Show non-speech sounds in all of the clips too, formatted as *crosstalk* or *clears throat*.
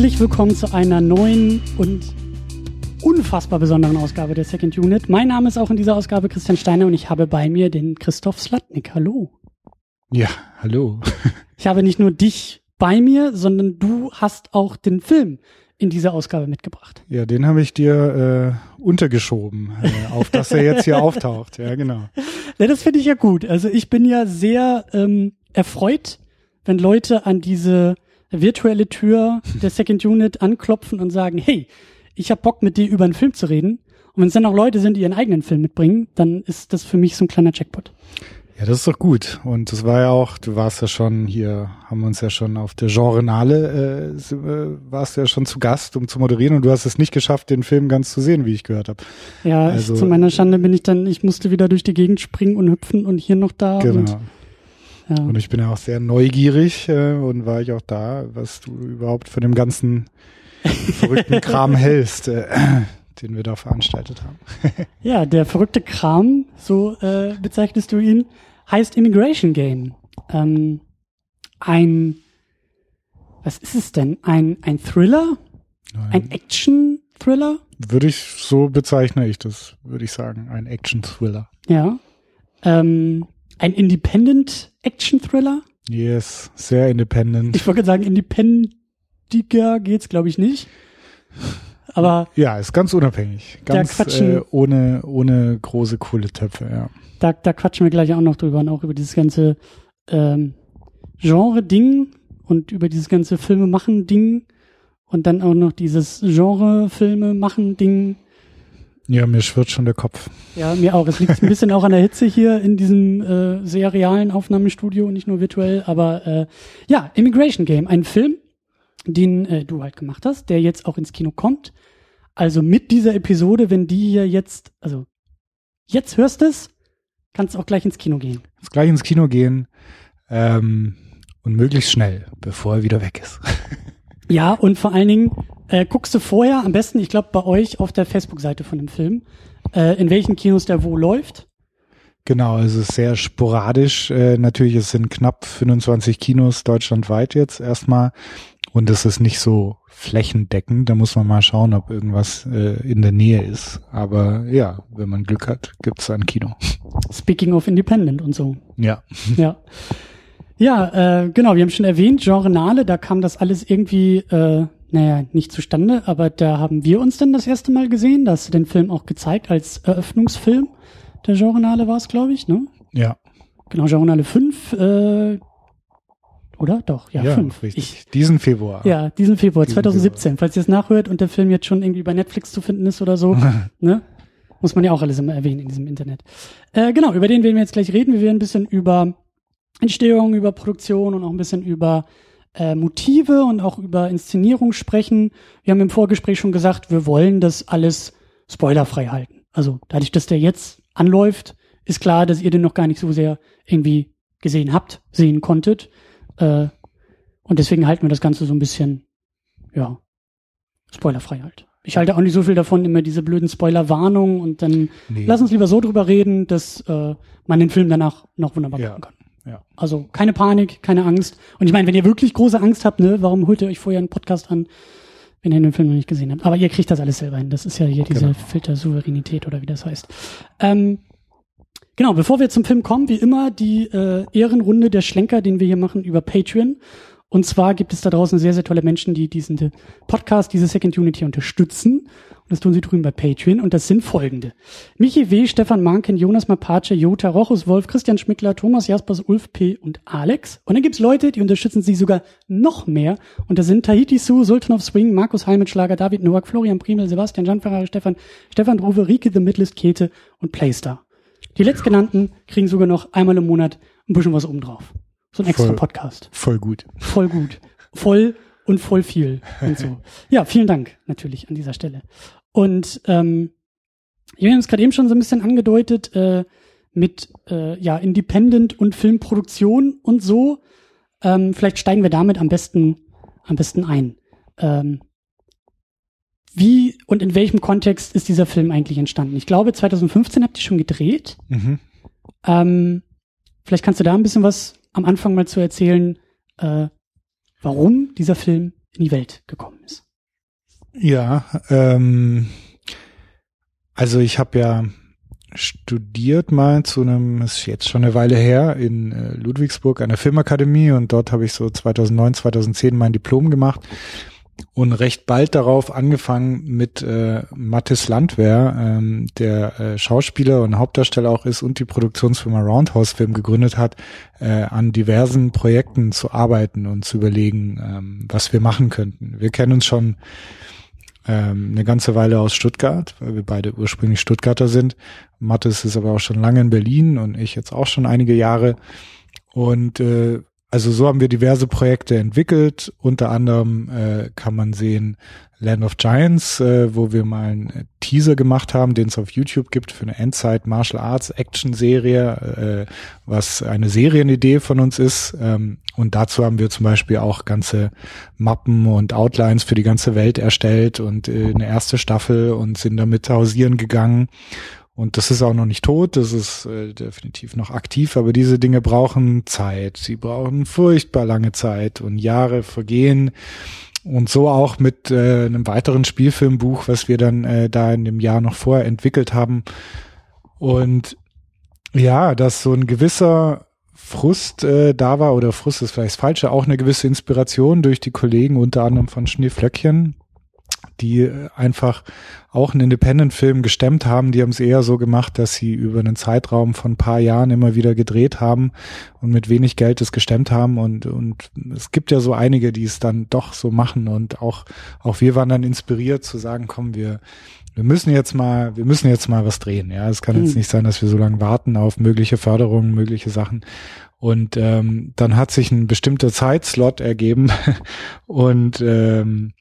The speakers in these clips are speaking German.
Herzlich willkommen zu einer neuen und unfassbar besonderen Ausgabe der Second Unit. Mein Name ist auch in dieser Ausgabe Christian Steiner und ich habe bei mir den Christoph Slatnik. Hallo. Ja, hallo. *laughs* Ich habe nicht nur dich bei mir, sondern du hast auch den Film in dieser Ausgabe mitgebracht. Ja, den habe ich dir äh, untergeschoben, äh, auf dass er jetzt hier *laughs* auftaucht. Ja, genau. Ja, das finde ich ja gut. Also ich bin ja sehr ähm, erfreut, wenn Leute an diese virtuelle Tür der Second Unit anklopfen und sagen, hey, ich habe Bock mit dir über einen Film zu reden. Und wenn es dann auch Leute sind, die ihren eigenen Film mitbringen, dann ist das für mich so ein kleiner Jackpot. Ja, das ist doch gut. Und das war ja auch, du warst ja schon hier, haben wir uns ja schon auf der Genrenale, äh, äh, warst du ja schon zu Gast, um zu moderieren und du hast es nicht geschafft, den Film ganz zu sehen, wie ich gehört habe. Ja, also, ich, zu meiner Schande bin ich dann, ich musste wieder durch die Gegend springen und hüpfen und hier noch da. Genau. Und, ja. und ich bin ja auch sehr neugierig äh, und war ich auch da, was du überhaupt von dem ganzen verrückten *laughs* Kram hältst. Äh, den wir da veranstaltet haben. *laughs* ja, der verrückte Kram, so äh, bezeichnest du ihn, heißt Immigration Game. Ähm, ein, was ist es denn? Ein, ein Thriller? Nein. Ein Action-Thriller? Würde ich, so bezeichne ich das, würde ich sagen. Ein Action-Thriller. Ja. Ähm, ein Independent-Action-Thriller? Yes, sehr independent. Ich wollte sagen, independiger geht's, glaube ich, nicht. Aber ja, ist ganz unabhängig, ganz äh, ohne ohne große coole Töpfe, ja. Da, da quatschen wir gleich auch noch drüber und auch über dieses ganze ähm, Genre-Ding und über dieses ganze Filme machen Ding und dann auch noch dieses Genre-Filme machen Ding. Ja, mir schwirrt schon der Kopf. Ja, mir auch. Es liegt ein bisschen auch an der Hitze hier in diesem äh, sehr realen Aufnahmestudio und nicht nur virtuell. Aber äh, ja, Immigration Game, ein Film, den äh, du halt gemacht hast, der jetzt auch ins Kino kommt. Also mit dieser Episode, wenn die hier jetzt, also jetzt hörst es, kannst du auch gleich ins Kino gehen. Kannst gleich ins Kino gehen ähm, und möglichst schnell, bevor er wieder weg ist. ja, und vor allen Dingen äh, guckst du vorher, am besten, ich glaube, bei euch auf der Facebook-Seite von dem Film, äh, in welchen Kinos der wo läuft. Genau, also sehr sporadisch. Äh, natürlich, es sind knapp 25 Kinos deutschlandweit jetzt erstmal. Und es ist nicht so flächendeckend. Da muss man mal schauen, ob irgendwas äh, in der Nähe ist. Aber ja, wenn man Glück hat, gibt es ein Kino. Speaking of Independent und so. Ja. Ja. Ja, äh, genau, wir haben schon erwähnt, Genrenale, da kam das alles irgendwie, äh, naja, nicht zustande, aber da haben wir uns dann das erste Mal gesehen. Da hast du den Film auch gezeigt als Eröffnungsfilm. Der Genrenale war es, glaube ich, ne? Ja. Genau, Genrenale 5, äh, oder? Doch, ja, ja fünf. Richtig. Ich, diesen Februar. Ja, diesen Februar, diesen 2017. Februar. Falls ihr es nachhört und der Film jetzt schon irgendwie bei Netflix zu finden ist oder so, *laughs* ne? Muss man ja auch alles immer erwähnen in diesem Internet. Äh, genau, über den werden wir jetzt gleich reden. Wir werden ein bisschen über Entstehung, über Produktion und auch ein bisschen über äh, Motive und auch über Inszenierung sprechen. Wir haben im Vorgespräch schon gesagt, wir wollen das alles spoilerfrei halten. Also dadurch, dass der jetzt anläuft, ist klar, dass ihr den noch gar nicht so sehr irgendwie gesehen habt, sehen konntet. Äh, und deswegen halten wir das Ganze so ein bisschen, ja, spoilerfrei halt. Ich halte auch nicht so viel davon, immer diese blöden Spoiler-Warnungen und dann nee. lass uns lieber so drüber reden, dass äh, man den Film danach noch wunderbar ja. gucken kann. Ja. Also keine Panik, keine Angst. Und ich meine, wenn ihr wirklich große Angst habt, ne, warum holt ihr euch vorher einen Podcast an, wenn ihr den Film noch nicht gesehen habt? Aber ihr kriegt das alles selber hin. Das ist ja hier diese genau. Filtersouveränität oder wie das heißt. Ähm, Genau, bevor wir zum Film kommen, wie immer die äh, Ehrenrunde der Schlenker, den wir hier machen über Patreon. Und zwar gibt es da draußen sehr, sehr tolle Menschen, die diesen Podcast, diese Second Unity unterstützen. Das tun sie drüben bei Patreon. Und das sind folgende. Michi W., Stefan Manken, Jonas Mapace, Jota, Rochus Wolf, Christian Schmickler, Thomas Jaspers, Ulf P. und Alex. Und dann gibt's Leute, die unterstützen sie sogar noch mehr. Und das sind Tahiti Su, Sultan of Swing, Markus Heimitschlager, David Noack, Florian Primel, Sebastian Jan Ferrari, Stefan, Stefan Druwe, Rike The Midlist, Kete und Playstar. Die letztgenannten kriegen sogar noch einmal im Monat ein bisschen was obendrauf. So ein extra voll, Podcast. Voll gut. Voll gut. Voll und voll viel und so. *laughs* Ja, vielen Dank natürlich an dieser Stelle. Und ähm, wir haben es gerade eben schon so ein bisschen angedeutet äh, mit äh, ja Independent und Filmproduktion und so. Ähm, vielleicht steigen wir damit am besten am besten ein. Ähm, wie und in welchem Kontext ist dieser Film eigentlich entstanden? Ich glaube, 2015 habt ihr schon gedreht. Mhm. Ähm, vielleicht kannst du da ein bisschen was am Anfang mal zu erzählen, äh, warum dieser Film in die Welt gekommen ist. Ja, ähm, also ich habe ja studiert mal zu einem, ist jetzt schon eine Weile her, in äh, Ludwigsburg an der Filmakademie und dort habe ich so 2009, 2010 mein Diplom gemacht und recht bald darauf angefangen mit äh, Mathis Landwehr, ähm, der äh, Schauspieler und Hauptdarsteller auch ist und die Produktionsfirma Roundhouse Film gegründet hat, äh, an diversen Projekten zu arbeiten und zu überlegen, ähm, was wir machen könnten. Wir kennen uns schon ähm, eine ganze Weile aus Stuttgart, weil wir beide ursprünglich Stuttgarter sind. Mathis ist aber auch schon lange in Berlin und ich jetzt auch schon einige Jahre. Und äh, also so haben wir diverse Projekte entwickelt. Unter anderem äh, kann man sehen Land of Giants, äh, wo wir mal einen Teaser gemacht haben, den es auf YouTube gibt für eine Endzeit Martial Arts Action Serie, äh, was eine Serienidee von uns ist. Ähm, und dazu haben wir zum Beispiel auch ganze Mappen und Outlines für die ganze Welt erstellt und äh, eine erste Staffel und sind damit hausieren gegangen und das ist auch noch nicht tot, das ist äh, definitiv noch aktiv, aber diese Dinge brauchen Zeit. Sie brauchen furchtbar lange Zeit und Jahre vergehen. Und so auch mit äh, einem weiteren Spielfilmbuch, was wir dann äh, da in dem Jahr noch vorher entwickelt haben. Und ja, dass so ein gewisser Frust äh, da war, oder Frust ist vielleicht das Falsche, auch eine gewisse Inspiration durch die Kollegen, unter anderem von Schneeflöckchen, die einfach auch einen Independent-Film gestemmt haben. Die haben es eher so gemacht, dass sie über einen Zeitraum von ein paar Jahren immer wieder gedreht haben und mit wenig Geld es gestemmt haben. Und, und es gibt ja so einige, die es dann doch so machen. Und auch, auch wir waren dann inspiriert zu sagen, komm, wir, wir müssen jetzt mal, wir müssen jetzt mal was drehen. Ja, es kann mhm. jetzt nicht sein, dass wir so lange warten auf mögliche Förderungen, mögliche Sachen. Und ähm, dann hat sich ein bestimmter Zeitslot ergeben *laughs* und ähm,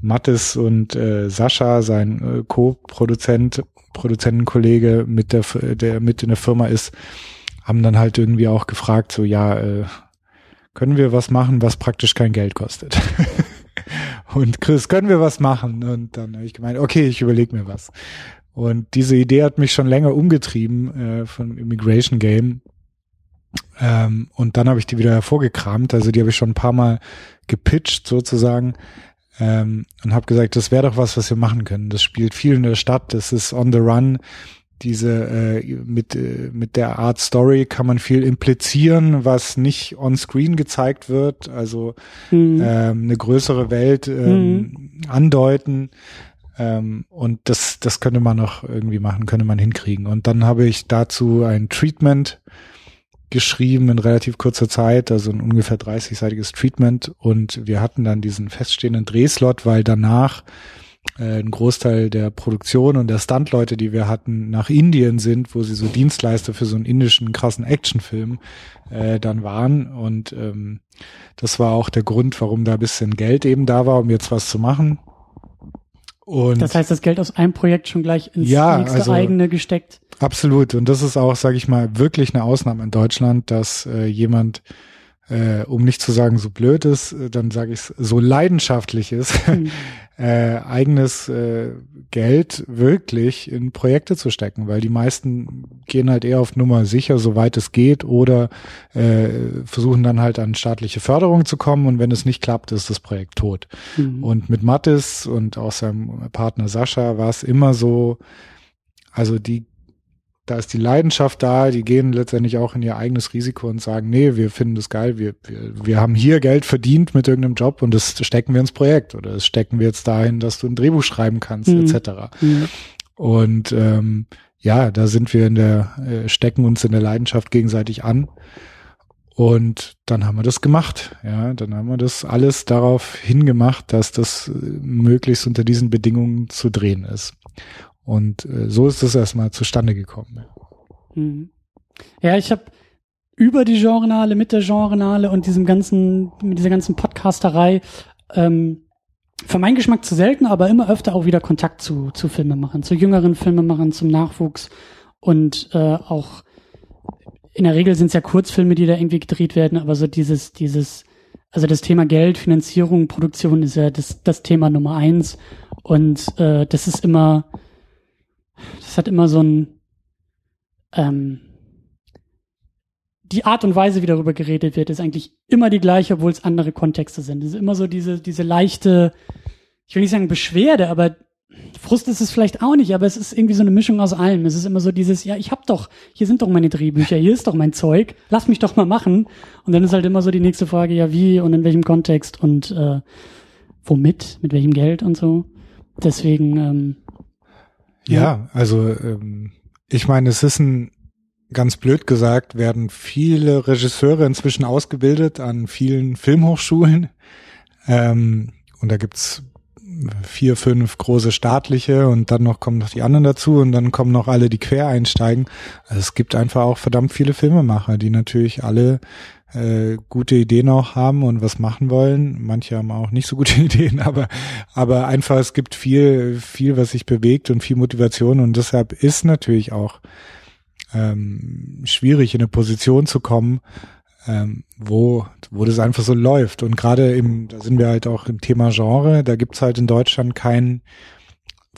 Mattes und äh, Sascha, sein äh, Co-Produzent, Produzentenkollege mit der, der mit in der Firma ist, haben dann halt irgendwie auch gefragt, so ja, äh, können wir was machen, was praktisch kein Geld kostet? *laughs* und Chris, können wir was machen? Und dann habe ich gemeint, okay, ich überlege mir was. Und diese Idee hat mich schon länger umgetrieben äh, von Immigration Game. Ähm, und dann habe ich die wieder hervorgekramt. Also die habe ich schon ein paar Mal gepitcht sozusagen ähm, und habe gesagt, das wäre doch was, was wir machen können. Das spielt viel in der Stadt, das ist on the run. Diese äh, mit äh, mit der Art Story kann man viel implizieren, was nicht on Screen gezeigt wird. Also mhm. ähm, eine größere Welt ähm, mhm. andeuten. Ähm, und das, das könnte man noch irgendwie machen, könnte man hinkriegen. Und dann habe ich dazu ein Treatment geschrieben in relativ kurzer Zeit, also ein ungefähr 30-seitiges Treatment und wir hatten dann diesen feststehenden Drehslot, weil danach äh, ein Großteil der Produktion und der Stuntleute, die wir hatten, nach Indien sind, wo sie so Dienstleister für so einen indischen krassen Actionfilm äh, dann waren und ähm, das war auch der Grund, warum da ein bisschen Geld eben da war, um jetzt was zu machen. Und das heißt, das Geld aus einem Projekt schon gleich ins ja, nächste also, eigene gesteckt. Absolut. Und das ist auch, sage ich mal, wirklich eine Ausnahme in Deutschland, dass äh, jemand, äh, um nicht zu sagen so blöd ist, äh, dann sage ich es so leidenschaftlich ist, *laughs* mhm. äh, eigenes äh, Geld wirklich in Projekte zu stecken, weil die meisten gehen halt eher auf Nummer sicher, soweit es geht, oder äh, versuchen dann halt an staatliche Förderung zu kommen und wenn es nicht klappt, ist das Projekt tot. Mhm. Und mit Mattis und auch seinem Partner Sascha war es immer so, also die da ist die Leidenschaft da, die gehen letztendlich auch in ihr eigenes Risiko und sagen, nee, wir finden das geil, wir, wir, wir haben hier Geld verdient mit irgendeinem Job und das stecken wir ins Projekt oder das stecken wir jetzt dahin, dass du ein Drehbuch schreiben kannst, mhm. etc. Mhm. Und ähm, ja, da sind wir in der, äh, stecken uns in der Leidenschaft gegenseitig an. Und dann haben wir das gemacht. Ja, dann haben wir das alles darauf hingemacht, dass das äh, möglichst unter diesen Bedingungen zu drehen ist. Und äh, so ist es erstmal zustande gekommen. Mhm. Ja, ich habe über die Genrenale, mit der Genrenale und diesem ganzen, mit dieser ganzen Podcasterei ähm, für meinen Geschmack zu selten, aber immer öfter auch wieder Kontakt zu, zu Filmemachern, zu jüngeren Filmemachern, zum Nachwuchs und äh, auch in der Regel sind es ja Kurzfilme, die da irgendwie gedreht werden, aber so dieses, dieses, also das Thema Geld, Finanzierung, Produktion ist ja das, das Thema Nummer eins und äh, das ist immer, hat immer so ein, ähm, die Art und Weise, wie darüber geredet wird, ist eigentlich immer die gleiche, obwohl es andere Kontexte sind. Es ist immer so diese, diese leichte, ich will nicht sagen Beschwerde, aber Frust ist es vielleicht auch nicht, aber es ist irgendwie so eine Mischung aus allem. Es ist immer so dieses, ja, ich hab doch, hier sind doch meine Drehbücher, hier ist doch mein Zeug, lass mich doch mal machen. Und dann ist halt immer so die nächste Frage, ja, wie und in welchem Kontext und äh, womit, mit welchem Geld und so. Deswegen, ähm, ja, also ähm, ich meine, es ist ein ganz blöd gesagt, werden viele Regisseure inzwischen ausgebildet an vielen Filmhochschulen. Ähm, und da gibt's vier, fünf große staatliche und dann noch kommen noch die anderen dazu und dann kommen noch alle, die quer einsteigen. Also es gibt einfach auch verdammt viele Filmemacher, die natürlich alle äh, gute Ideen auch haben und was machen wollen. Manche haben auch nicht so gute *laughs* Ideen, aber aber einfach es gibt viel viel, was sich bewegt und viel Motivation und deshalb ist natürlich auch ähm, schwierig in eine Position zu kommen, ähm, wo, wo das einfach so läuft. Und gerade im, da sind wir halt auch im Thema Genre, da gibt's halt in Deutschland keinen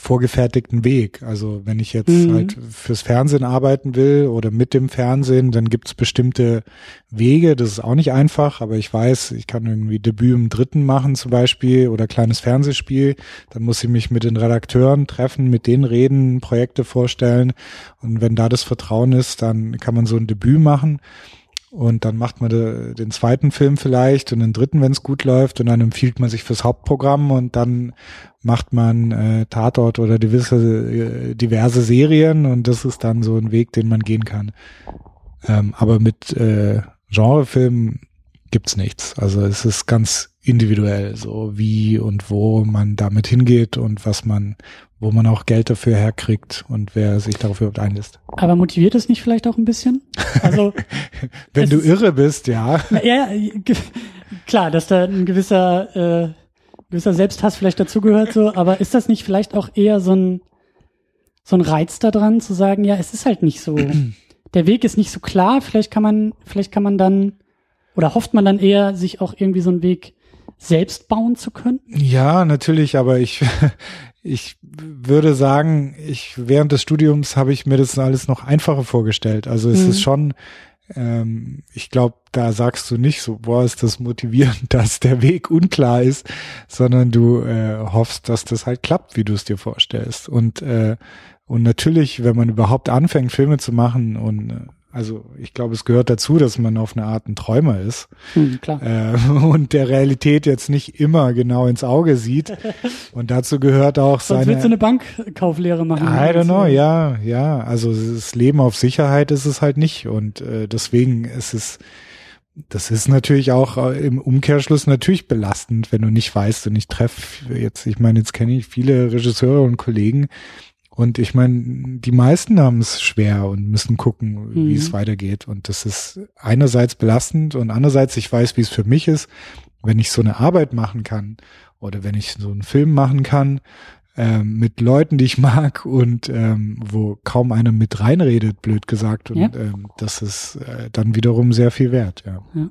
vorgefertigten Weg. Also wenn ich jetzt mhm. halt fürs Fernsehen arbeiten will oder mit dem Fernsehen, dann gibt's bestimmte Wege. Das ist auch nicht einfach, aber ich weiß, ich kann irgendwie Debüt im Dritten machen zum Beispiel oder kleines Fernsehspiel. Dann muss ich mich mit den Redakteuren treffen, mit denen reden, Projekte vorstellen. Und wenn da das Vertrauen ist, dann kann man so ein Debüt machen. Und dann macht man de, den zweiten Film vielleicht und den dritten, wenn es gut läuft. Und dann empfiehlt man sich fürs Hauptprogramm und dann macht man äh, Tatort oder diverse, äh, diverse Serien. Und das ist dann so ein Weg, den man gehen kann. Ähm, aber mit äh, Genrefilmen gibt's nichts. Also es ist ganz individuell, so wie und wo man damit hingeht und was man, wo man auch Geld dafür herkriegt und wer sich darauf überhaupt einlässt. Aber motiviert es nicht vielleicht auch ein bisschen? Also *laughs* wenn du irre bist, ja. Ja, klar, dass da ein gewisser äh, gewisser Selbsthass vielleicht dazugehört, so. Aber ist das nicht vielleicht auch eher so ein so ein Reiz daran, zu sagen, ja, es ist halt nicht so. *clears throat* Der Weg ist nicht so klar. Vielleicht kann man, vielleicht kann man dann oder hofft man dann eher, sich auch irgendwie so einen Weg selbst bauen zu können? Ja, natürlich, aber ich, *laughs* ich würde sagen, ich während des Studiums habe ich mir das alles noch einfacher vorgestellt. Also es mhm. ist schon, ähm, ich glaube, da sagst du nicht so, boah, ist das motivierend, *laughs* dass der Weg unklar ist, sondern du äh, hoffst, dass das halt klappt, wie du es dir vorstellst. Und äh, und natürlich, wenn man überhaupt anfängt, Filme zu machen und äh, also ich glaube, es gehört dazu, dass man auf eine Art ein Träumer ist hm, klar. Äh, *laughs* und der Realität jetzt nicht immer genau ins Auge sieht. Und dazu gehört auch seine. Sonst willst du eine Bankkauflehre machen? I don't know, ja, ja. Also das Leben auf Sicherheit ist es halt nicht und äh, deswegen ist es das ist natürlich auch äh, im Umkehrschluss natürlich belastend, wenn du nicht weißt und ich treffe jetzt, ich meine, jetzt kenne ich viele Regisseure und Kollegen, und ich meine, die meisten haben es schwer und müssen gucken, mhm. wie es mhm. weitergeht. Und das ist einerseits belastend und andererseits, ich weiß, wie es für mich ist, wenn ich so eine Arbeit machen kann oder wenn ich so einen Film machen kann ähm, mit Leuten, die ich *laughs* mag und ähm, wo kaum einer mit reinredet, blöd gesagt. Und ja. ähm, das ist äh, dann wiederum sehr viel wert. Ja. ja.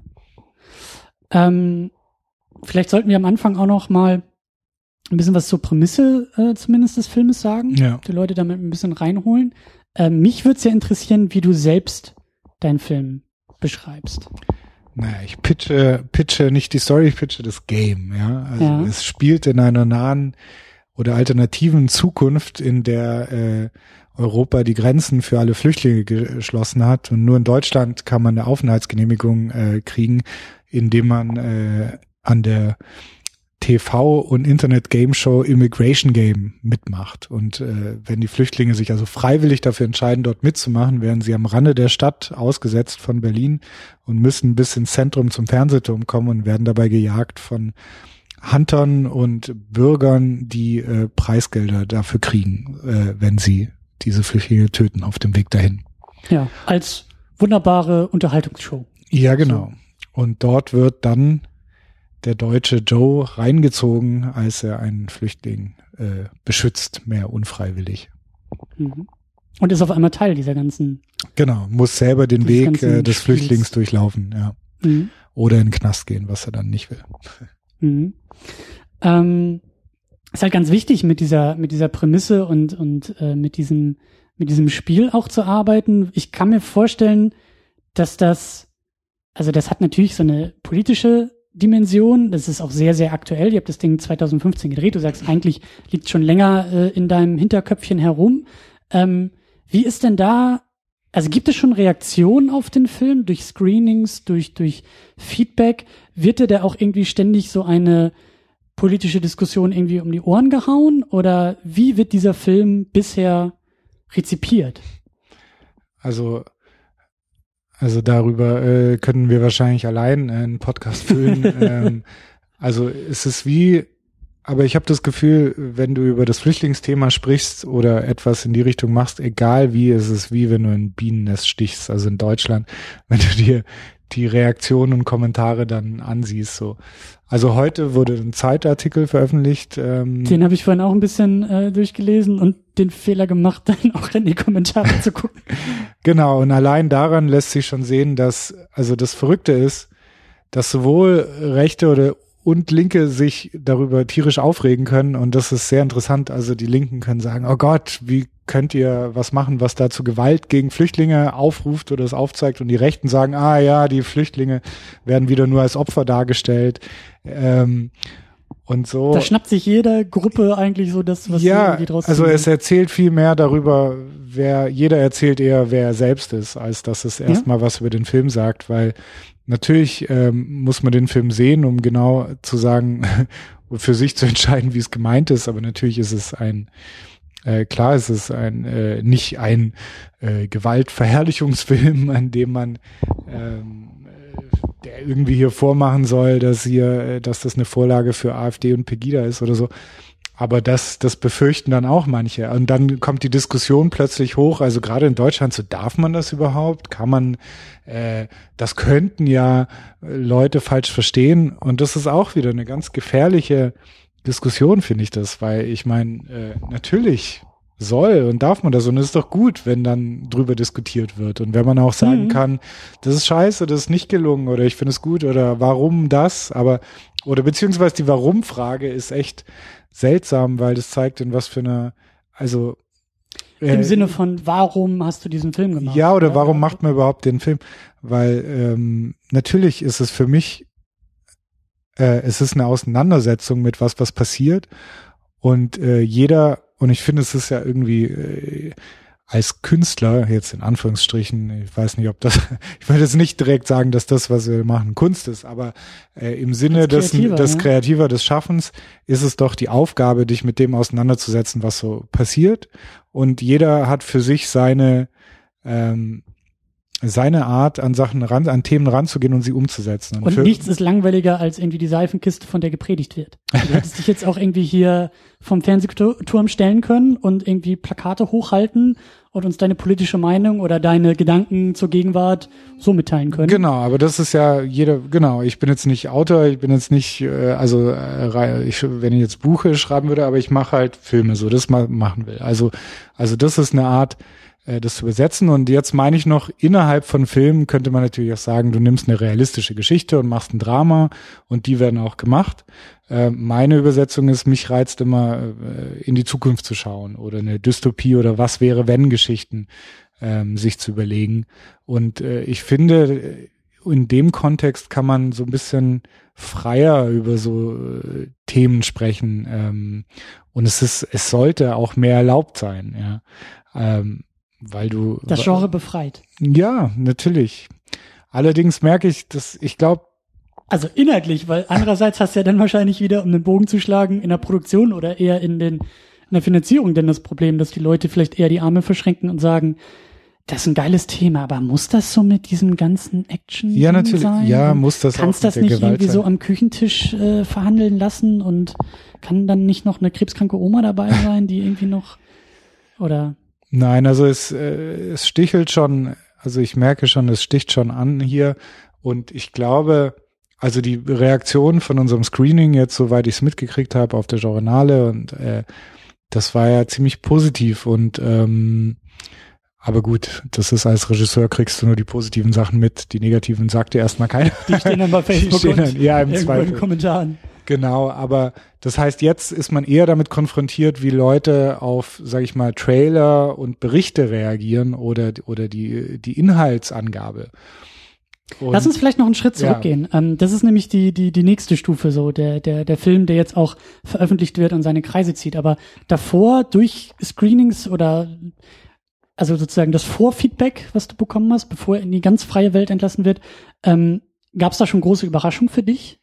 Ähm, vielleicht sollten wir am Anfang auch noch mal ein bisschen was zur Prämisse äh, zumindest des Filmes sagen, ja. die Leute damit ein bisschen reinholen. Äh, mich würde es ja interessieren, wie du selbst deinen Film beschreibst. Naja, ich pitche, pitche nicht die Story, ich pitche das Game, ja. Also ja. es spielt in einer nahen oder alternativen Zukunft, in der äh, Europa die Grenzen für alle Flüchtlinge geschlossen hat und nur in Deutschland kann man eine Aufenthaltsgenehmigung äh, kriegen, indem man äh, an der TV- und Internet-Game-Show Immigration Game mitmacht. Und äh, wenn die Flüchtlinge sich also freiwillig dafür entscheiden, dort mitzumachen, werden sie am Rande der Stadt ausgesetzt von Berlin und müssen bis ins Zentrum zum Fernsehturm kommen und werden dabei gejagt von Huntern und Bürgern, die äh, Preisgelder dafür kriegen, äh, wenn sie diese Flüchtlinge töten auf dem Weg dahin. Ja, als wunderbare Unterhaltungsshow. Ja, genau. Und dort wird dann der deutsche Joe reingezogen, als er einen Flüchtling äh, beschützt, mehr unfreiwillig. Mhm. Und ist auf einmal Teil dieser ganzen. Genau, muss selber den Weg äh, des Spiels. Flüchtlings durchlaufen, ja. Mhm. Oder in den Knast gehen, was er dann nicht will. Mhm. Ähm, ist halt ganz wichtig, mit dieser, mit dieser Prämisse und, und äh, mit diesem, mit diesem Spiel auch zu arbeiten. Ich kann mir vorstellen, dass das also das hat natürlich so eine politische Dimension. Das ist auch sehr, sehr aktuell. Ihr habt das Ding 2015 gedreht. Du sagst, eigentlich liegt schon länger äh, in deinem Hinterköpfchen herum. Ähm, wie ist denn da, also gibt es schon Reaktionen auf den Film durch Screenings, durch, durch Feedback? Wird dir da auch irgendwie ständig so eine politische Diskussion irgendwie um die Ohren gehauen? Oder wie wird dieser Film bisher rezipiert? Also also darüber äh, können wir wahrscheinlich allein einen Podcast füllen. *laughs* ähm, also es ist wie, aber ich habe das Gefühl, wenn du über das Flüchtlingsthema sprichst oder etwas in die Richtung machst, egal wie, es ist wie wenn du ein Bienennest stichst, also in Deutschland, *laughs* wenn du dir die Reaktionen und Kommentare dann ansiehst. So. Also heute wurde ein Zeitartikel veröffentlicht. Ähm, den habe ich vorhin auch ein bisschen äh, durchgelesen und den Fehler gemacht, *laughs* dann auch in die Kommentare zu gucken. *laughs* Genau, und allein daran lässt sich schon sehen, dass, also das Verrückte ist, dass sowohl Rechte oder und Linke sich darüber tierisch aufregen können und das ist sehr interessant. Also die Linken können sagen, oh Gott, wie könnt ihr was machen, was dazu Gewalt gegen Flüchtlinge aufruft oder es aufzeigt und die Rechten sagen, ah ja, die Flüchtlinge werden wieder nur als Opfer dargestellt. Ähm, und so. Da schnappt sich jede Gruppe eigentlich so das, was ja, irgendwie draus Also es erzählt viel mehr darüber, wer, jeder erzählt eher, wer er selbst ist, als dass es erstmal ja. was über den Film sagt, weil natürlich ähm, muss man den Film sehen, um genau zu sagen, *laughs* für sich zu entscheiden, wie es gemeint ist, aber natürlich ist es ein äh, klar ist es ein äh, nicht ein äh, Gewaltverherrlichungsfilm, *laughs* an dem man ähm, äh, der irgendwie hier vormachen soll, dass hier, äh, dass das eine Vorlage für AfD und Pegida ist oder so. Aber das, das befürchten dann auch manche. Und dann kommt die Diskussion plötzlich hoch. Also gerade in Deutschland, so darf man das überhaupt? Kann man, äh, das könnten ja Leute falsch verstehen. Und das ist auch wieder eine ganz gefährliche Diskussion, finde ich das, weil ich meine, äh, natürlich soll und darf man das und es ist doch gut, wenn dann drüber diskutiert wird und wenn man auch sagen mhm. kann, das ist scheiße, das ist nicht gelungen oder ich finde es gut oder warum das, aber oder beziehungsweise die Warum-Frage ist echt seltsam, weil das zeigt, in was für eine, also äh, im Sinne von, warum hast du diesen Film gemacht? Ja, oder, oder warum macht man überhaupt den Film? Weil ähm, natürlich ist es für mich äh, es ist eine Auseinandersetzung mit was, was passiert. Und äh, jeder, und ich finde, es ist ja irgendwie äh, als Künstler, jetzt in Anführungsstrichen, ich weiß nicht, ob das, *laughs* ich würde jetzt nicht direkt sagen, dass das, was wir machen, Kunst ist, aber äh, im Sinne des, des ja. Kreativer, des Schaffens, ist es doch die Aufgabe, dich mit dem auseinanderzusetzen, was so passiert. Und jeder hat für sich seine ähm, seine Art, an Sachen ran, an Themen ranzugehen und sie umzusetzen. Und, und nichts ist langweiliger als irgendwie die Seifenkiste, von der gepredigt wird. *laughs* Du hättest dich jetzt auch irgendwie hier vom Fernsehturm stellen können und irgendwie Plakate hochhalten und uns deine politische Meinung oder deine Gedanken zur Gegenwart so mitteilen können. Genau, aber das ist ja jeder, genau, ich bin jetzt nicht Autor, ich bin jetzt nicht, äh, also äh, ich, wenn ich jetzt Buche schreiben würde, aber ich mache halt Filme, so das mal machen will. Also, also das ist eine Art, äh, das zu übersetzen. Und jetzt meine ich noch, innerhalb von Filmen könnte man natürlich auch sagen, du nimmst eine realistische Geschichte und machst ein Drama und die werden auch gemacht. Äh, meine Übersetzung ist, mich reizt immer, äh, in die Zukunft zu schauen oder eine Dystopie oder was wäre, wenn Geschichten ähm, sich zu überlegen. Und ich finde, in dem Kontext kann man so ein bisschen freier über so Themen sprechen. Ähm, und es ist, es sollte auch mehr erlaubt sein, ja. Ähm, weil du. Das Genre befreit. Ja, natürlich. Allerdings merke ich, dass ich glaube. Also inhaltlich, weil andererseits hast du ja dann wahrscheinlich wieder, um den Bogen zu schlagen, in der Produktion oder eher in den in der Finanzierung denn das Problem, dass die Leute vielleicht eher die Arme verschränken und sagen, das ist ein geiles Thema, aber muss das so mit diesem ganzen Action ja, natürlich, sein? Ja, muss das Kannst das nicht Gewalt irgendwie sein. so am Küchentisch äh, verhandeln lassen und kann dann nicht noch eine krebskranke Oma dabei sein, die irgendwie noch oder Nein, also es, äh, es stichelt schon, also ich merke schon, es sticht schon an hier und ich glaube, also die Reaktion von unserem Screening jetzt, soweit ich es mitgekriegt habe, auf der Journale und äh, das war ja ziemlich positiv und ähm, aber gut, das ist als Regisseur kriegst du nur die positiven Sachen mit, die negativen sagt dir erstmal keiner. Die stehen dann bei *laughs* Facebook die stehen dann, ja, im Zweifel. in den Kommentaren. Genau, aber das heißt, jetzt ist man eher damit konfrontiert, wie Leute auf, sag ich mal, Trailer und Berichte reagieren oder, oder die, die Inhaltsangabe. Und, Lass uns vielleicht noch einen Schritt zurückgehen. Ja. Ähm, das ist nämlich die, die, die nächste Stufe, so der, der, der Film, der jetzt auch veröffentlicht wird und seine Kreise zieht. Aber davor durch Screenings oder also sozusagen das Vorfeedback, was du bekommen hast, bevor er in die ganz freie Welt entlassen wird, ähm, gab es da schon große Überraschung für dich?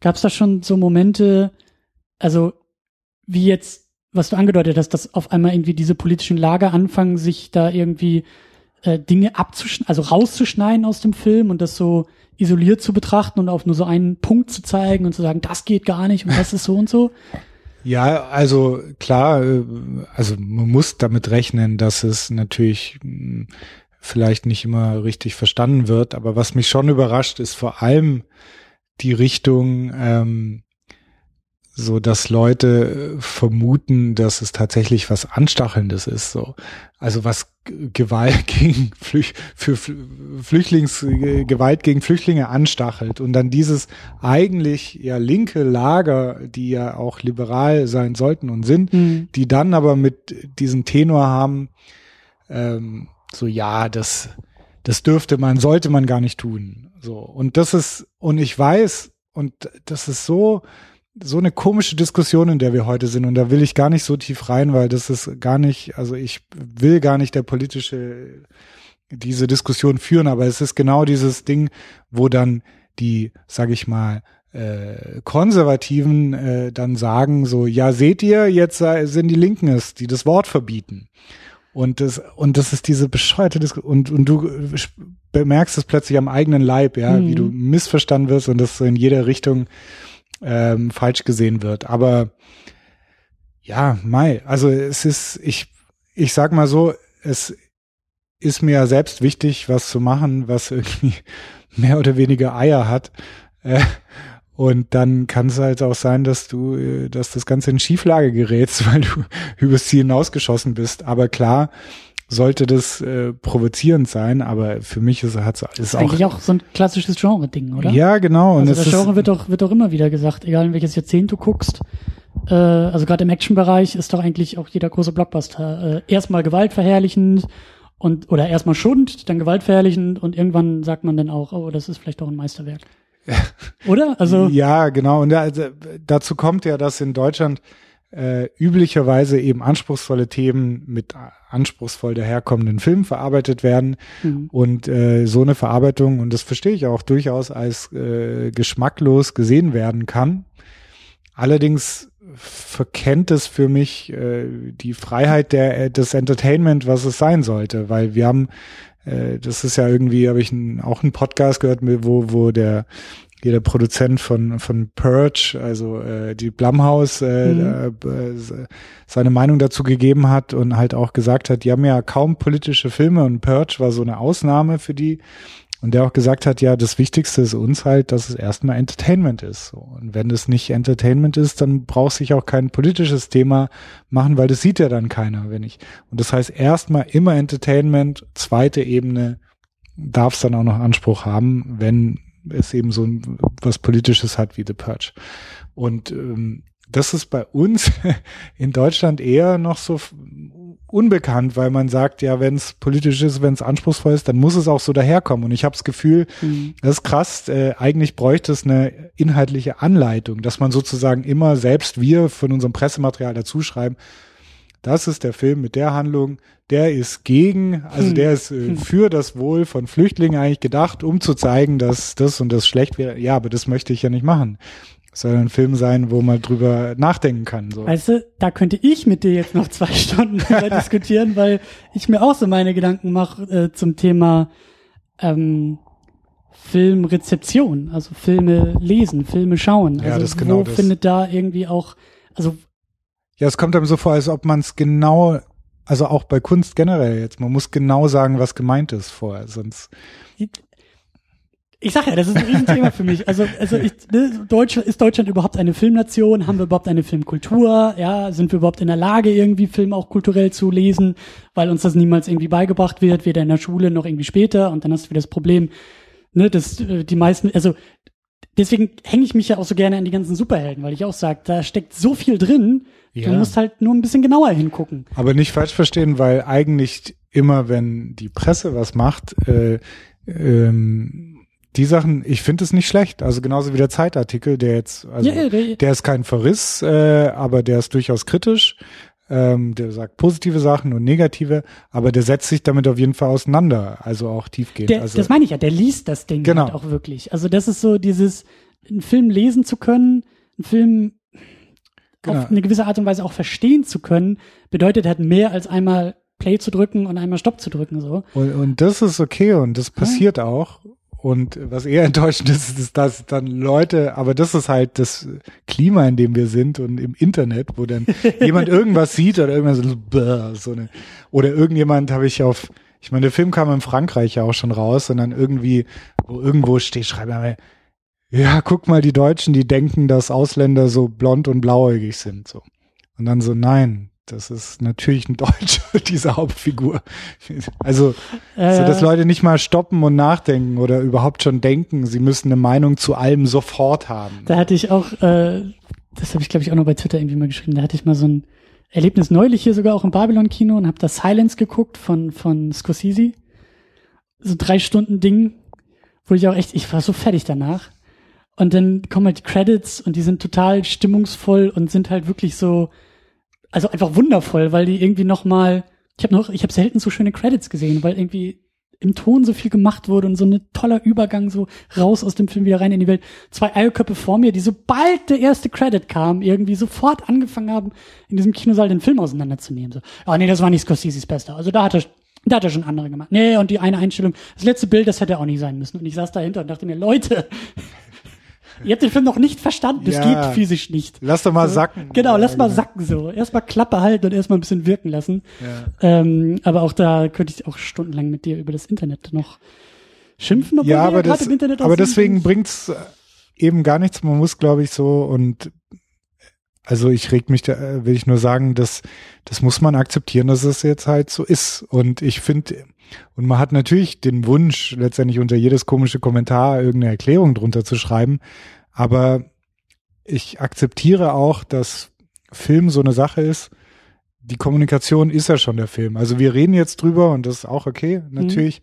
Gab es da schon so Momente, also wie jetzt, was du angedeutet hast, dass auf einmal irgendwie diese politischen Lager anfangen, sich da irgendwie äh, Dinge abzuschneiden, also rauszuschneiden aus dem Film und das so isoliert zu betrachten und auf nur so einen Punkt zu zeigen und zu sagen, das geht gar nicht und das ist so und so? *laughs* Ja, also klar, äh, also man muss damit rechnen, dass es natürlich hm, vielleicht nicht immer richtig verstanden wird, aber was mich schon überrascht, ist vor allem die Richtung, ähm, so dass Leute äh, vermuten, dass es tatsächlich was Anstachelndes ist, so. Also was Gewalt gegen Flüch für Flüchtlings Gewalt gegen Flüchtlinge anstachelt und dann dieses eigentlich ja linke Lager, die ja auch liberal sein sollten und sind, mhm. die dann aber mit diesem Tenor haben, ähm, so ja, das das dürfte man, sollte man gar nicht tun. So und das ist und ich weiß und das ist so so eine komische Diskussion, in der wir heute sind. Und da will ich gar nicht so tief rein, weil das ist gar nicht, also ich will gar nicht der politische, diese Diskussion führen, aber es ist genau dieses Ding, wo dann die, sag ich mal, äh, Konservativen äh, dann sagen so, ja, seht ihr, jetzt sind die Linken es, die das Wort verbieten. Und das, und das ist diese bescheuerte Diskussion. Und, und du bemerkst es plötzlich am eigenen Leib, ja, mhm. wie du missverstanden wirst und das so in jeder Richtung ähm, falsch gesehen wird. Aber ja, Mai, also es ist, ich, ich sag mal so, es ist mir ja selbst wichtig, was zu machen, was irgendwie *laughs* mehr oder weniger Eier hat. Äh, und dann kann es halt auch sein, dass du, äh, dass das Ganze in Schieflage gerätst, *laughs* weil du übers Ziel hinausgeschossen bist. Aber klar, sollte das äh, provozierend sein, aber für mich ist, hat's, ist, ist auch eigentlich auch so ein klassisches Genre-Ding, oder? Ja, genau. Und also das Genre wird doch wird doch immer wieder gesagt, egal in welches Jahrzehnt du guckst. Äh, also gerade im Action-Bereich ist doch eigentlich auch jeder große Blockbuster äh, erstmal gewaltverherrlichend und oder erstmal schund, dann gewaltverherrlichend und irgendwann sagt man dann auch, oh, das ist vielleicht auch ein Meisterwerk. *laughs* Oder? Also ja, genau. Und da, also, dazu kommt ja, dass in Deutschland äh, üblicherweise eben anspruchsvolle Themen mit anspruchsvoll daherkommenden Filmen verarbeitet werden. Mhm. Und äh, so eine Verarbeitung, und das verstehe ich auch durchaus als äh, geschmacklos gesehen werden kann. Allerdings verkennt es für mich äh, die Freiheit der, äh, des Entertainment, was es sein sollte, weil wir haben äh, das ist ja irgendwie, habe ich ein, auch einen Podcast gehört, wo, wo der jeder Produzent von von Purge, also äh, die Blumhouse, äh, mhm. äh, seine Meinung dazu gegeben hat und halt auch gesagt hat, die haben ja kaum politische Filme und Purge war so eine Ausnahme für die. Und der auch gesagt hat, ja, das Wichtigste ist uns halt, dass es erstmal Entertainment ist. Und wenn es nicht Entertainment ist, dann braucht sich auch kein politisches Thema machen, weil das sieht ja dann keiner, wenn ich. Und das heißt erstmal immer Entertainment, zweite Ebene darf es dann auch noch Anspruch haben, wenn es eben so was Politisches hat wie The Purge. Und ähm, das ist bei uns *laughs* in Deutschland eher noch so unbekannt, weil man sagt, ja, wenn es politisch ist, wenn es anspruchsvoll ist, dann muss es auch so daherkommen. Und ich habe das Gefühl, mhm. das ist krass, äh, eigentlich bräuchte es eine inhaltliche Anleitung, dass man sozusagen immer selbst wir von unserem Pressematerial dazu schreiben, das ist der Film mit der Handlung, der ist gegen, also hm. der ist äh, hm. für das Wohl von Flüchtlingen eigentlich gedacht, um zu zeigen, dass das und das schlecht wäre. Ja, aber das möchte ich ja nicht machen. Soll ein Film sein, wo man drüber nachdenken kann. So. Weißt du, da könnte ich mit dir jetzt noch zwei *laughs* Stunden diskutieren, weil ich mir auch so meine Gedanken mache äh, zum Thema ähm, Filmrezeption, also Filme lesen, Filme schauen. Also ja, das genau wo findet da irgendwie auch, also ja, es kommt einem so vor, als ob man es genau, also auch bei Kunst generell jetzt, man muss genau sagen, was gemeint ist vorher, sonst. Ich sag ja, das ist ein Riesenthema für mich. Also, also ich, ne, Deutschland, ist Deutschland überhaupt eine Filmnation? Haben wir überhaupt eine Filmkultur? Ja, sind wir überhaupt in der Lage, irgendwie Film auch kulturell zu lesen, weil uns das niemals irgendwie beigebracht wird, weder in der Schule noch irgendwie später. Und dann hast du wieder das Problem, ne, dass äh, die meisten, also deswegen hänge ich mich ja auch so gerne an die ganzen Superhelden, weil ich auch sage, da steckt so viel drin, ja. Du musst halt nur ein bisschen genauer hingucken. Aber nicht falsch verstehen, weil eigentlich immer, wenn die Presse was macht, äh, ähm, die Sachen, ich finde es nicht schlecht. Also genauso wie der Zeitartikel, der jetzt, also Ja, ja, der- ist kein Verriss, äh, aber der ist durchaus kritisch. Ähm, der sagt positive Sachen und negative, aber der setzt sich damit auf jeden Fall auseinander, also auch tiefgehend. Der, also, das meine ich ja, der liest das Ding Genau. halt auch wirklich. Also das ist so dieses, einen Film lesen zu können, einen Film Genau. auf eine gewisse Art und Weise auch verstehen zu können, bedeutet halt mehr als einmal Play zu drücken und einmal Stopp zu drücken, so. Und, und das ist okay und das passiert auch. Und was eher *laughs* enttäuschend ist, ist, dass dann Leute, aber das ist halt das Klima, in dem wir sind und im Internet, wo dann *laughs* jemand irgendwas sieht oder irgendwas so, bäh, so eine, oder irgendjemand habe ich auf, ich meine, der Film kam in Frankreich ja auch schon raus und dann irgendwie, wo irgendwo steht, schreibe mir, ja, guck mal, die Deutschen, die denken, dass Ausländer so blond und blauäugig sind, so. Und dann so, nein, das ist natürlich ein Deutscher, *laughs* diese Hauptfigur. Also, Äh, so dass Leute nicht mal stoppen und nachdenken oder überhaupt schon denken, sie müssen eine Meinung zu allem sofort haben. Da hatte ich auch, äh, das habe ich glaube ich auch noch bei Twitter irgendwie mal geschrieben, da hatte ich mal so ein Erlebnis neulich hier sogar auch im Babylon-Kino und habe da Silence geguckt von, von Scorsese. So drei Stunden Ding, wo ich auch echt, ich war so fertig danach. Und dann kommen halt die Credits und die sind total stimmungsvoll und sind halt wirklich so, also einfach wundervoll, weil die irgendwie noch mal, ich habe noch, ich habe selten so schöne Credits gesehen, weil irgendwie im Ton so viel gemacht wurde und so ein toller Übergang so raus aus dem Film wieder rein in die Welt. Zwei Eierköpfe vor mir, die sobald der erste Credit kam, irgendwie sofort angefangen haben, in diesem Kinosaal den Film auseinanderzunehmen. So, ah nee, das war nicht Scorseses Bester. Also da hat er, da hat er schon andere gemacht. Nee, und die eine Einstellung, das letzte Bild, das hätte auch nicht sein müssen. Und ich saß dahinter und dachte mir, Leute, ihr habt den Film noch nicht verstanden. Das Ja. geht physisch nicht. Lass doch mal sacken. Genau, lass mal Ja, sacken so. Erstmal Klappe halten und erstmal ein bisschen wirken lassen. Ja. Ähm, aber auch da könnte ich auch stundenlang mit dir über das Internet noch schimpfen, Ja, aber, das, im Internet aber deswegen bringt's eben gar nichts. Man muss, glaube ich, so und also ich reg mich da, äh, will ich nur sagen, dass das muss man akzeptieren, dass es jetzt halt so ist. Und ich finde, und man hat natürlich den Wunsch, letztendlich unter jedes komische Kommentar irgendeine Erklärung drunter zu schreiben. Aber ich akzeptiere auch, dass Film so eine Sache ist. Die Kommunikation ist ja schon der Film. Also wir reden jetzt drüber und das ist auch okay, natürlich.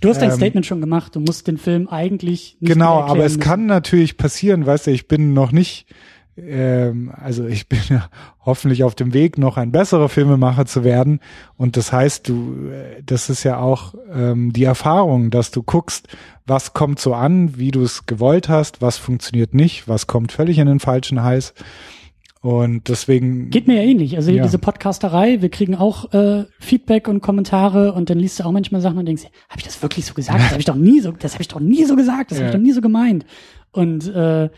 du hast dein ähm, Statement schon gemacht. Du musst den Film eigentlich nicht Genau, aber es kann natürlich passieren, weißt du, ich bin noch nicht, ähm, also ich bin ja hoffentlich auf dem Weg, noch ein besserer Filmemacher zu werden. Und das heißt, du, äh, das ist ja auch ähm, die Erfahrung, dass du guckst, was kommt so an, wie du es gewollt hast, was funktioniert nicht, was kommt völlig in den falschen Hals. Und deswegen. Geht mir ja ähnlich. Also Ja. diese Podcasterei, wir kriegen auch äh, Feedback und Kommentare und dann liest du auch manchmal Sachen und denkst, habe ich das wirklich so gesagt? Das habe ich doch nie so, das habe ich doch nie so gesagt, das habe Ja. ich doch nie so gemeint. Und äh,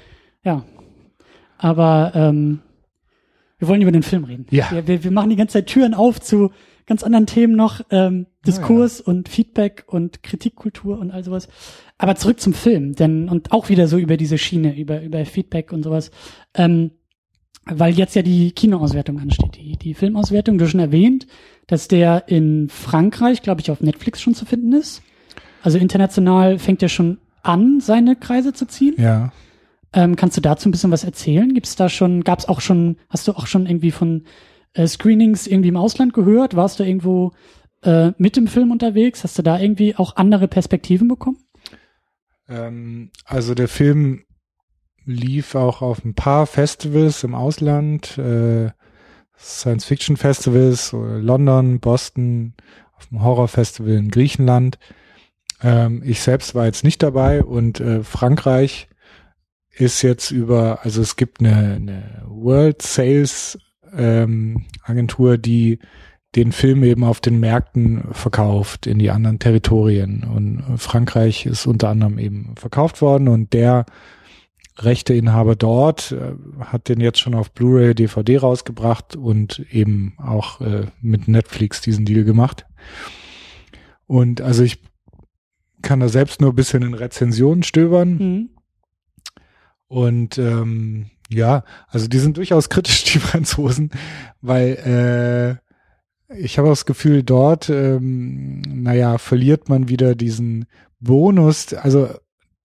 ja, aber ähm, wir wollen über den Film reden. Ja. Wir, wir, wir machen die ganze Zeit Türen auf zu ganz anderen Themen noch, ähm, Diskurs und Feedback und Kritikkultur und all sowas. Aber zurück zum Film, denn und auch wieder so über diese Schiene, über über Feedback und sowas. Ähm, weil jetzt ja die Kinoauswertung ansteht, die, die Filmauswertung. Du hast schon erwähnt, dass der in Frankreich, glaube ich, auf Netflix schon zu finden ist. Also international fängt er schon an, seine Kreise zu ziehen. Ja. Ähm, kannst du dazu ein bisschen was erzählen? Gibt's da schon, gab's auch schon, hast du auch schon irgendwie von äh, Screenings irgendwie im Ausland gehört? Warst du irgendwo äh, mit dem Film unterwegs? Hast du da irgendwie auch andere Perspektiven bekommen? Ähm, also der Film lief auch auf ein paar Festivals im Ausland, äh, Science-Fiction-Festivals, London, Boston, auf dem Horror-Festival in Griechenland. Ähm, ich selbst war jetzt nicht dabei und äh, Frankreich ist jetzt über, also es gibt eine, eine World Sales ähm, Agentur, die den Film eben auf den Märkten verkauft in die anderen Territorien. Und Frankreich ist unter anderem eben verkauft worden und der Rechteinhaber dort äh, hat den jetzt schon auf Blu-ray, DVD rausgebracht und eben auch äh, mit Netflix diesen Deal gemacht. Und also ich kann da selbst nur ein bisschen in Rezensionen stöbern. Mhm. Und ähm, ja, also die sind durchaus kritisch, *laughs* die Franzosen, weil äh, ich habe das Gefühl, dort, ähm, naja, verliert man wieder diesen Bonus. Also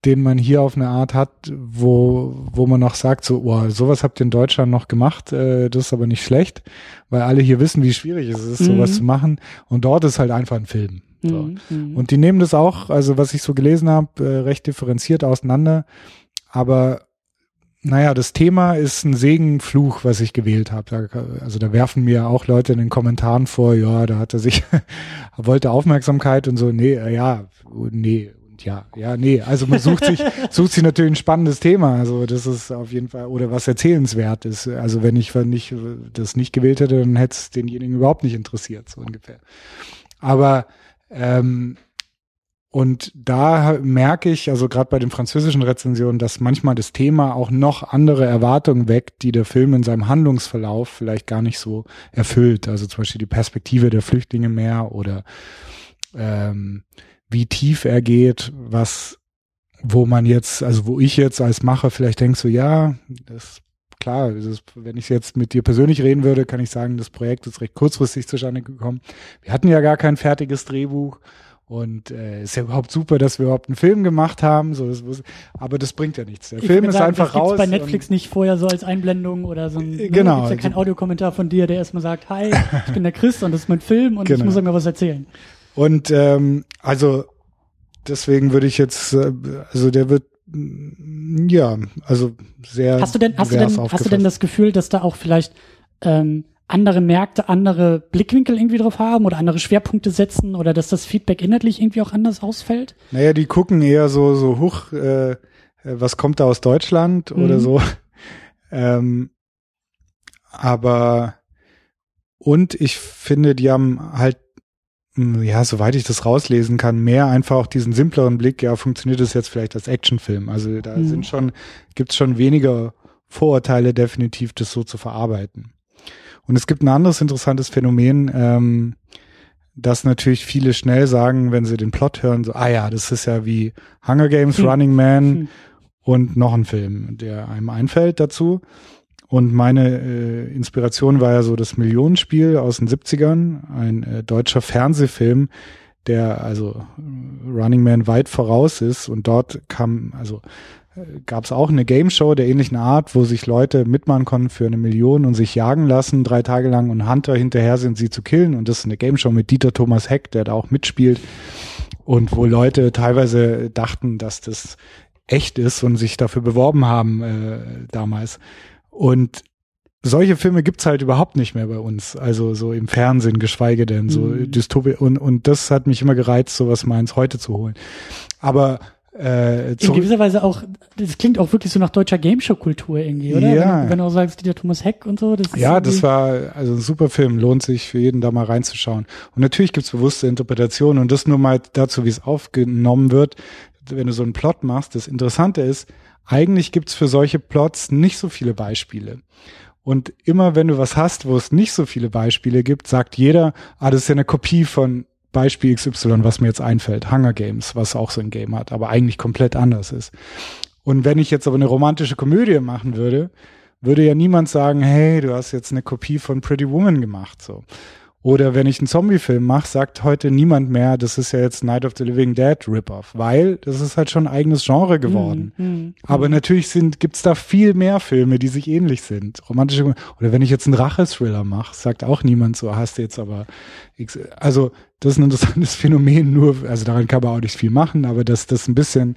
den man hier auf eine Art hat, wo, wo man noch sagt, so, oh, sowas habt ihr in Deutschland noch gemacht, äh, das ist aber nicht schlecht, weil alle hier wissen, wie schwierig es ist, mhm. sowas zu machen. Und dort ist halt einfach ein Film. So. Mhm. mhm. Und die nehmen das auch, also was ich so gelesen habe, äh, recht differenziert auseinander. Aber naja, das Thema ist ein Segenfluch, was ich gewählt habe. Also da werfen mir auch Leute in den Kommentaren vor, ja, da hat er sich, *laughs* wollte Aufmerksamkeit und so, nee, äh, ja, nee, und ja, ja, nee. Also man sucht sich, *laughs* sucht sich natürlich ein spannendes Thema. Also das ist auf jeden Fall, oder was erzählenswert ist. Also wenn ich, wenn ich das nicht gewählt hätte, dann hätte es denjenigen überhaupt nicht interessiert, so ungefähr. Aber ähm, und da merke ich, also gerade bei den französischen Rezensionen, dass manchmal das Thema auch noch andere Erwartungen weckt, die der Film in seinem Handlungsverlauf vielleicht gar nicht so erfüllt. Also zum Beispiel die Perspektive der Flüchtlinge mehr oder ähm, wie tief er geht, was, wo man jetzt, also wo ich jetzt als Macher vielleicht denke, so ja, das klar, ist, wenn ich jetzt mit dir persönlich reden würde, kann ich sagen, das Projekt ist recht kurzfristig zustande gekommen. Wir hatten ja gar kein fertiges Drehbuch und äh, ist ja überhaupt super, dass wir überhaupt einen Film gemacht haben. So, das, aber das bringt ja nichts. Der ich Film ist sagen, einfach das raus. bei Netflix nicht vorher so als Einblendung oder so ein. Äh, genau. Ne, gibt's ja kein Audiokommentar von dir, der erstmal sagt, hi, ich bin der *laughs* Chris und das ist mein Film und genau. ich muss mir was erzählen. Und ähm, also deswegen würde ich jetzt, äh, also der wird ja, also sehr. Hast du denn, hast du denn, hast du denn das Gefühl, dass da auch vielleicht ähm, andere Märkte andere Blickwinkel irgendwie drauf haben oder andere Schwerpunkte setzen oder dass das Feedback inhaltlich irgendwie auch anders ausfällt? Naja, die gucken eher so, so hoch, äh, was kommt da aus Deutschland mhm. oder so. *laughs* Ähm, aber und ich finde, die haben halt, hm, ja, soweit ich das rauslesen kann, mehr einfach auch diesen simpleren Blick, ja, funktioniert das jetzt vielleicht als Actionfilm? Also da mhm. sind schon, gibt's schon weniger Vorurteile definitiv, das so zu verarbeiten. Und es gibt ein anderes interessantes Phänomen, ähm, dass natürlich viele schnell sagen, wenn sie den Plot hören, so, ah ja, das ist ja wie Hunger Games, hm. Running Man hm. und noch ein Film, der einem einfällt dazu. Und meine äh, Inspiration war ja so das Millionenspiel aus den 70ern, ein äh, deutscher Fernsehfilm, der also Running Man weit voraus ist. Und dort kam, also gab es auch eine Game Show der ähnlichen Art, wo sich Leute mitmachen konnten für eine Million und sich jagen lassen, drei Tage lang und Hunter hinterher sind, sie zu killen. Und das ist eine Game Show mit Dieter Thomas Heck, der da auch mitspielt. Und wo Leute teilweise dachten, dass das echt ist und sich dafür beworben haben äh, damals. Und solche Filme gibt's halt überhaupt nicht mehr bei uns. Also so im Fernsehen, geschweige denn so mhm. Dystopie. Und, und das hat mich immer gereizt, sowas mal ins Heute zu holen. Aber äh, in gewisser Weise auch, das klingt auch wirklich so nach deutscher Gameshow-Kultur irgendwie, oder? Ja. Wenn, wenn, du auch sagst, der Thomas Heck und so. Das ist ja, das war also ein super Film, lohnt sich für jeden da mal reinzuschauen. Und natürlich gibt's bewusste Interpretationen und das nur mal dazu, wie es aufgenommen wird, wenn du so einen Plot machst. Das Interessante ist, eigentlich gibt's für solche Plots nicht so viele Beispiele. Und immer wenn du was hast, wo es nicht so viele Beispiele gibt, sagt jeder, ah, das ist ja eine Kopie von Beispiel XY, was mir jetzt einfällt, Hunger Games, was auch so ein Game hat, aber eigentlich komplett anders ist. Und wenn ich jetzt aber eine romantische Komödie machen würde, würde ja niemand sagen, hey, du hast jetzt eine Kopie von Pretty Woman gemacht, so. Oder wenn ich einen Zombie-Film mache, sagt heute niemand mehr, das ist ja jetzt Night of the Living Dead Rip-Off, weil das ist halt schon ein eigenes Genre geworden. Mm, mm, Aber mm. natürlich sind, gibt's da viel mehr Filme, die sich ähnlich sind. Romantische, oder wenn ich jetzt einen Rache-Thriller mache, sagt auch niemand so, hast du jetzt aber, also, das ist ein interessantes *laughs* Phänomen, nur, also daran kann man auch nicht viel machen, aber dass das ein bisschen,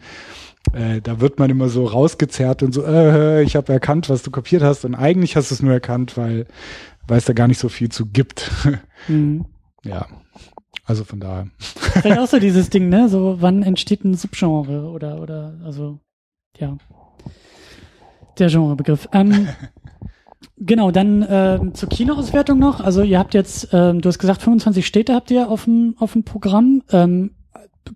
äh, da wird man immer so rausgezerrt und so, äh, ich habe erkannt, was du kopiert hast und eigentlich hast du es nur erkannt, weil weil es da gar nicht so viel zu gibt. *laughs* Mhm. Ja. Also von daher. Vielleicht *laughs* auch so dieses Ding, ne? So, wann entsteht ein Subgenre oder, oder, also, ja. Der Genrebegriff. Ähm, genau, dann ähm, zur Kinoauswertung noch. Also ihr habt jetzt, ähm, du hast gesagt, 25 Städte habt ihr auf dem, auf dem Programm. Ähm,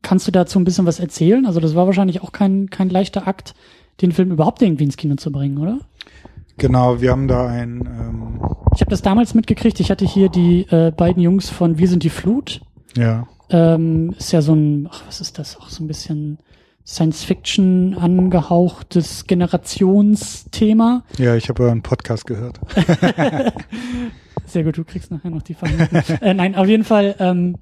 kannst du dazu ein bisschen was erzählen? Also das war wahrscheinlich auch kein, kein leichter Akt, den Film überhaupt irgendwie ins Kino zu bringen, oder? Genau, wir haben da ein. Ähm ich habe das damals mitgekriegt. Ich hatte hier die äh, beiden Jungs von Wir sind die Flut. Ja. Ähm, ist ja so ein, ach, was ist das? Auch so ein bisschen Science-Fiction angehauchtes Generationsthema. Ja, ich habe einen Podcast gehört. *laughs* Sehr gut, du kriegst nachher noch die Verhandlung. äh, nein, auf jeden Fall. Ähm,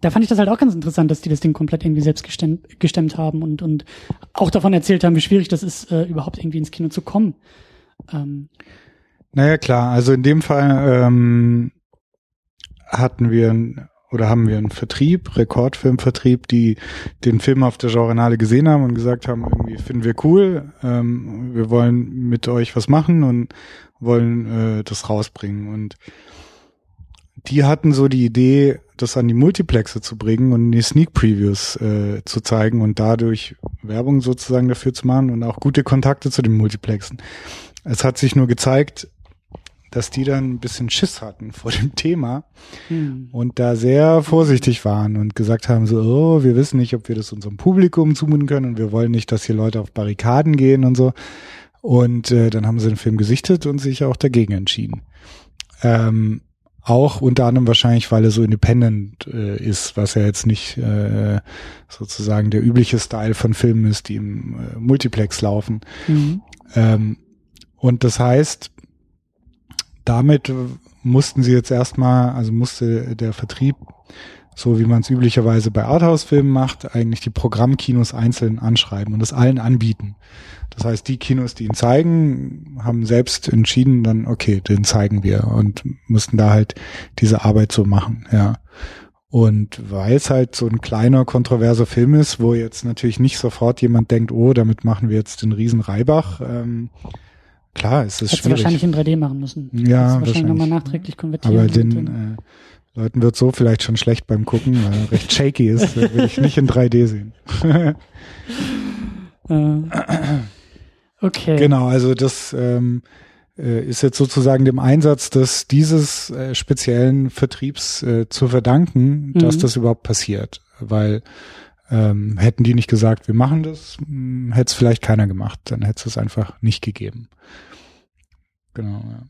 da fand ich das halt auch ganz interessant, dass die das Ding komplett irgendwie selbst gestemmt, gestemmt haben und, und auch davon erzählt haben, wie schwierig das ist, äh, überhaupt irgendwie ins Kino zu kommen. Ähm. Naja, klar, also in dem Fall ähm, hatten wir oder haben wir einen Vertrieb, Rekordfilmvertrieb, die den Film auf der Genrenale gesehen haben und gesagt haben, irgendwie finden wir cool, ähm, wir wollen mit euch was machen und wollen äh, das rausbringen. Und die hatten so die Idee, das an die Multiplexe zu bringen und die Sneak Previews äh, zu zeigen und dadurch Werbung sozusagen dafür zu machen und auch gute Kontakte zu den Multiplexen. Es hat sich nur gezeigt, dass die dann ein bisschen Schiss hatten vor dem Thema hm. und da sehr vorsichtig waren und gesagt haben so, oh, wir wissen nicht, ob wir das unserem Publikum zumuten können und wir wollen nicht, dass hier Leute auf Barrikaden gehen und so. Und äh, dann haben sie den Film gesichtet und sich auch dagegen entschieden. Ähm, auch unter anderem wahrscheinlich, weil er so independent äh, ist, was ja jetzt nicht äh, sozusagen der übliche Style von Filmen ist, die im äh, Multiplex laufen. Mhm. Ähm, und das heißt, damit mussten sie jetzt erstmal, also musste der Vertrieb, so wie man es üblicherweise bei Arthouse-Filmen macht, eigentlich die Programmkinos einzeln anschreiben und es allen anbieten. Das heißt, die Kinos, die ihn zeigen, haben selbst entschieden, dann, okay, den zeigen wir und mussten da halt diese Arbeit so machen, ja. Und weil es halt so ein kleiner, kontroverser Film ist, wo jetzt natürlich nicht sofort jemand denkt, oh, damit machen wir jetzt den riesen Reibach, ähm, Klar, es ist Hättest schwierig. wahrscheinlich in 3D machen müssen. Ja, wahrscheinlich, wahrscheinlich nochmal nachträglich konvertieren. Aber den äh, Leuten wird so vielleicht schon schlecht beim Gucken, weil er recht shaky ist, will ich nicht in 3D sehen. *laughs* äh, okay. Genau, also das ähm, äh, ist jetzt sozusagen dem Einsatz des dieses äh, speziellen Vertriebs äh, zu verdanken, mhm. dass das überhaupt passiert, weil ähm, hätten die nicht gesagt, wir machen das, hm, hätte es vielleicht keiner gemacht. Dann hätte es einfach nicht gegeben. Genau, ja.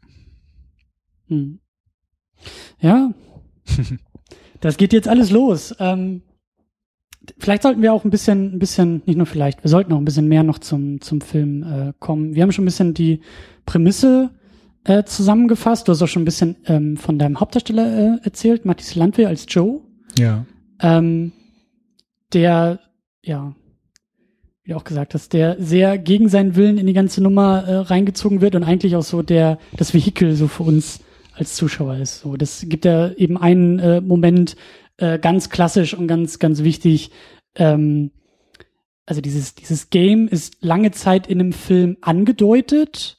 Hm. Ja. *laughs* das geht jetzt alles los. Ähm, vielleicht sollten wir auch ein bisschen, ein bisschen, nicht nur vielleicht, wir sollten auch ein bisschen mehr noch zum, zum Film äh, kommen. Wir haben schon ein bisschen die Prämisse äh, zusammengefasst. Du hast auch schon ein bisschen ähm, von deinem Hauptdarsteller äh, erzählt, Matthias Landwehr als Joe. Ja. Ähm, der, ja, wie du auch gesagt hast, der sehr gegen seinen Willen in die ganze Nummer äh, reingezogen wird und eigentlich auch so der, das Vehikel so für uns als Zuschauer ist. So, das gibt ja eben einen äh, Moment äh, ganz klassisch und ganz, ganz wichtig. Ähm, also dieses, dieses Game ist lange Zeit in einem Film angedeutet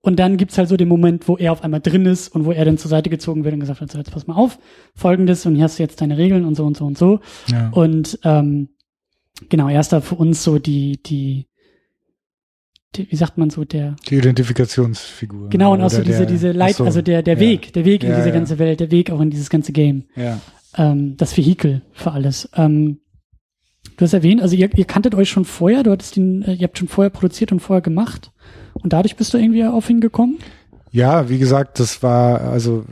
und dann gibt's halt so den Moment, wo er auf einmal drin ist und wo er dann zur Seite gezogen wird und gesagt hat, so, jetzt pass mal auf, folgendes und hier hast du jetzt deine Regeln und so und so und so. Ja. Und ähm, genau, er ist da für uns so die, die, die, wie sagt man so, der Die Identifikationsfigur. Genau, und auch so diese, diese Leit, so, also der, der ja. Weg, der Weg in ja, diese ganze Welt, der Weg auch in dieses ganze Game. Ja. Ähm, das Vehikel für alles. Ähm, du hast erwähnt, also ihr, ihr kanntet euch schon vorher, du hattest ihn, äh, ihr habt schon vorher produziert und vorher gemacht. Und dadurch bist du irgendwie auf ihn gekommen? Ja, wie gesagt, das war also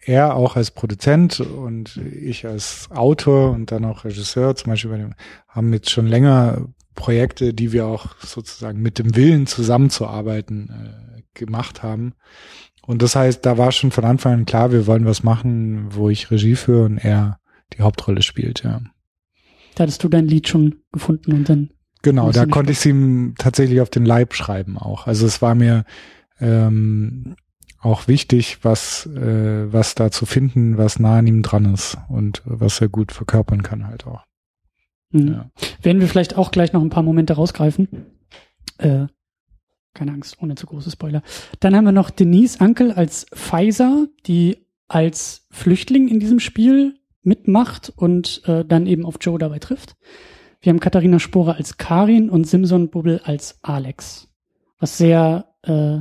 er auch als Produzent und ich als Autor und dann auch Regisseur zum Beispiel bei dem, haben jetzt schon länger Projekte, die wir auch sozusagen mit dem Willen zusammenzuarbeiten äh, gemacht haben. Und das heißt, da war schon von Anfang an klar, wir wollen was machen, wo ich Regie führe und er die Hauptrolle spielt, ja. Da hattest du dein Lied schon gefunden und dann Genau, da konnte ich es ihm tatsächlich auf den Leib schreiben auch. Also es war mir ähm, auch wichtig, was, äh, was da zu finden, was nah an ihm dran ist und was er gut verkörpern kann halt auch. Mhm. Ja. Werden wir vielleicht auch gleich noch ein paar Momente rausgreifen. Äh, keine Angst, ohne zu große Spoiler. Dann haben wir noch Denise Ankel als Pfizer, die als Flüchtling in diesem Spiel mitmacht und äh, dann eben auf Joe dabei trifft. Wir haben Katharina Sporer als Karin und Simson Bubbel als Alex. Was sehr äh,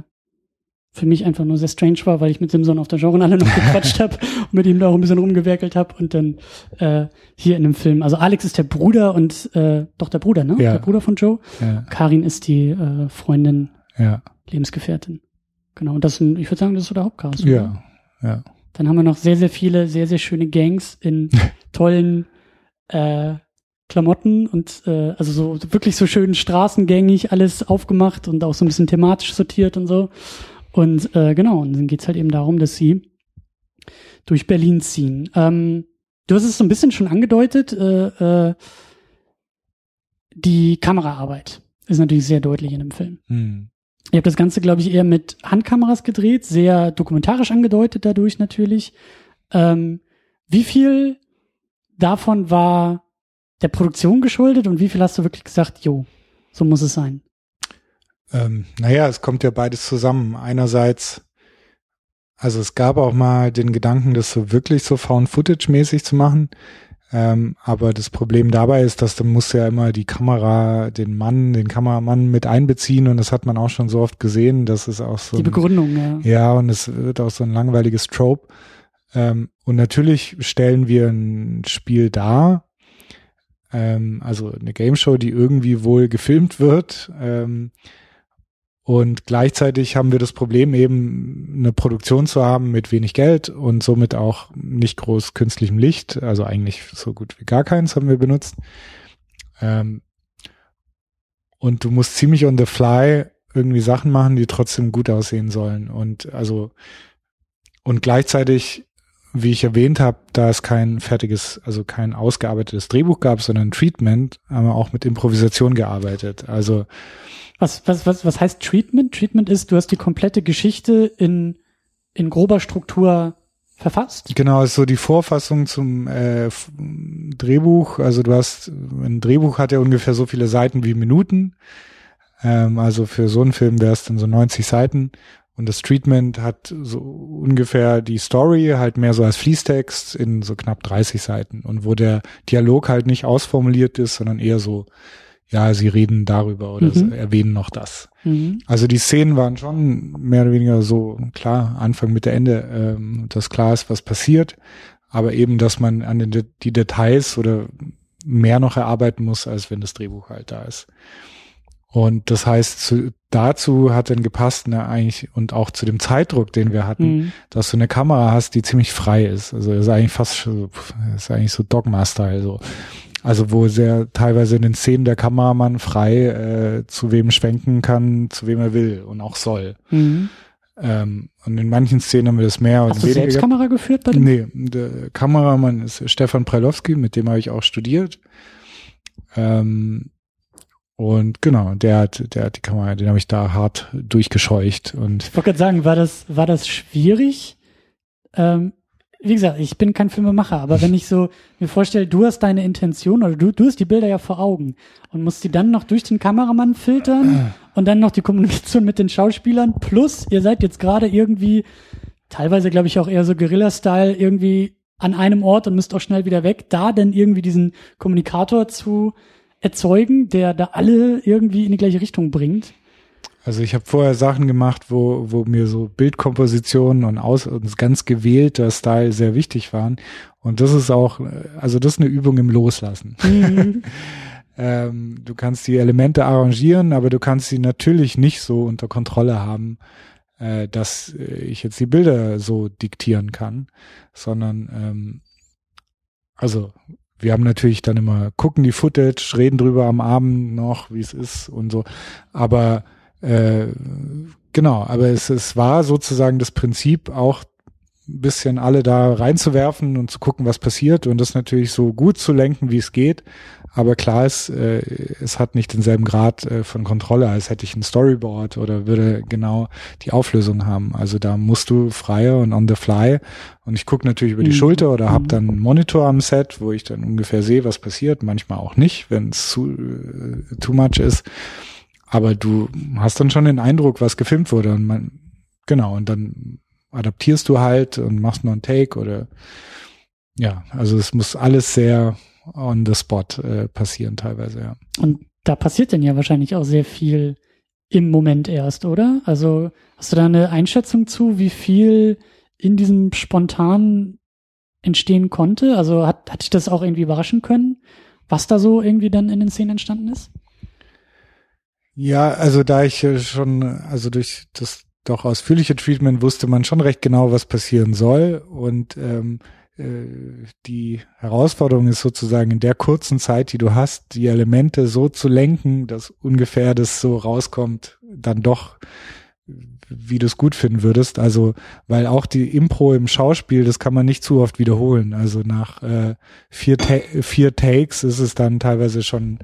für mich einfach nur sehr strange war, weil ich mit Simson auf der Genrenale noch gequatscht *laughs* habe und mit ihm da auch ein bisschen rumgewerkelt habe und dann äh, hier in dem Film. Also Alex ist der Bruder und äh, doch der Bruder, ne? Ja. Der Bruder von Joe. Ja. Karin ist die äh, Freundin, ja. Lebensgefährtin. Genau. Und das, sind, ich würde sagen, das ist so der Hauptcast. Ja, ja. Dann haben wir noch sehr, sehr viele, sehr, sehr schöne Gangs in *laughs* tollen äh, Klamotten und äh, also so wirklich so schön straßengängig alles aufgemacht und auch so ein bisschen thematisch sortiert und so. Und äh, genau, und dann geht's halt eben darum, dass sie durch Berlin ziehen. Ähm, du hast es so ein bisschen schon angedeutet, äh, äh, die Kameraarbeit ist natürlich sehr deutlich in dem Film. Hm. Ihr habt das Ganze, glaube ich, eher mit Handkameras gedreht, sehr dokumentarisch angedeutet dadurch natürlich. Ähm, wie viel davon war der Produktion geschuldet und wie viel hast du wirklich gesagt, jo, so muss es sein? Ähm, naja, es kommt ja beides zusammen. Einerseits, also es gab auch mal den Gedanken, das so wirklich so Found-Footage-mäßig zu machen. Ähm, aber das Problem dabei ist, dass dann muss ja immer die Kamera, den Mann, den Kameramann mit einbeziehen und das hat man auch schon so oft gesehen, dass es auch so. Die Begründung, ein, ja. Ja, und es wird auch so ein langweiliges Trope. Ähm, und natürlich stellen wir ein Spiel dar, ähm, also eine Game Show, die irgendwie wohl gefilmt wird. Ähm, und gleichzeitig haben wir das Problem eben eine Produktion zu haben mit wenig Geld und somit auch nicht groß künstlichem Licht. Also eigentlich so gut wie gar keins haben wir benutzt. Ähm, und du musst ziemlich on the fly irgendwie Sachen machen, die trotzdem gut aussehen sollen. Und also und gleichzeitig, wie ich erwähnt habe, da es kein fertiges, also kein ausgearbeitetes Drehbuch gab, sondern ein Treatment, haben wir auch mit Improvisation gearbeitet. Also was, was, was, was heißt Treatment? Treatment ist, du hast die komplette Geschichte in, in grober Struktur verfasst? Genau, ist so die Vorfassung zum äh, Drehbuch. Also du hast, ein Drehbuch hat ja ungefähr so viele Seiten wie Minuten. Ähm, also für so einen Film wäre es dann so 90 Seiten. Und das Treatment hat so ungefähr die Story halt mehr so als Fließtext in so knapp 30 Seiten. Und wo der Dialog halt nicht ausformuliert ist, sondern eher so ja, sie reden darüber oder mhm. erwähnen noch das. Mhm. Also die Szenen waren schon mehr oder weniger so klar, Anfang, Mitte, Ende, ähm, dass klar ist, was passiert, aber eben, dass man an den, die Details oder mehr noch erarbeiten muss, als wenn das Drehbuch halt da ist. Und das heißt, zu, dazu hat dann gepasst, ne, eigentlich, und auch zu dem Zeitdruck, den wir hatten, mhm. dass du eine Kamera hast, die ziemlich frei ist. Also ist eigentlich fast, ist eigentlich so Dogma-Style, so. Also wo sehr teilweise in den Szenen der Kameramann frei äh, zu wem schwenken kann, zu wem er will und auch soll. Mhm. Ähm, und in manchen Szenen haben wir das mehr Hast und du selbst Kamera geführt dem? Nee, der Kameramann ist Stefan Prelowski, mit dem habe ich auch studiert. Ähm, und genau, der hat, der hat die Kamera, den habe ich da hart durchgescheucht. Und ich wollte gerade sagen, war das, war das schwierig? Ähm, wie gesagt, ich bin kein Filmemacher, aber wenn ich so mir vorstelle, du hast deine Intention oder du, du hast die Bilder ja vor Augen und musst die dann noch durch den Kameramann filtern und dann noch die Kommunikation mit den Schauspielern plus ihr seid jetzt gerade irgendwie teilweise glaube ich auch eher so Guerilla-Style irgendwie an einem Ort und müsst auch schnell wieder weg, da denn irgendwie diesen Kommunikator zu erzeugen, der da alle irgendwie in die gleiche Richtung bringt. Also ich habe vorher Sachen gemacht, wo, wo mir so Bildkompositionen und, aus, und ganz gewählter Style sehr wichtig waren. Und das ist auch, also das ist eine Übung im Loslassen. Mhm. *laughs* ähm, du kannst die Elemente arrangieren, aber du kannst sie natürlich nicht so unter Kontrolle haben, äh, dass ich jetzt die Bilder so diktieren kann, sondern ähm, also wir haben natürlich dann immer gucken die Footage, reden drüber am Abend noch, wie es ist und so, aber äh, genau, aber es, es war sozusagen das Prinzip auch ein bisschen alle da reinzuwerfen und zu gucken, was passiert und das natürlich so gut zu lenken, wie es geht. Aber klar ist, äh, es hat nicht denselben Grad äh, von Kontrolle, als hätte ich ein Storyboard oder würde genau die Auflösung haben. Also da musst du freier und on the fly. Und ich gucke natürlich über die mhm. Schulter oder habe mhm. dann einen Monitor am Set, wo ich dann ungefähr sehe, was passiert. Manchmal auch nicht, wenn es zu äh, too much ist. Aber du hast dann schon den Eindruck, was gefilmt wurde und man, genau, und dann adaptierst du halt und machst noch einen Take oder ja, also es muss alles sehr on the spot äh, passieren teilweise, ja. Und da passiert denn ja wahrscheinlich auch sehr viel im Moment erst, oder? Also hast du da eine Einschätzung zu, wie viel in diesem spontan entstehen konnte? Also hat, hat dich das auch irgendwie überraschen können, was da so irgendwie dann in den Szenen entstanden ist? Ja, also da ich schon, also durch das doch ausführliche Treatment wusste man schon recht genau, was passieren soll. Und ähm, äh, die Herausforderung ist sozusagen in der kurzen Zeit, die du hast, die Elemente so zu lenken, dass ungefähr das so rauskommt, dann doch wie du es gut finden würdest. Also, weil auch die Impro im Schauspiel, das kann man nicht zu oft wiederholen. Also nach äh, vier, Ta vier Takes ist es dann teilweise schon,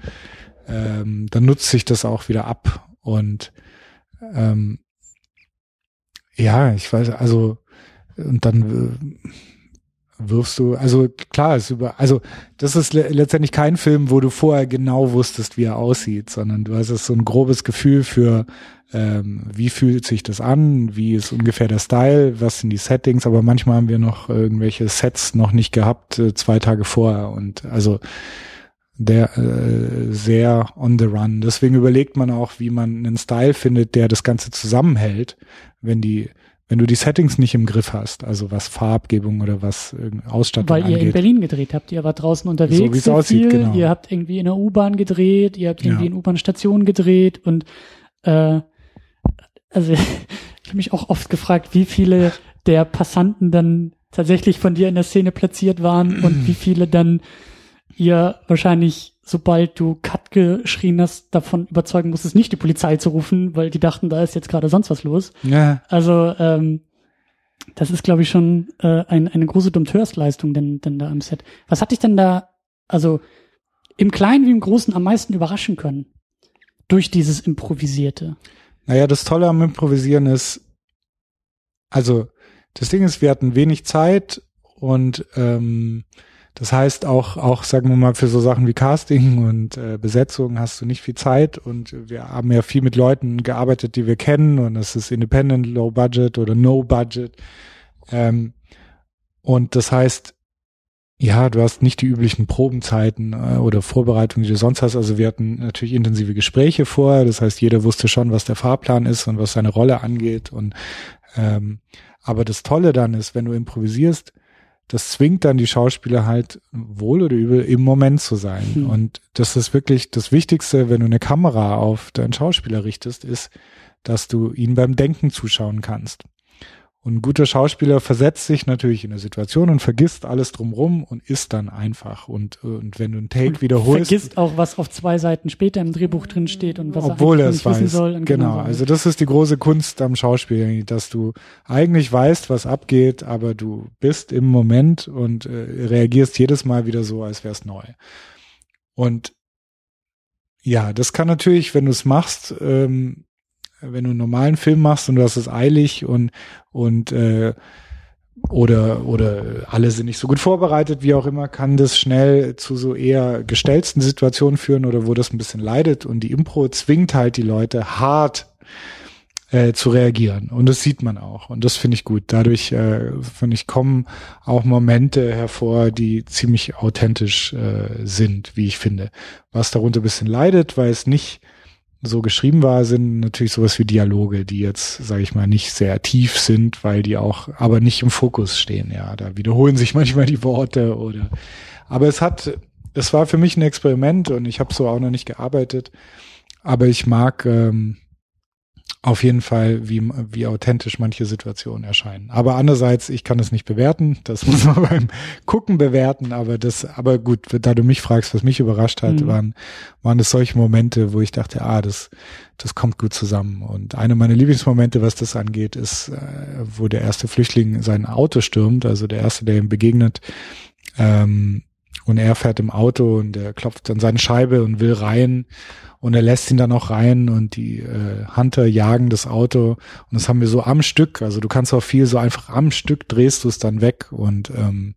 ähm, dann nutzt sich das auch wieder ab. Und ähm, ja, ich weiß, also und dann äh, wirfst du, also klar, ist über, also das ist le letztendlich kein Film, wo du vorher genau wusstest, wie er aussieht, sondern du hast so ein grobes Gefühl für, ähm, wie fühlt sich das an, wie ist ungefähr der Style, was sind die Settings, aber manchmal haben wir noch irgendwelche Sets noch nicht gehabt, äh, zwei Tage vorher und also der äh, sehr on the run. Deswegen überlegt man auch, wie man einen Style findet, der das Ganze zusammenhält, wenn die wenn du die Settings nicht im Griff hast, also was Farbgebung oder was Ausstattung Weil angeht. ihr in Berlin gedreht habt, ihr wart draußen unterwegs So wie es aussieht, viel, genau. ihr habt irgendwie in der U-Bahn gedreht, ihr habt irgendwie Ja. in U-Bahn-Stationen gedreht und äh, also *laughs* ich habe mich auch oft gefragt, wie viele der Passanten dann tatsächlich von dir in der Szene platziert waren und *clears throat* wie viele dann ihr wahrscheinlich, sobald du Cut geschrien hast, davon überzeugen musstest, nicht die Polizei zu rufen, weil die dachten, da ist jetzt gerade sonst was los. Ja, Also ähm, das ist, glaube ich, schon äh, ein, eine große Dompteursleistung denn, denn da am Set. Was hat dich denn da, also im Kleinen wie im Großen am meisten überraschen können? Durch dieses Improvisierte. naja, das Tolle am Improvisieren ist, also das Ding ist, wir hatten wenig Zeit und ähm, das heißt auch, auch sagen wir mal für so Sachen wie Casting und äh, Besetzung hast du nicht viel Zeit und wir haben ja viel mit Leuten gearbeitet, die wir kennen und das ist Independent, Low Budget oder No Budget ähm, und das heißt, ja, du hast nicht die üblichen Probenzeiten äh, oder Vorbereitungen, die du sonst hast. Also wir hatten natürlich intensive Gespräche vorher. Das heißt, jeder wusste schon, was der Fahrplan ist und was seine Rolle angeht. Und ähm, aber das Tolle dann ist, wenn du improvisierst, das zwingt dann die Schauspieler halt wohl oder übel im Moment zu sein. Hm. Und das ist wirklich das Wichtigste, wenn du eine Kamera auf deinen Schauspieler richtest, ist, dass du ihn beim Denken zuschauen kannst. Und ein guter Schauspieler versetzt sich natürlich in eine Situation und vergisst alles drumrum und ist dann einfach. Und, und wenn du einen Take wiederholst, Vergisst auch, was auf zwei Seiten später im Drehbuch drin steht und was obwohl er er es weiß. soll. Und genau, so. also das ist die große Kunst am Schauspiel, dass du eigentlich weißt, was abgeht, aber du bist im Moment und äh, reagierst jedes Mal wieder so, als wär's neu. Und ja, das kann natürlich, wenn du es machst, ähm, wenn du einen normalen Film machst und du hast es eilig und und äh, oder oder alle sind nicht so gut vorbereitet, wie auch immer, kann das schnell zu so eher gestellten Situationen führen oder wo das ein bisschen leidet und die Impro zwingt halt die Leute hart äh, zu reagieren und das sieht man auch und das finde ich gut. Dadurch äh, finde ich kommen auch Momente hervor, die ziemlich authentisch äh, sind, wie ich finde. Was darunter ein bisschen leidet, weil es nicht so geschrieben war, sind natürlich sowas wie Dialoge, die jetzt, sage ich mal, nicht sehr tief sind, weil die auch aber nicht im Fokus stehen. Ja, da wiederholen sich *laughs* manchmal die Worte oder. Aber es hat, es war für mich ein Experiment und ich habe so auch noch nicht gearbeitet. Aber ich mag ähm, auf jeden Fall, wie, wie authentisch manche Situationen erscheinen. Aber andererseits, ich kann es nicht bewerten. Das *laughs* muss man beim Gucken bewerten. Aber das, aber gut, da du mich fragst, was mich überrascht hat, Mhm. waren, waren es solche Momente, wo ich dachte, ah, das, das kommt gut zusammen. Und eine meiner Lieblingsmomente, was das angeht, ist, äh, wo der erste Flüchtling sein Auto stürmt, also der erste, der ihm begegnet, ähm, und er fährt im Auto und er klopft an seine Scheibe und will rein. Und er lässt ihn dann auch rein und die äh, Hunter jagen das Auto. Und das haben wir so am Stück, also du kannst auch viel so einfach am Stück drehst du es dann weg. Und ähm,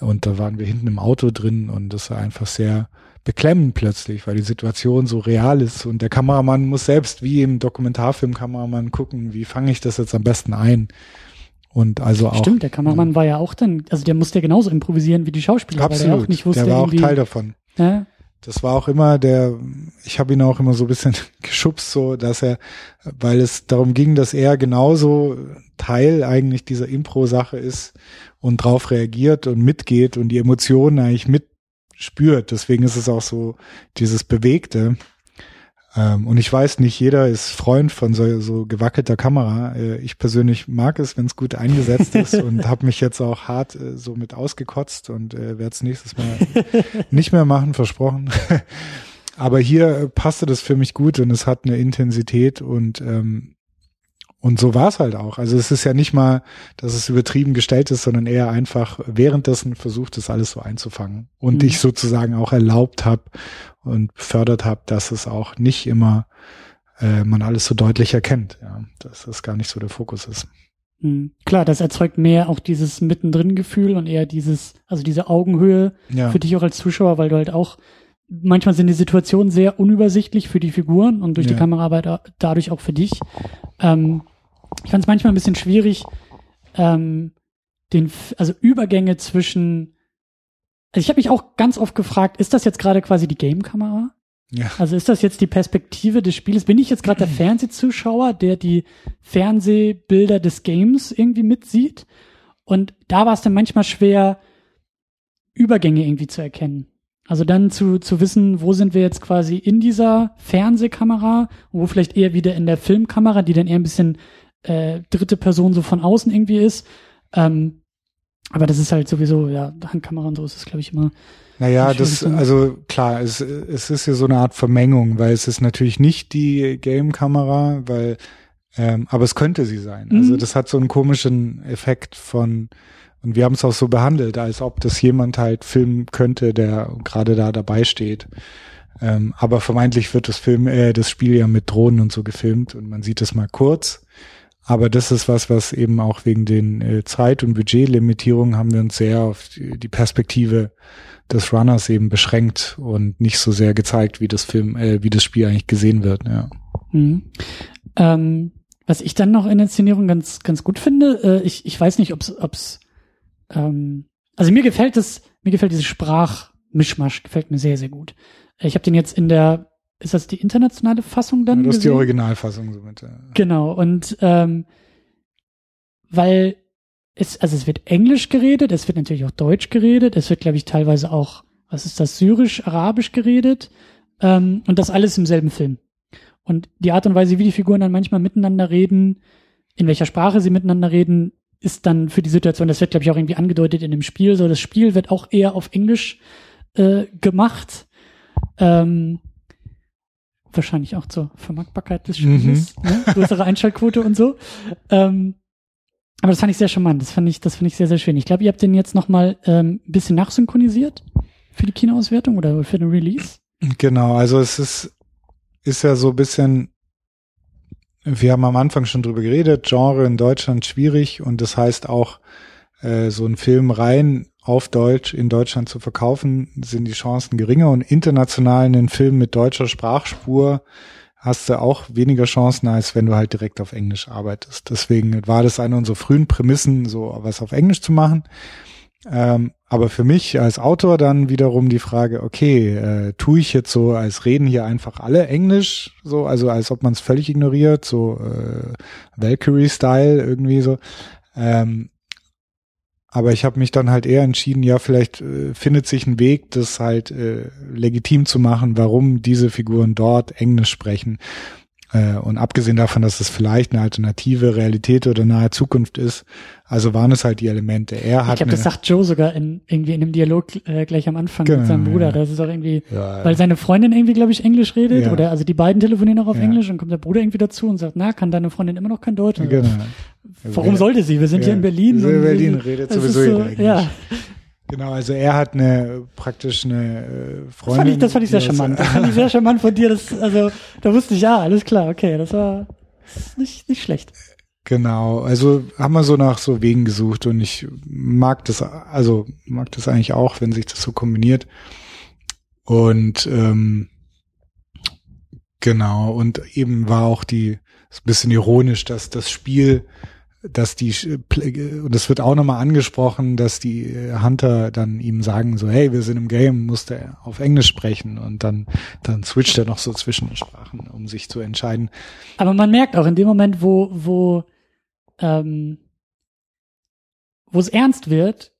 und da waren wir hinten im Auto drin. Und das war einfach sehr beklemmend plötzlich, weil die Situation so real ist. Und der Kameramann muss selbst wie im Dokumentarfilm Kameramann gucken, wie fange ich das jetzt am besten ein und also auch Stimmt, der Kameramann war ja auch dann, also der musste ja genauso improvisieren wie die Schauspieler, weil absolut, der auch nicht wusste, der war auch Teil davon. ja, Das war auch immer der, ich habe ihn auch immer so ein bisschen *laughs* geschubst, so dass er, weil es darum ging, dass er genauso Teil eigentlich dieser Impro-Sache ist und drauf reagiert und mitgeht und die Emotionen eigentlich mitspürt. Deswegen ist es auch so dieses Bewegte. Ähm, und ich weiß nicht, jeder ist Freund von so, so gewackelter Kamera. Äh, ich persönlich mag es, wenn es gut eingesetzt *laughs* ist und habe mich jetzt auch hart äh, so mit ausgekotzt und äh, werde es nächstes Mal *laughs* nicht mehr machen, versprochen. *laughs* Aber hier äh, passte das für mich gut und es hat eine Intensität und ähm, und so war es halt auch. Also es ist ja nicht mal, dass es übertrieben gestellt ist, sondern eher einfach währenddessen versucht, das alles so einzufangen. Und mhm. ich sozusagen auch erlaubt habe und fördert habe, dass es auch nicht immer äh, man alles so deutlich erkennt. Ja, dass das gar nicht so der Fokus ist. Mhm. Klar, das erzeugt mehr auch dieses Mittendrin-Gefühl und eher dieses, also diese Augenhöhe ja. für dich auch als Zuschauer, weil du halt auch manchmal sind die Situationen sehr unübersichtlich für die Figuren und durch ja. die Kameraarbeit dadurch auch für dich. Ähm, ich fand es manchmal ein bisschen schwierig, ähm, den, also Übergänge zwischen. Also ich habe mich auch ganz oft gefragt, ist das jetzt gerade quasi die Game-Kamera? Ja. Also ist das jetzt die Perspektive des Spiels? Bin ich jetzt gerade der *clears throat* Fernsehzuschauer, der die Fernsehbilder des Games irgendwie mitsieht? Und da war es dann manchmal schwer, Übergänge irgendwie zu erkennen. Also dann zu, zu wissen, wo sind wir jetzt quasi in dieser Fernsehkamera, wo vielleicht eher wieder in der Filmkamera, die dann eher ein bisschen äh, dritte Person so von außen irgendwie ist. Ähm, aber das ist halt sowieso, ja, Handkamera und so ist es, glaube ich, immer. Naja, das, also klar, es, es ist ja so eine Art Vermengung, weil es ist natürlich nicht die Game-Kamera, weil, ähm, aber es könnte sie sein. Also mhm. Also das hat so einen komischen Effekt von, und wir haben es auch so behandelt, als ob das jemand halt filmen könnte, der gerade da dabei steht. Ähm, aber vermeintlich wird das Film, äh, das Spiel ja mit Drohnen und so gefilmt und man sieht es mal kurz. Aber das ist was, was eben auch wegen den äh, Zeit- und Budgetlimitierungen haben wir uns sehr auf die Perspektive des Runners eben beschränkt und nicht so sehr gezeigt, wie das Film, äh, wie das Spiel eigentlich gesehen wird. Ja. Mhm. Ähm, was ich dann noch in der Inszenierung ganz ganz gut finde, äh, ich ich weiß nicht, ob's ob's ähm, also mir gefällt es, mir gefällt diese Sprachmischmasch gefällt mir sehr sehr gut. Ich habe den jetzt in der ist das die internationale Fassung dann? Ja, das ist die Originalfassung somit. Ja. Genau, und ähm, weil es, also es wird Englisch geredet, es wird natürlich auch Deutsch geredet, es wird, glaube ich, teilweise auch, was ist das, Syrisch, Arabisch geredet, ähm, und das alles im selben Film. Und die Art und Weise, wie die Figuren dann manchmal miteinander reden, in welcher Sprache sie miteinander reden, ist dann für die Situation, das wird, glaube ich, auch irgendwie angedeutet in dem Spiel, so das Spiel wird auch eher auf Englisch äh, gemacht. Ähm, wahrscheinlich auch zur Vermarktbarkeit des Spiels, mhm. ne? größere Einschaltquote und so. Ähm, aber das fand ich sehr charmant. Das fand ich, das fand ich sehr, sehr schön. Ich glaube, ihr habt den jetzt noch mal ähm, ein bisschen nachsynchronisiert für die Kinoauswertung oder für den Release. Genau, also es ist, ist ja so ein bisschen, wir haben am Anfang schon drüber geredet, Genre in Deutschland schwierig und das heißt auch, äh, so ein Film rein auf Deutsch in Deutschland zu verkaufen, sind die Chancen geringer und international einen Film mit deutscher Sprachspur hast du auch weniger Chancen, als wenn du halt direkt auf Englisch arbeitest. Deswegen war das eine unserer frühen Prämissen, so was auf Englisch zu machen. Ähm, aber für mich als Autor dann wiederum die Frage, okay, äh, tue ich jetzt so, als reden hier einfach alle Englisch, so, also als ob man es völlig ignoriert, so äh, Valkyrie-Style irgendwie so. Ähm, aber ich habe mich dann halt eher entschieden, ja, vielleicht äh, findet sich ein Weg, das halt äh, legitim zu machen, warum diese Figuren dort Englisch sprechen. Äh, und abgesehen davon, dass es vielleicht eine alternative Realität oder nahe Zukunft ist, also waren es halt die Elemente. Er hat. Ich glaube, das sagt Joe sogar in, irgendwie in einem Dialog äh, gleich am Anfang genau, mit seinem Bruder. Ja. Das ist auch irgendwie, ja, weil seine Freundin irgendwie, glaube ich, Englisch redet. Ja. Oder also die beiden telefonieren auch auf Englisch und kommt der Bruder irgendwie dazu und sagt, na, kann deine Freundin immer noch kein Deutsch? Genau. Warum sollte sie? Wir sind hier in Berlin. In Berlin redet sowieso so, Englisch. Ja. Genau, also er hat eine praktisch eine äh, Freundin. Das fand ich, das fand ich sehr charmant. Das fand ich *laughs* sehr charmant von dir. Das, also da wusste ich, ja, alles klar, okay, das war nicht, nicht schlecht. Genau, also haben wir so nach so Wegen gesucht und ich mag das, also mag das eigentlich auch, wenn sich das so kombiniert. Und ähm, genau, und eben war auch die, ist ein bisschen ironisch, dass das Spiel dass die und es wird auch nochmal angesprochen, dass die Hunter dann ihm sagen so, hey, wir sind im Game, musst du auf Englisch sprechen und dann dann switcht er noch so zwischen den Sprachen, um sich zu entscheiden. Aber man merkt auch in dem Moment, wo wo ähm, wo es ernst wird,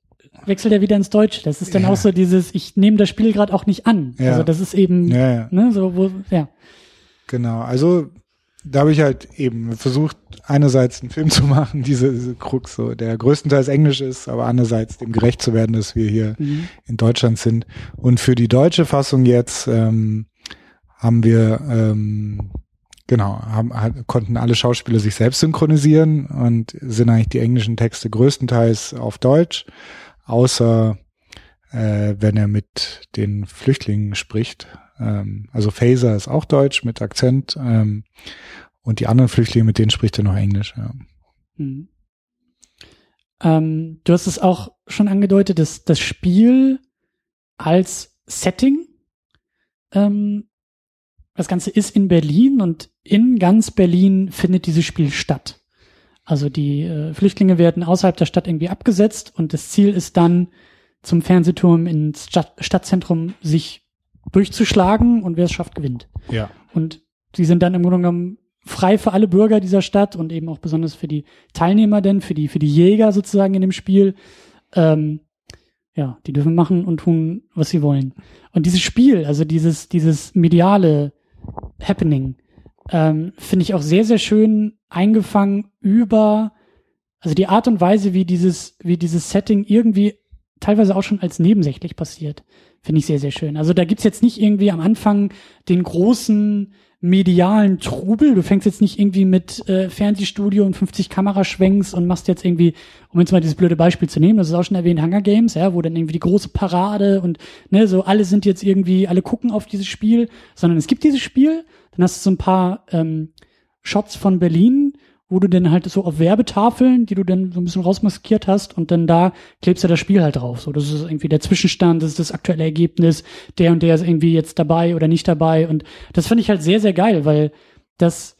wechselt er wieder ins Deutsche. Das ist dann ja. auch so dieses, ich nehme das Spiel gerade auch nicht an. Ja. Also das ist eben, ja, ne, so wo, ja. Genau, also da habe ich halt eben versucht, einerseits einen Film zu machen, diese, diese Krux, so, der größtenteils Englisch ist, aber andererseits dem gerecht zu werden, dass wir hier mhm. in Deutschland sind. Und für die deutsche Fassung jetzt ähm, haben wir ähm, Genau, haben, konnten alle Schauspieler sich selbst synchronisieren und sind eigentlich die englischen Texte größtenteils auf Deutsch, außer äh, wenn er mit den Flüchtlingen spricht. Ähm, also Phaser ist auch Deutsch mit Akzent ähm, und die anderen Flüchtlinge, mit denen spricht er noch Englisch. Ja. Mhm. Ähm, du hast es auch schon angedeutet, dass das Spiel als Setting ähm, das Ganze ist in Berlin und in ganz Berlin findet dieses Spiel statt. Also die äh, Flüchtlinge werden außerhalb der Stadt irgendwie abgesetzt und das Ziel ist dann, zum Fernsehturm ins Stadt Stadtzentrum sich durchzuschlagen und wer es schafft, gewinnt. Ja. Und sie sind dann im Grunde genommen frei für alle Bürger dieser Stadt und eben auch besonders für die Teilnehmer denn, für die, für die Jäger sozusagen in dem Spiel. Ähm, ja, die dürfen machen und tun, was sie wollen. Und dieses Spiel, also dieses, dieses mediale Happening, ähm, finde ich auch sehr, sehr schön eingefangen über, also die Art und Weise, wie dieses, wie dieses Setting irgendwie teilweise auch schon als nebensächlich passiert. Finde ich sehr, sehr schön. Also da gibt's jetzt nicht irgendwie am Anfang den großen medialen Trubel. Du fängst jetzt nicht irgendwie mit äh, Fernsehstudio und 50 Kameraschwenks und machst jetzt irgendwie, um jetzt mal dieses blöde Beispiel zu nehmen, das ist auch schon erwähnt, Hunger Games, ja, wo dann irgendwie die große Parade und ne, so alle sind jetzt irgendwie, alle gucken auf dieses Spiel, sondern es gibt dieses Spiel, dann hast du so ein paar ähm, Shots von Berlin, wo du dann halt so auf Werbetafeln, die du dann so ein bisschen rausmaskiert hast und dann da klebst du das Spiel halt drauf. So, das ist irgendwie der Zwischenstand, das ist das aktuelle Ergebnis, der und der ist irgendwie jetzt dabei oder nicht dabei und das finde ich halt sehr, sehr geil, weil das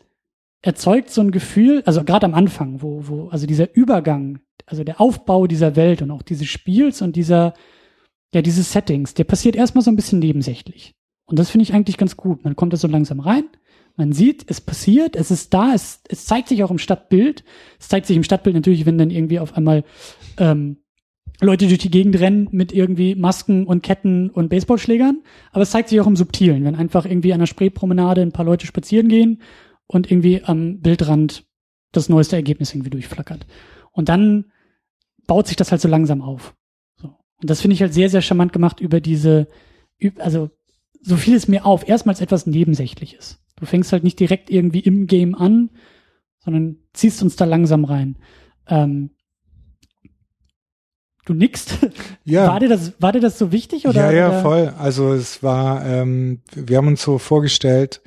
erzeugt so ein Gefühl, also gerade am Anfang, wo, wo, also dieser Übergang, also der Aufbau dieser Welt und auch dieses Spiels und dieser, ja, dieses Settings, der passiert erstmal so ein bisschen nebensächlich. Und das finde ich eigentlich ganz gut. Man kommt da so langsam rein man sieht, es passiert, es ist da, es, es zeigt sich auch im Stadtbild. Es zeigt sich im Stadtbild natürlich, wenn dann irgendwie auf einmal ähm, Leute durch die Gegend rennen mit irgendwie Masken und Ketten und Baseballschlägern. Aber es zeigt sich auch im Subtilen, wenn einfach irgendwie an der Spreepromenade ein paar Leute spazieren gehen und irgendwie am Bildrand das neueste Ergebnis irgendwie durchflackert. Und dann baut sich das halt so langsam auf. So. Und das finde ich halt sehr, sehr charmant gemacht über diese, also so fiel es mir auf, erstmals etwas Nebensächliches. Du fängst halt nicht direkt irgendwie im Game an, sondern ziehst uns da langsam rein. Ähm, du nickst. *laughs* Ja. War dir das, war dir das so wichtig oder? Ja, ja, oder? voll. Also es war, ähm, wir haben uns so vorgestellt,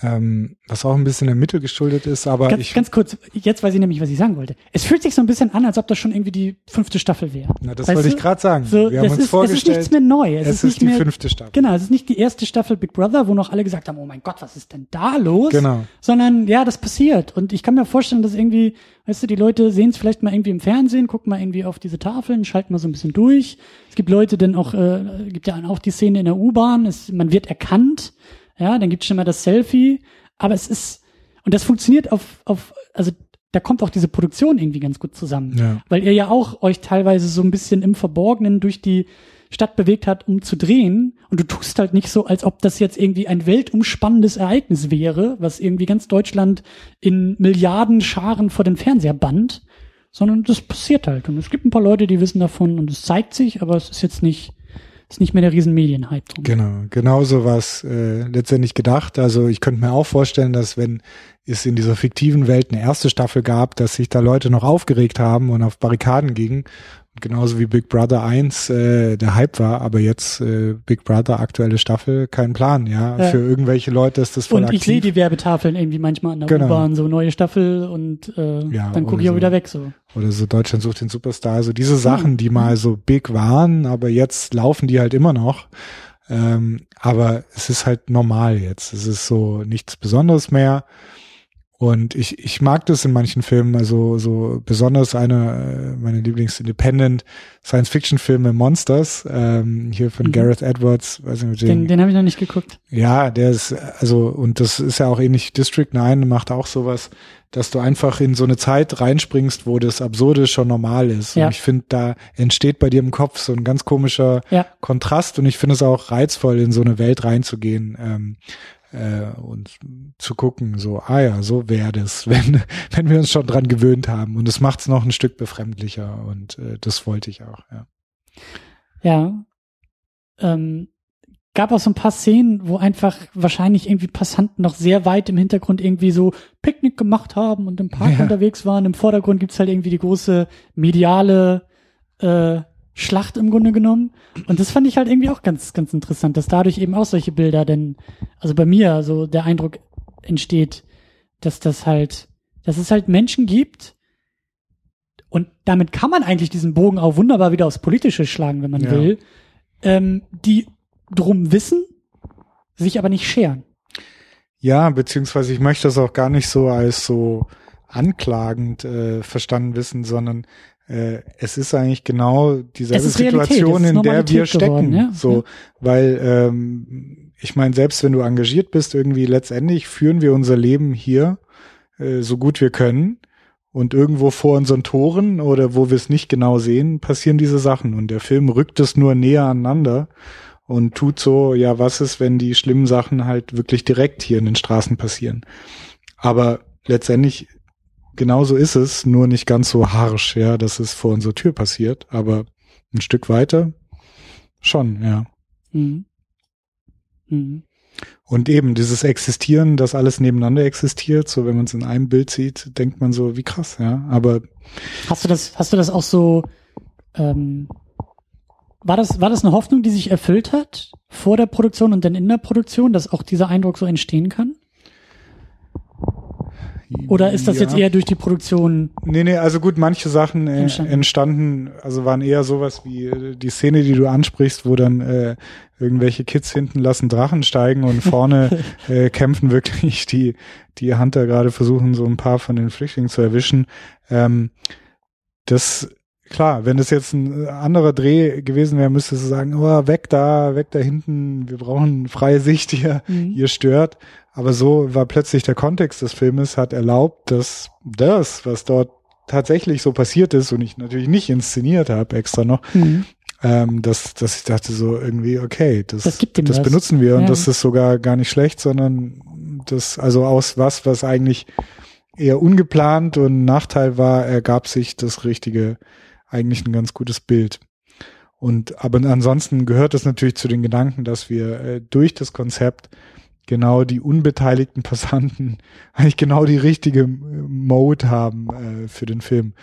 ähm, was auch ein bisschen der Mittel geschuldet ist, aber ganz, ich. Ganz kurz, jetzt weiß ich nämlich, was ich sagen wollte. Es fühlt sich so ein bisschen an, als ob das schon irgendwie die fünfte Staffel wäre. Na, das wollte ich gerade sagen. So, wir haben uns ist, vorgestellt. Es ist nichts mehr neu. Es, Es, ist, ist, die mehr, fünfte Staffel. Genau, es ist nicht die erste Staffel Big Brother, wo noch alle gesagt haben, oh mein Gott, was ist denn da los? Genau. Sondern ja, das passiert. Und ich kann mir vorstellen, dass irgendwie, weißt du, die Leute sehen es vielleicht mal irgendwie im Fernsehen, gucken mal irgendwie auf diese Tafeln, schalten mal so ein bisschen durch. Es gibt Leute, denn auch, äh, gibt ja auch die Szene in der U-Bahn, man wird erkannt, ja, dann gibt es schon mal das Selfie, aber es ist, und das funktioniert auf, auf, also da kommt auch diese Produktion irgendwie ganz gut zusammen. Ja. Weil ihr ja auch euch teilweise so ein bisschen im Verborgenen durch die Stadt bewegt hat, um zu drehen. Und du tust halt nicht so, als ob das jetzt irgendwie ein weltumspannendes Ereignis wäre, was irgendwie ganz Deutschland in Milliarden Scharen vor den Fernseher bannt, sondern das passiert halt. Und es gibt ein paar Leute, die wissen davon und es zeigt sich, aber es ist jetzt nicht, ist nicht mehr der riesen Medienhype drum. Genau, genauso war es äh, letztendlich gedacht. Also ich könnte mir auch vorstellen, dass wenn es in dieser fiktiven Welt eine erste Staffel gab, dass sich da Leute noch aufgeregt haben und auf Barrikaden gingen. Genauso wie Big Brother 1 äh, der Hype war, aber jetzt äh, Big Brother aktuelle Staffel, kein Plan, ja. Ja. Für irgendwelche Leute ist das voll Und aktiv. ich sehe die Werbetafeln irgendwie manchmal an der Genau. U-Bahn, so neue Staffel und äh, Ja, dann gucke ich auch so. wieder weg so. Oder so Deutschland sucht den Superstar. Also diese Sachen, die mal so big waren, aber jetzt laufen die halt immer noch. Ähm, aber es ist halt normal jetzt. Es ist so nichts Besonderes mehr. Und ich, ich mag das in manchen Filmen, also so besonders eine äh, meiner Lieblings-Independent Science-Fiction-Filme Monsters, ähm, hier von Mhm. Gareth Edwards, weiß nicht, du Den, den habe ich noch nicht geguckt. ja, der ist, also, und das ist ja auch ähnlich, District 9 macht auch sowas, dass du einfach in so eine Zeit reinspringst, wo das Absurde schon normal ist. Ja. Und ich finde, da entsteht bei dir im Kopf so ein ganz komischer Ja. Kontrast und ich finde es auch reizvoll, in so eine Welt reinzugehen. Ähm, äh, und zu gucken, so, ah ja, so wäre das, *laughs* wenn, wenn wir uns schon dran gewöhnt haben. Und es macht es noch ein Stück befremdlicher und äh, das wollte ich auch, ja. Ja. Ähm, gab auch so ein paar Szenen, wo einfach wahrscheinlich irgendwie Passanten noch sehr weit im Hintergrund irgendwie so Picknick gemacht haben und im Park Ja. unterwegs waren. Im Vordergrund gibt's halt irgendwie die große mediale äh, Schlacht im Grunde genommen. Und das fand ich halt irgendwie auch ganz, ganz interessant, dass dadurch eben auch solche Bilder denn, also bei mir so der Eindruck entsteht, dass das halt, dass es halt Menschen gibt, und damit kann man eigentlich diesen Bogen auch wunderbar wieder aufs Politische schlagen, wenn man Ja. will, ähm, die drum wissen, sich aber nicht scheren. Ja, beziehungsweise ich möchte das auch gar nicht so als so anklagend äh, verstanden wissen, sondern äh, es ist eigentlich genau dieselbe Situation, in der wir stecken. geworden, ja. So, Ja. weil ähm, ich meine, selbst wenn du engagiert bist, irgendwie letztendlich führen wir unser Leben hier äh, so gut wir können. Und irgendwo vor unseren Toren oder wo wir es nicht genau sehen, passieren diese Sachen. Und der Film rückt es nur näher aneinander und tut so, ja, was ist, wenn die schlimmen Sachen halt wirklich direkt hier in den Straßen passieren. Aber letztendlich, genauso ist es, nur nicht ganz so harsch, ja, dass es vor unserer Tür passiert, aber ein Stück weiter schon, ja. Mhm. Mhm. Und eben dieses Existieren, dass alles nebeneinander existiert, so wenn man es in einem Bild sieht, denkt man so, wie krass, ja. Aber Hast du das, hast du das auch so, ähm, war das, war das eine Hoffnung, die sich erfüllt hat vor der Produktion und dann in der Produktion, dass auch dieser Eindruck so entstehen kann? Oder ist das ja. jetzt eher durch die Produktion? Nee, nee, also gut, manche Sachen äh, Entstanden. entstanden. also waren eher sowas wie äh, die Szene, die du ansprichst, wo dann äh, irgendwelche Kids hinten lassen Drachen steigen und vorne *laughs* äh, kämpfen wirklich die, die Hunter gerade versuchen, so ein paar von den Flüchtlingen zu erwischen. Ähm, das, klar, wenn das jetzt ein äh, anderer Dreh gewesen wäre, müsstest du sagen, oh, weg da, weg da hinten, wir brauchen freie Sicht hier, Mhm. ihr stört. Aber so war plötzlich der Kontext des Filmes, hat erlaubt, dass das, was dort tatsächlich so passiert ist und ich natürlich nicht inszeniert habe extra noch, Mhm. ähm, dass, dass ich dachte so irgendwie, okay, das, Das das benutzen wir und Ja. das ist sogar gar nicht schlecht, sondern das, also aus was, was eigentlich eher ungeplant und ein Nachteil war, ergab sich das richtige, eigentlich ein ganz gutes Bild. Und aber ansonsten gehört es natürlich zu den Gedanken, dass wir äh, durch das Konzept genau die unbeteiligten *laughs* Passanten eigentlich genau die richtige äh, Mode haben äh, für den Film.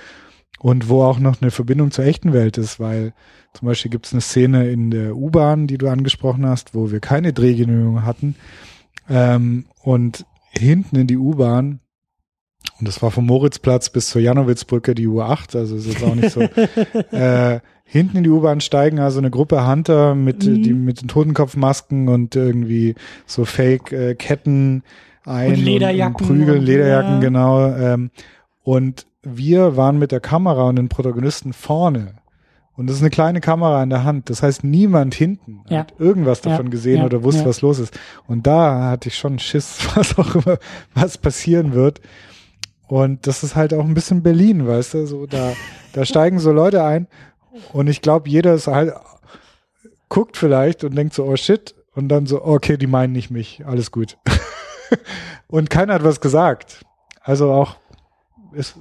Und wo auch noch eine Verbindung zur echten Welt ist, weil zum Beispiel gibt es eine Szene in der U-Bahn, die du angesprochen hast, wo wir keine Drehgenehmigung hatten. Ähm, und hinten in die U-Bahn, und das war vom Moritzplatz bis zur Janowitzbrücke die U8, also ist jetzt auch nicht so, *laughs* äh, hinten in die U-Bahn steigen also eine Gruppe Hunter mit, Mhm. die, mit den Totenkopfmasken und irgendwie so Fake-Ketten ein Und Lederjacken und, Prügel, Lederjacken, ja. genau. Ähm, und wir waren mit der Kamera und den Protagonisten vorne. Und das ist eine kleine Kamera in der Hand. Das heißt, niemand hinten Ja. hat irgendwas Ja, davon gesehen ja, oder wusste, ja. was los ist. Und da hatte ich schon Schiss, *laughs* was auch immer, was passieren wird. Und das ist halt auch ein bisschen Berlin, weißt du, so da, da steigen so Leute ein und ich glaube, jeder ist halt, guckt vielleicht und denkt so, oh shit, und dann so, okay, die meinen nicht mich, alles gut. *laughs* und keiner hat was gesagt. Also auch, ist,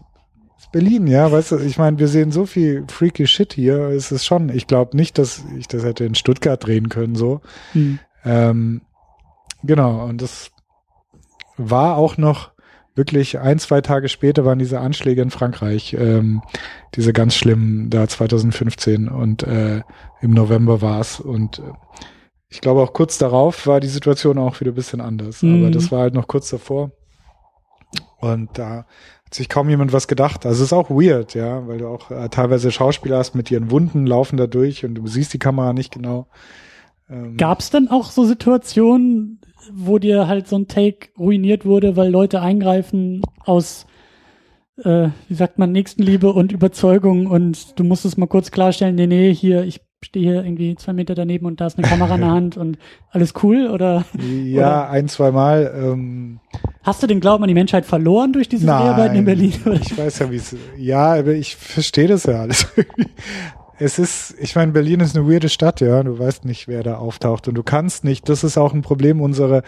ist Berlin, ja, weißt du, ich meine, wir sehen so viel freaky Shit hier, es ist schon, ich glaube nicht, dass ich das hätte in Stuttgart drehen können, so. Mhm. Ähm, genau, und das war auch noch wirklich ein, zwei Tage später waren diese Anschläge in Frankreich, ähm, diese ganz schlimmen, da 2015 und äh, im November war es und äh, ich glaube auch kurz darauf war die Situation auch wieder ein bisschen anders, Mhm. aber das war halt noch kurz davor und da hat sich kaum jemand was gedacht. Also es ist auch weird, ja, weil du auch äh, teilweise Schauspieler hast mit ihren Wunden laufen da durch und du siehst die Kamera nicht genau. Ähm, Gab es denn auch so Situationen, wo dir halt so ein Take ruiniert wurde, weil Leute eingreifen aus, äh, wie sagt man, Nächstenliebe und Überzeugung und du musstest mal kurz klarstellen, nee, nee, hier, ich stehe hier irgendwie zwei Meter daneben und da ist eine Kamera in der *laughs* Hand und alles cool? Oder Ja, ein, zwei Mal. Ähm, hast du den Glauben an die Menschheit verloren durch diese Dreharbeiten in Berlin? Ich weiß ja, wie es. Ja, aber ich verstehe das ja alles. Es ist, ich meine, Berlin ist eine weirde Stadt, ja. Du weißt nicht, wer da auftaucht und du kannst nicht. Das ist auch ein Problem. Unsere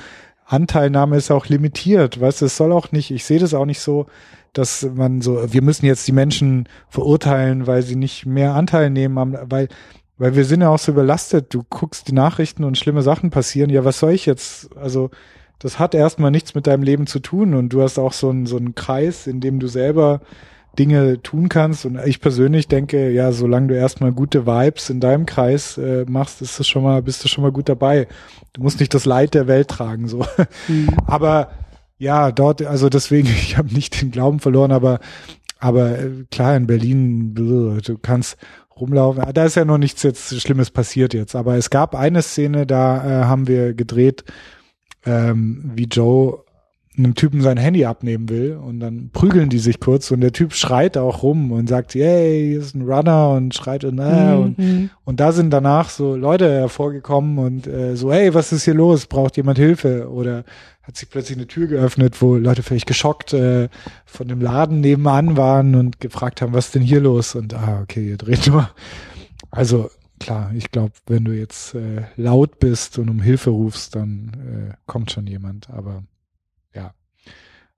Anteilnahme ist auch limitiert. Weißt du, es soll auch nicht. Ich sehe das auch nicht so, dass man so. Wir müssen jetzt die Menschen verurteilen, weil sie nicht mehr Anteil nehmen, weil weil wir sind ja auch so überlastet. Du guckst die Nachrichten und schlimme Sachen passieren. Ja, was soll ich jetzt? Also, das hat erstmal nichts mit deinem Leben zu tun und du hast auch so einen, so einen Kreis, in dem du selber Dinge tun kannst. Und ich persönlich denke, ja, solange du erstmal gute Vibes in deinem Kreis äh, machst, ist das schon mal, bist du schon mal gut dabei. Du musst nicht das Leid der Welt tragen, so. Mhm. *laughs* Aber ja, dort, also deswegen, *laughs* ich habe nicht den Glauben verloren, aber aber äh, klar, in Berlin, du kannst rumlaufen. Da ist ja noch nichts jetzt Schlimmes passiert jetzt. Aber es gab eine Szene, da äh, haben wir gedreht, ähm, wie Joe einem Typen sein Handy abnehmen will und dann prügeln die sich kurz und der Typ schreit auch rum und sagt, yay, hier ist ein Runner und schreit und, äh, mhm. und, und da sind danach so Leute hervorgekommen und äh, so, hey, was ist hier los? Braucht jemand Hilfe? Oder hat sich plötzlich eine Tür geöffnet, wo Leute völlig geschockt äh, von dem Laden nebenan waren und gefragt haben, was ist denn hier los? Und ah, okay, ihr dreht nur. Also klar, ich glaube, wenn du jetzt äh, laut bist und um Hilfe rufst, dann äh, kommt schon jemand. Aber.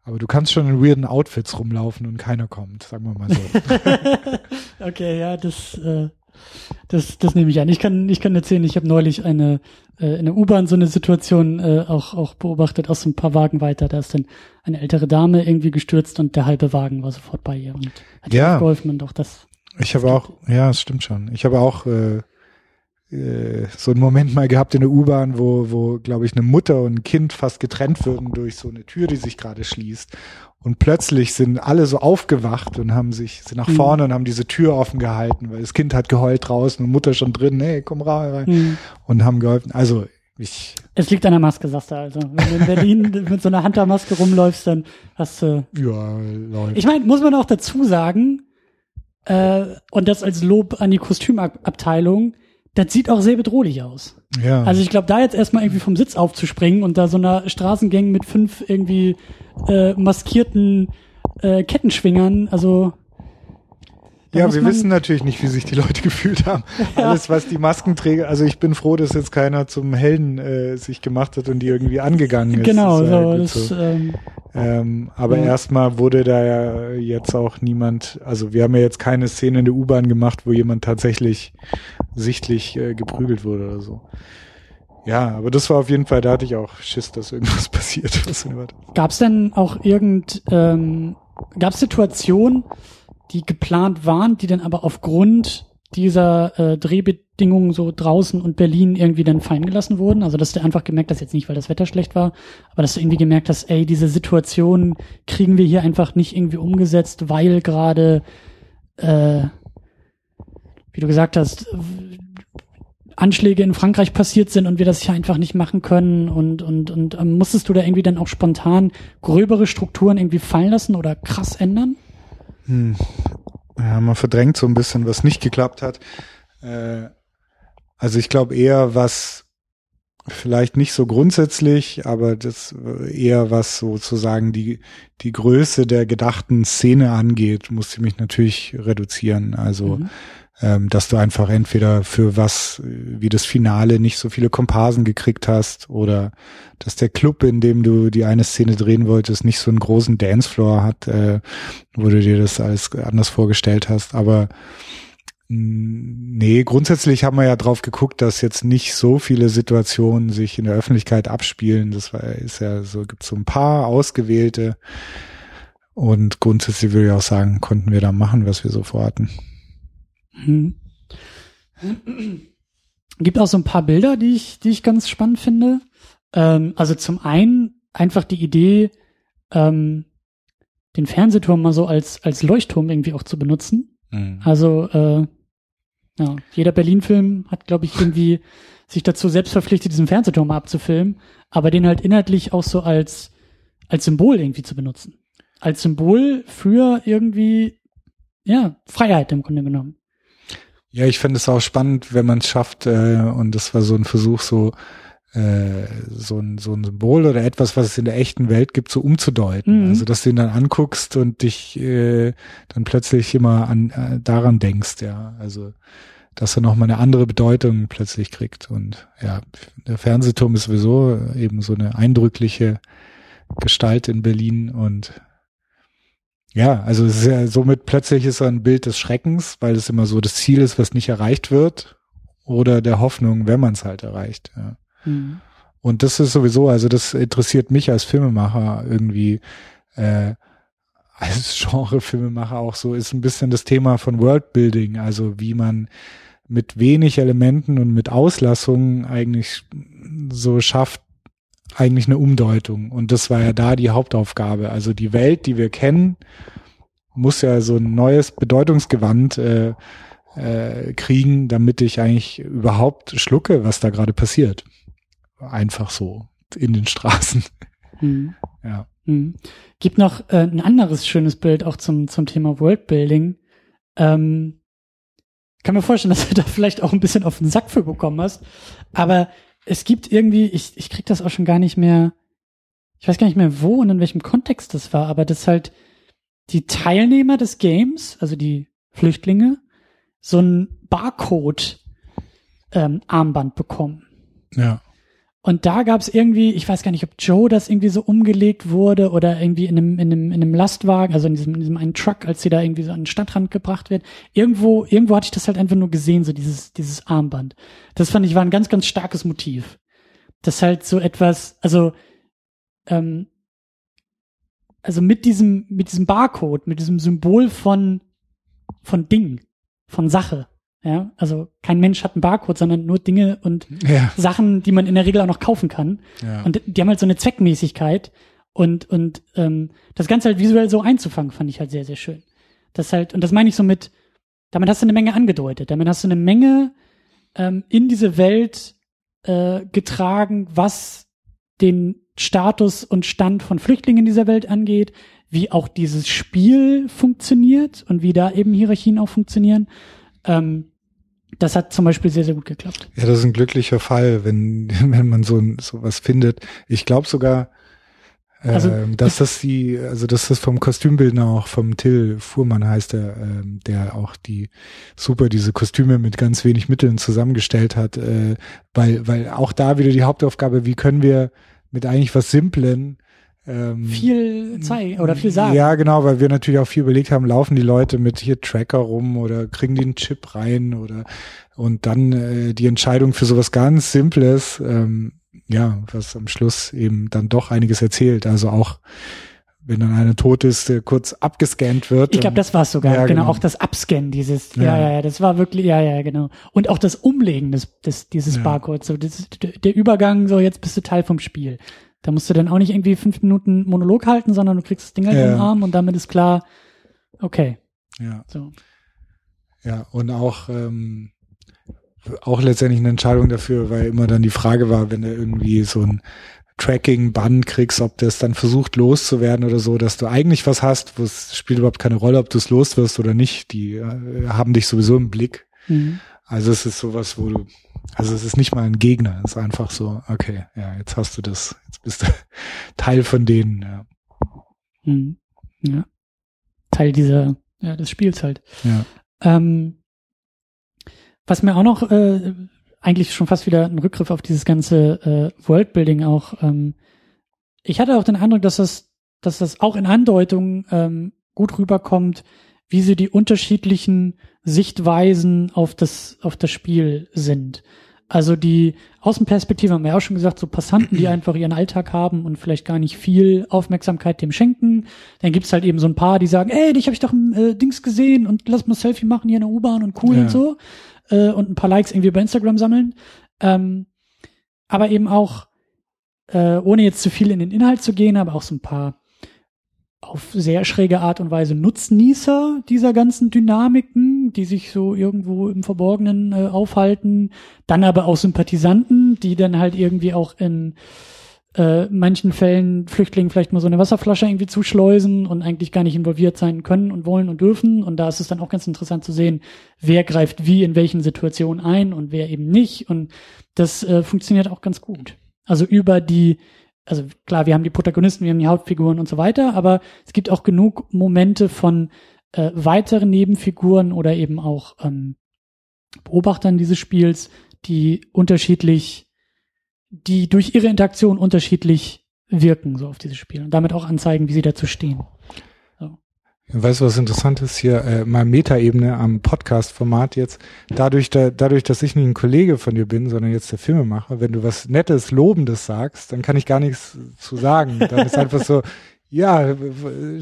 Aber du kannst schon in weirden Outfits rumlaufen und keiner kommt, sagen wir mal so. *laughs* okay, ja, das äh, das, das nehme ich an. Ich kann, ich kann erzählen, ich habe neulich eine äh, in der U-Bahn so eine Situation äh, auch, auch beobachtet, aus ein paar Wagen weiter. Da ist dann eine ältere Dame irgendwie gestürzt und der halbe Wagen war sofort bei ihr und hat ja. ihr geholfen und auch das. Ich habe auch, ja, es stimmt schon. Ich habe auch äh, so einen Moment mal gehabt in der U-Bahn, wo, wo glaube ich, eine Mutter und ein Kind fast getrennt würden durch so eine Tür, die sich gerade schließt. Und plötzlich sind alle so aufgewacht und haben sich, sind nach mhm. vorne mhm. und haben diese Tür offen gehalten, weil das Kind hat geheult draußen und Mutter schon drin, hey, komm rein. Mhm. Und haben geholfen. Also ich. Es liegt an der Maske, sagst du also. Wenn du in Berlin *laughs* mit so einer Hunter-Maske rumläufst, dann hast du. Ja, läuft. Ich meine, muss man auch dazu sagen, äh, und das als Lob an die Kostümabteilung, das sieht auch sehr bedrohlich aus. Ja. Also ich glaube, da jetzt erstmal irgendwie vom Sitz aufzuspringen und da so einer Straßengang mit fünf irgendwie äh, maskierten äh, Kettenschwingern, also ja, wir wissen natürlich nicht, wie sich die Leute *laughs* gefühlt haben. *laughs* Ja. Alles, was die Maskenträger, also ich bin froh, dass jetzt keiner zum Helden äh, sich gemacht hat und die irgendwie angegangen ist. Genau, das so, das, so. Ähm, ähm, aber ja. erstmal wurde da ja jetzt auch niemand, also wir haben ja jetzt keine Szene in der U-Bahn gemacht, wo jemand tatsächlich sichtlich äh, geprügelt wurde oder so. Ja, aber das war auf jeden Fall, da hatte ich auch Schiss, dass irgendwas *laughs* passiert. Gab es denn auch irgend, ähm, gab es Situationen, die geplant waren, die dann aber aufgrund dieser äh, Drehbedingungen so draußen und Berlin irgendwie dann fallen gelassen wurden. Also dass du einfach gemerkt hast, jetzt nicht, weil das Wetter schlecht war, aber dass du irgendwie gemerkt hast, ey, diese Situation kriegen wir hier einfach nicht irgendwie umgesetzt, weil gerade, äh, wie du gesagt hast, Anschläge in Frankreich passiert sind und wir das hier einfach nicht machen können und und und ähm, musstest du da irgendwie dann auch spontan gröbere Strukturen irgendwie fallen lassen oder krass ändern? Hm. Ja, man verdrängt so ein bisschen, was nicht geklappt hat. Äh, also ich glaube eher, was vielleicht nicht so grundsätzlich, aber das eher was sozusagen die, die Größe der gedachten Szene angeht, musste mich natürlich reduzieren. Also mhm ähm, dass du einfach entweder für was äh, wie das Finale nicht so viele Komparsen gekriegt hast oder dass der Club, in dem du die eine Szene drehen wolltest, nicht so einen großen Dancefloor hat, äh, wo du dir das alles anders vorgestellt hast. Aber mm, Nee, grundsätzlich haben wir ja drauf geguckt, dass jetzt nicht so viele Situationen sich in der Öffentlichkeit abspielen. Das war, ist ja so, gibt so ein paar ausgewählte. Und grundsätzlich würde ich auch sagen, konnten wir da machen, was wir so vorhatten. Hm. Gibt auch so ein paar Bilder, die ich, die ich ganz spannend finde. Ähm, also zum einen einfach die Idee, ähm, den Fernsehturm mal so als, als Leuchtturm irgendwie auch zu benutzen. Mhm. Also äh, ja, jeder Berlin-Film hat, glaube ich, irgendwie *laughs* sich dazu selbst verpflichtet, diesen Fernsehturm abzufilmen, aber den halt inhaltlich auch so als, als Symbol irgendwie zu benutzen. Als Symbol für irgendwie, ja, Freiheit im Grunde genommen. Ja, ich finde es auch spannend, wenn man es schafft, äh, und das war so ein Versuch, so äh, so ein, so ein Symbol oder etwas, was es in der echten Welt gibt, so umzudeuten. Mhm. Also, dass du ihn dann anguckst und dich äh, dann plötzlich immer an äh, daran denkst, ja. Also, dass er nochmal eine andere Bedeutung plötzlich kriegt. Und ja, der Fernsehturm ist sowieso eben so eine eindrückliche Gestalt in Berlin und ja, also es ist ja somit plötzlich ist ein Bild des Schreckens, weil es immer so das Ziel ist, was nicht erreicht wird. oder der Hoffnung, wenn man es halt erreicht. Ja. Mhm. Und das ist sowieso, also das interessiert mich als Filmemacher irgendwie, äh, als *laughs* Genre-Filmemacher auch so, ist ein bisschen das Thema von Worldbuilding, also wie man mit wenig Elementen und mit Auslassungen eigentlich so schafft, eigentlich eine Umdeutung. Und das war ja da die Hauptaufgabe. Also die Welt, die wir kennen, muss ja so ein neues Bedeutungsgewand äh, äh, kriegen, damit ich eigentlich überhaupt schlucke, was da gerade passiert. Einfach so in den Straßen. Mhm. *laughs* Ja. Mhm. Gibt noch äh, ein anderes schönes Bild auch zum, zum Thema Worldbuilding. Ähm, kann mir vorstellen, dass du da vielleicht auch ein bisschen auf den Sack für bekommen hast. Aber es gibt irgendwie, ich, ich krieg das auch schon gar nicht mehr, ich weiß gar nicht mehr wo und in welchem Kontext das war, aber das halt die Teilnehmer des Games, also die Flüchtlinge, so ein Barcode ähm, Armband bekommen. Ja. Und da gab es irgendwie, ich weiß gar nicht, ob Joe das irgendwie so umgelegt wurde oder irgendwie in einem, in einem, in einem Lastwagen, also in diesem, in diesem einen Truck, als sie da irgendwie so an den Stadtrand gebracht wird. Irgendwo, irgendwo hatte ich das halt einfach nur gesehen, so dieses, dieses Armband. Das fand ich war ein ganz, ganz starkes Motiv. Das halt so etwas, also, ähm, also mit diesem, mit diesem Barcode, mit diesem Symbol von, von Ding, von Sache, ja, also kein Mensch hat einen Barcode, sondern nur Dinge und ja. Sachen, die man in der Regel auch noch kaufen kann. Ja. Und die haben halt so eine Zweckmäßigkeit und und ähm, das Ganze halt visuell so einzufangen, fand ich halt sehr sehr schön. Das halt und das meine ich so mit, damit hast du eine Menge angedeutet, damit hast du eine Menge ähm, in diese Welt äh, getragen, was den Status und Stand von Flüchtlingen in dieser Welt angeht, wie auch dieses Spiel funktioniert und wie da eben Hierarchien auch funktionieren ähm, das hat zum Beispiel sehr, sehr gut geklappt. Ja, das ist ein glücklicher Fall, wenn, *laughs* wenn man so, so was findet. Ich glaube sogar, äh, also, dass das die, also dass das vom Kostümbildner auch vom Till Fuhrmann heißt der, äh, der auch die super diese Kostüme mit ganz wenig Mitteln zusammengestellt hat, äh, weil, weil auch da wieder die Hauptaufgabe, wie können wir mit eigentlich was Simplen ähm, viel zeigen oder viel sagen. Ja, genau, weil wir natürlich auch viel überlegt haben, laufen die Leute mit hier Tracker rum oder kriegen die einen Chip rein oder und dann äh, die Entscheidung für sowas ganz Simples, ähm, ja, was am Schluss eben dann doch einiges erzählt. Also auch wenn dann einer tot ist, kurz abgescannt wird. Ich glaube, das war es sogar. Ja, genau, genau, auch das Abscannen dieses. Ja. ja, ja, das war wirklich, ja, ja, genau. Und auch das Umlegen des, des dieses ja. Barcodes. So, das, der Übergang, so jetzt bist du Teil vom Spiel. Da musst du dann auch nicht irgendwie fünf Minuten Monolog halten, sondern du kriegst das Ding halt ja. im Arm und damit ist klar, okay. Ja. So. Ja, und auch, ähm, auch letztendlich eine Entscheidung dafür, weil immer dann die Frage war, wenn du irgendwie so ein Tracking-Bann kriegst, ob das dann versucht loszuwerden oder so, dass du eigentlich was hast, wo es spielt überhaupt keine Rolle, ob du es loswirst oder nicht. Die äh, haben dich sowieso im Blick. Mhm. Also es ist sowas, wo du, also es ist nicht mal ein Gegner, es ist einfach so, okay, ja, jetzt hast du das, bist *laughs* Teil von denen, ja. Mhm. Ja. Teil dieser, ja, des Spiels halt. Ja. Ähm, was mir auch noch äh, eigentlich schon fast wieder ein Rückgriff auf dieses ganze äh, Worldbuilding auch, ähm, ich hatte auch den Eindruck, dass das, dass das auch in Andeutungen ähm, gut rüberkommt, wie sie die unterschiedlichen Sichtweisen auf das, auf das Spiel sind. Also die Außenperspektive haben wir ja auch schon gesagt, so Passanten, die *clears throat* einfach ihren Alltag haben und vielleicht gar nicht viel Aufmerksamkeit dem schenken. Dann gibt's halt eben so ein paar, die sagen, ey, dich habe ich doch im äh, Dings gesehen und lass mal Selfie machen hier in der U-Bahn und cool ja. und so. Äh, und ein paar Likes irgendwie bei Instagram sammeln. Ähm, aber eben auch, äh, ohne jetzt zu viel in den Inhalt zu gehen, aber auch so ein paar auf sehr schräge Art und Weise Nutznießer dieser ganzen Dynamiken, die sich so irgendwo im Verborgenen äh, aufhalten, dann aber auch Sympathisanten, die dann halt irgendwie auch in äh, manchen Fällen Flüchtlingen vielleicht mal so eine Wasserflasche irgendwie zuschleusen und eigentlich gar nicht involviert sein können und wollen und dürfen. Und da ist es dann auch ganz interessant zu sehen, wer greift wie in welchen Situationen ein und wer eben nicht. Und das äh, funktioniert auch ganz gut. Also über die also klar, wir haben die Protagonisten, wir haben die Hauptfiguren und so weiter, aber es gibt auch genug Momente von äh, weiteren Nebenfiguren oder eben auch ähm, Beobachtern dieses Spiels, die unterschiedlich, die durch ihre Interaktion unterschiedlich wirken so auf dieses Spiel und damit auch anzeigen, wie sie dazu stehen. Weißt du, was interessant ist hier, äh, mal Metaebene am Podcast-Format jetzt, dadurch, da, dadurch, dass ich nicht ein Kollege von dir bin, sondern jetzt der Filmemacher, wenn du was Nettes, Lobendes sagst, dann kann ich gar nichts zu sagen. Dann ist einfach so, *laughs* ja,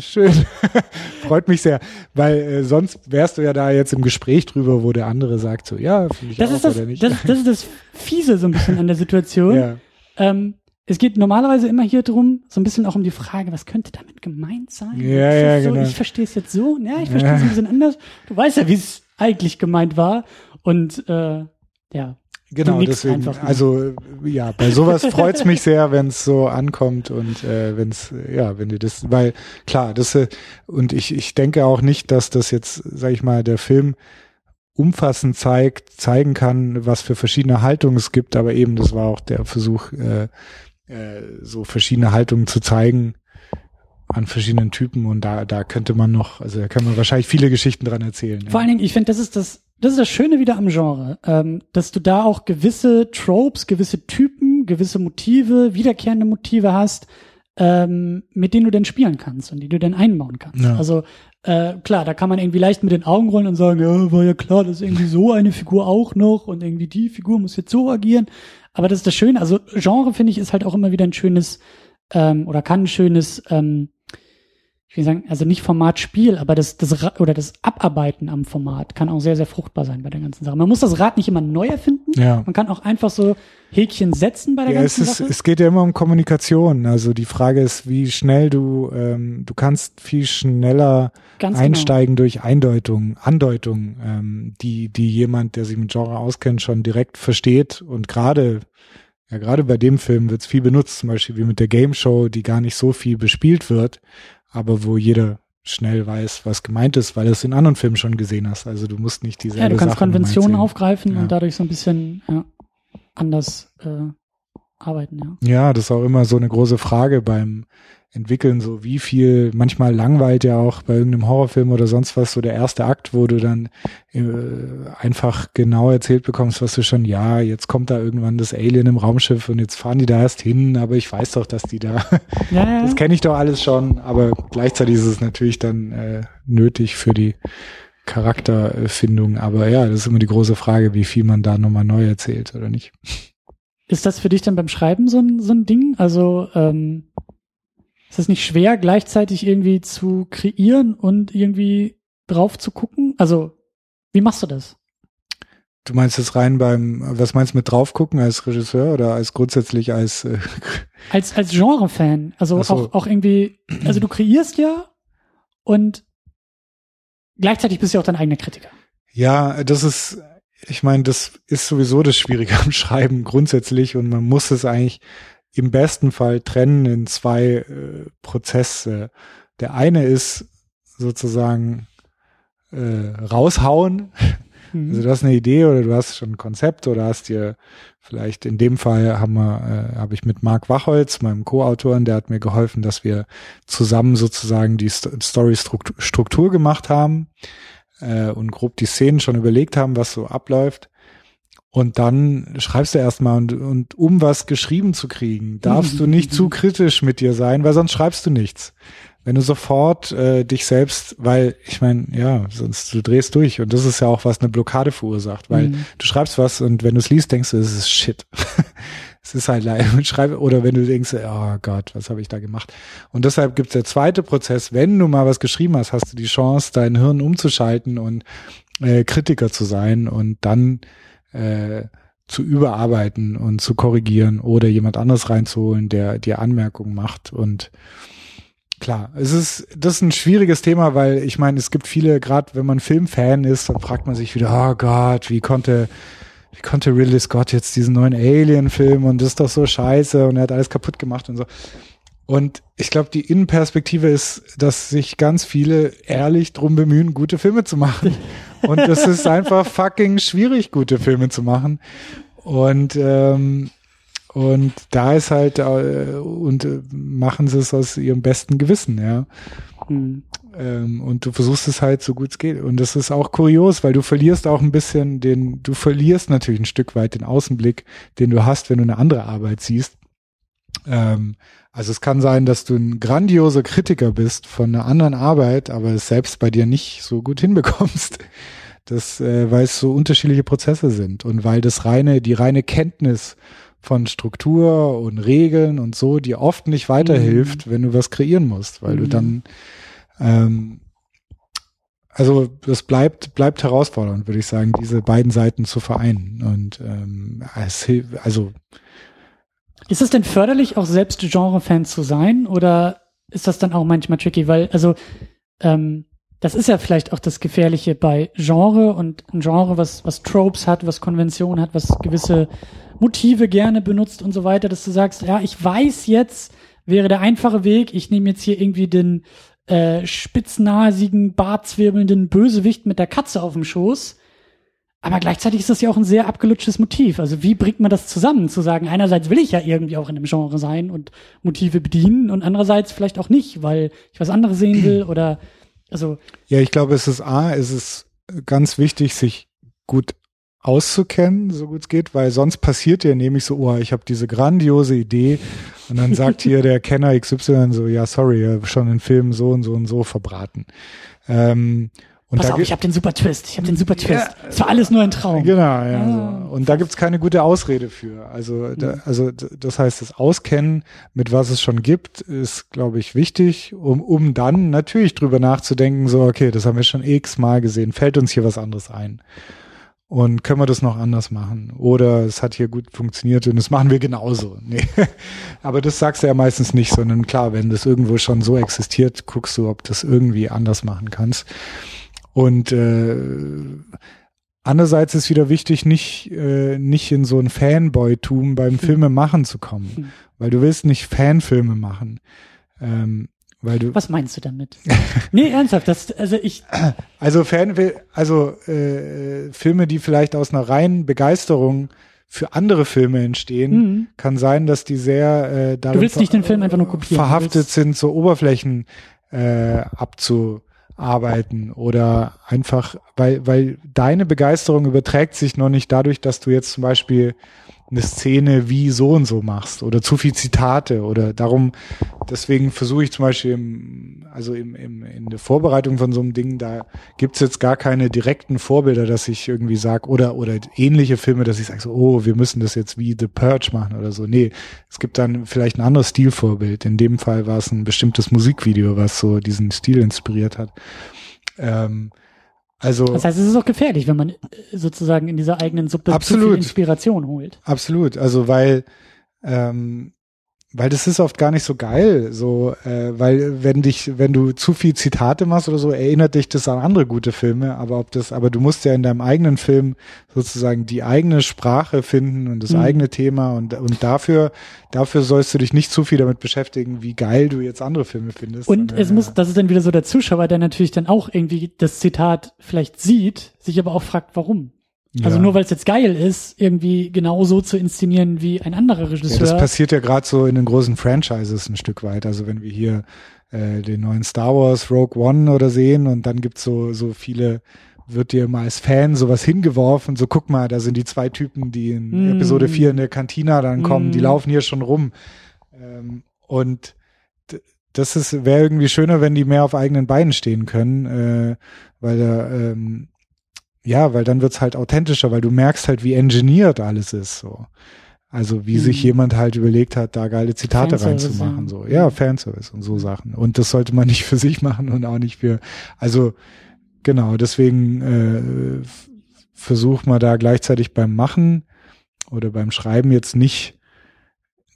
schön. *laughs* Freut mich sehr. Weil äh, sonst wärst du ja da jetzt im Gespräch drüber, wo der andere sagt so, ja, finde ich das auch ist das, oder nicht. Das, das ist das Fiese so ein bisschen an der Situation. *laughs* ja. Ähm, es geht normalerweise immer hier drum, so ein bisschen auch um die Frage, was könnte damit gemeint sein? Ja, ja, so, genau. Ich verstehe es jetzt so, ja, ich verstehe es Ja. ein bisschen anders. Du weißt ja, wie es eigentlich gemeint war. Und äh, ja, Genau, deswegen, also ja, bei sowas freut's mich sehr, wenn es so ankommt und äh, wenn es, ja, wenn du das, weil klar, das äh, und ich, ich denke auch nicht, dass das jetzt, sag ich mal, der Film umfassend zeigt, zeigen kann, was für verschiedene Haltungen es gibt, aber eben, das war auch der Versuch, äh, äh, so verschiedene Haltungen zu zeigen an verschiedenen Typen und da, da könnte man noch, also da kann man wahrscheinlich viele Geschichten dran erzählen. Vor allen Dingen, ich finde, das ist das, das ist das Schöne wieder am Genre, ähm, dass du da auch gewisse Tropes, gewisse Typen, gewisse Motive, wiederkehrende Motive hast, ähm, mit denen du dann spielen kannst und die du dann einbauen kannst. Ja. Also äh, klar, da kann man irgendwie leicht mit den Augen rollen und sagen, ja, war ja klar, dass irgendwie so eine Figur auch noch und irgendwie die Figur muss jetzt so agieren. Aber das ist das Schöne, also Genre finde ich ist halt auch immer wieder ein schönes ähm, oder kann ein schönes ähm, ich will sagen, also nicht Format Spiel, aber das, das oder das Abarbeiten am Format kann auch sehr, sehr fruchtbar sein bei der ganzen Sache. Man muss das Rad nicht immer neu erfinden. Ja. Man kann auch einfach so Häkchen setzen bei der Ja, es, ganzen ist, Sache. es geht ja immer um Kommunikation. Also die Frage ist, wie schnell du, ähm, du kannst viel schneller Ganz einsteigen durch Eindeutungen, Andeutungen, ähm, die, die jemand, der sich mit Genre auskennt, schon direkt versteht. Und gerade, ja, gerade bei dem Film wird es viel benutzt, zum Beispiel wie mit der Game Show, die gar nicht so viel bespielt wird, aber wo jeder schnell weiß, was gemeint ist, weil du es in anderen Filmen schon gesehen hast. Also du musst nicht dieselbe Ja, du kannst Sache nochmal Konventionen aufgreifen Ja. und dadurch so ein bisschen ja, anders äh, arbeiten, ja. Ja, das ist auch immer so eine große Frage beim Entwickeln, so wie viel, manchmal langweilt ja auch bei irgendeinem Horrorfilm oder sonst was, so der erste Akt, wo du dann äh, einfach genau erzählt bekommst, was du schon, ja, jetzt kommt da irgendwann das Alien im Raumschiff und jetzt fahren die da erst hin, aber ich weiß doch, dass die da, *laughs* Ja, das kenne ich doch alles schon, aber gleichzeitig ist es natürlich dann äh, nötig für die Charakterfindung, aber ja, das ist immer die große Frage, wie viel man da nochmal neu erzählt oder nicht. Ist das für dich dann beim Schreiben so ein, so ein Ding? Also ähm, ist es nicht schwer, gleichzeitig irgendwie zu kreieren und irgendwie drauf zu gucken? Also, wie machst du das? Du meinst es rein beim, was meinst du mit drauf gucken als Regisseur oder als grundsätzlich als äh, *laughs* Als, als Genre-Fan, also so. auch, auch irgendwie, also du kreierst ja und gleichzeitig bist du ja auch dein eigener Kritiker. Ja, das ist, ich meine, das ist sowieso das Schwierige am Schreiben grundsätzlich und man muss es eigentlich im besten Fall trennen in zwei äh, Prozesse. Der eine ist sozusagen äh, raushauen, Mhm. Also du hast eine Idee oder du hast schon ein Konzept oder hast dir vielleicht in dem Fall haben wir, äh, habe ich mit Marc Wachholz, meinem Co-Autoren, der hat mir geholfen, dass wir zusammen sozusagen die Sto- Story-Struktur gemacht haben äh, und grob die Szenen schon überlegt haben, was so abläuft. Und dann schreibst du erstmal und, und um was geschrieben zu kriegen, darfst du nicht zu kritisch mit dir sein, weil sonst schreibst du nichts. Wenn du sofort äh, dich selbst, weil ich meine, ja, sonst du drehst durch und das ist ja auch was eine Blockade verursacht, weil Mhm. du schreibst was und wenn du es liest, denkst du, es ist Shit. *laughs* es ist halt leider schreib oder wenn du denkst, oh Gott, was habe ich da gemacht? Und deshalb gibt's der zweite Prozess, wenn du mal was geschrieben hast, hast du die Chance, dein Hirn umzuschalten und äh, Kritiker zu sein und dann äh, zu überarbeiten und zu korrigieren oder jemand anderes reinzuholen, der dir Anmerkungen macht und Klar, es ist das ist ein schwieriges Thema, weil ich meine, es gibt viele, gerade wenn man Filmfan ist, dann fragt man sich wieder, oh Gott, wie konnte wie konnte Ridley Scott jetzt diesen neuen Alien-Film und das ist doch so scheiße und er hat alles kaputt gemacht und so. Und ich glaube, die Innenperspektive ist, dass sich ganz viele ehrlich drum bemühen, gute Filme zu machen. *laughs* Und es ist einfach fucking schwierig, gute Filme zu machen. Und ähm, und da ist halt äh, und äh, machen sie es aus ihrem besten Gewissen, ja. Mhm. Ähm, und du versuchst es halt so gut es geht. Und das ist auch kurios, weil du verlierst auch ein bisschen den, du verlierst natürlich ein Stück weit den Außenblick, den du hast, wenn du eine andere Arbeit siehst. Ähm, also es kann sein, dass du ein grandioser Kritiker bist von einer anderen Arbeit, aber es selbst bei dir nicht so gut *laughs* hinbekommst. Das, äh, weil es so unterschiedliche Prozesse sind und weil das reine, die reine Kenntnis von Struktur und Regeln und so dir oft nicht weiterhilft, mhm. wenn du was kreieren musst, weil mhm. du dann ähm, also das bleibt bleibt herausfordernd, würde ich sagen, diese beiden Seiten zu vereinen und ähm, es hilft, also ist es denn förderlich, auch selbst Genre-Fan zu sein oder ist das dann auch manchmal tricky? Weil, also, ähm, das ist ja vielleicht auch das Gefährliche bei Genre und ein Genre, was, was Tropes hat, was Konventionen hat, was gewisse Motive gerne benutzt und so weiter, dass du sagst, ja, ich weiß jetzt, wäre der einfache Weg, ich nehme jetzt hier irgendwie den äh, spitznasigen, bartzwirbelnden Bösewicht mit der Katze auf dem Schoß aber gleichzeitig ist das ja auch ein sehr abgelutschtes Motiv. Also wie bringt man das zusammen? Zu sagen, einerseits will ich ja irgendwie auch in dem Genre sein und Motive bedienen und andererseits vielleicht auch nicht, weil ich was anderes sehen will oder also. Ja, ich glaube, es ist A, es ist ganz wichtig, sich gut auszukennen, so gut es geht, weil sonst passiert ja nämlich so, oh, ich habe diese grandiose Idee und dann sagt hier der Kenner XY so, ja, sorry, schon einen Film so und so und so verbraten. Ähm, und Pass auf, ich habe den super Twist, ich habe den super Twist. Es war alles nur ein Traum. Genau, ja. Ah. So. Und da gibt's keine gute Ausrede für. Also, da, also das heißt, das Auskennen, mit was es schon gibt, ist, glaube ich, wichtig, um, um dann natürlich drüber nachzudenken, so, okay, das haben wir schon x-mal gesehen, fällt uns hier was anderes ein? Und können wir das noch anders machen? Oder es hat hier gut funktioniert und das machen wir genauso. *laughs* Nee. Aber das sagst du ja meistens nicht, sondern klar, wenn das irgendwo schon so existiert, guckst du, ob das irgendwie anders machen kannst. Und äh, andererseits ist wieder wichtig, nicht, äh, nicht in so ein Fanboy-Tum beim hm. Filme machen zu kommen, hm. weil du willst nicht Fanfilme machen. Ähm, weil du Was meinst du damit? *laughs* nee, ernsthaft, das, also ich. *clears throat* Also Fan, also äh, Filme, die vielleicht aus einer reinen Begeisterung für andere Filme entstehen, mhm. kann sein, dass die sehr äh, darin du willst nicht den Film einfach nur kopieren, verhaftet sind, so Oberflächen äh, abzu arbeiten oder einfach, weil, weil deine Begeisterung überträgt sich noch nicht dadurch, dass du jetzt zum Beispiel eine Szene wie so und so machst oder zu viel Zitate oder darum, deswegen versuche ich zum Beispiel im, also im, im, in der Vorbereitung von so einem Ding, da gibt's jetzt gar keine direkten Vorbilder, dass ich irgendwie sage, oder, oder ähnliche Filme, dass ich sage so, oh, wir müssen das jetzt wie The Purge machen oder so. Nee, es gibt dann vielleicht ein anderes Stilvorbild. In dem Fall war es ein bestimmtes Musikvideo, was so diesen Stil inspiriert hat. Ähm, also, das heißt, es ist auch gefährlich, wenn man äh, sozusagen in dieser eigenen Suppe absolut, Inspiration holt. Absolut. Also weil ähm, weil das ist oft gar nicht so geil, so, äh, weil wenn dich, wenn du zu viel Zitate machst oder so, erinnert dich das an andere gute Filme, aber ob das, aber du musst ja in deinem eigenen Film sozusagen die eigene Sprache finden und das mhm. eigene Thema und, und dafür, dafür sollst du dich nicht zu viel damit beschäftigen, wie geil du jetzt andere Filme findest. Und es muss, das ist dann wieder so der Zuschauer, der natürlich dann auch irgendwie das Zitat vielleicht sieht, sich aber auch fragt, warum. Also ja. nur weil es jetzt geil ist, irgendwie genau so zu inszenieren wie ein anderer Regisseur. Ja, das passiert ja gerade so in den großen Franchises ein Stück weit. Also wenn wir hier äh, den neuen Star Wars Rogue One oder sehen und dann gibt's so so viele wird dir mal als Fan sowas hingeworfen, so guck mal, da sind die zwei Typen, die in mm. Episode 4 in der Kantina dann kommen, mm. die laufen hier schon rum. Ähm, und das ist wäre irgendwie schöner, wenn die mehr auf eigenen Beinen stehen können, äh, weil da ähm, ja, weil dann wird's halt authentischer, weil du merkst halt, wie engineert alles ist, so. Also wie mhm. sich jemand halt überlegt hat, da geile Zitate reinzumachen, so. Ja, Fanservice und so Sachen. Und das sollte man nicht für *laughs* sich machen und auch nicht für, also, genau, deswegen, äh, versucht man da gleichzeitig beim Machen oder beim Schreiben jetzt nicht,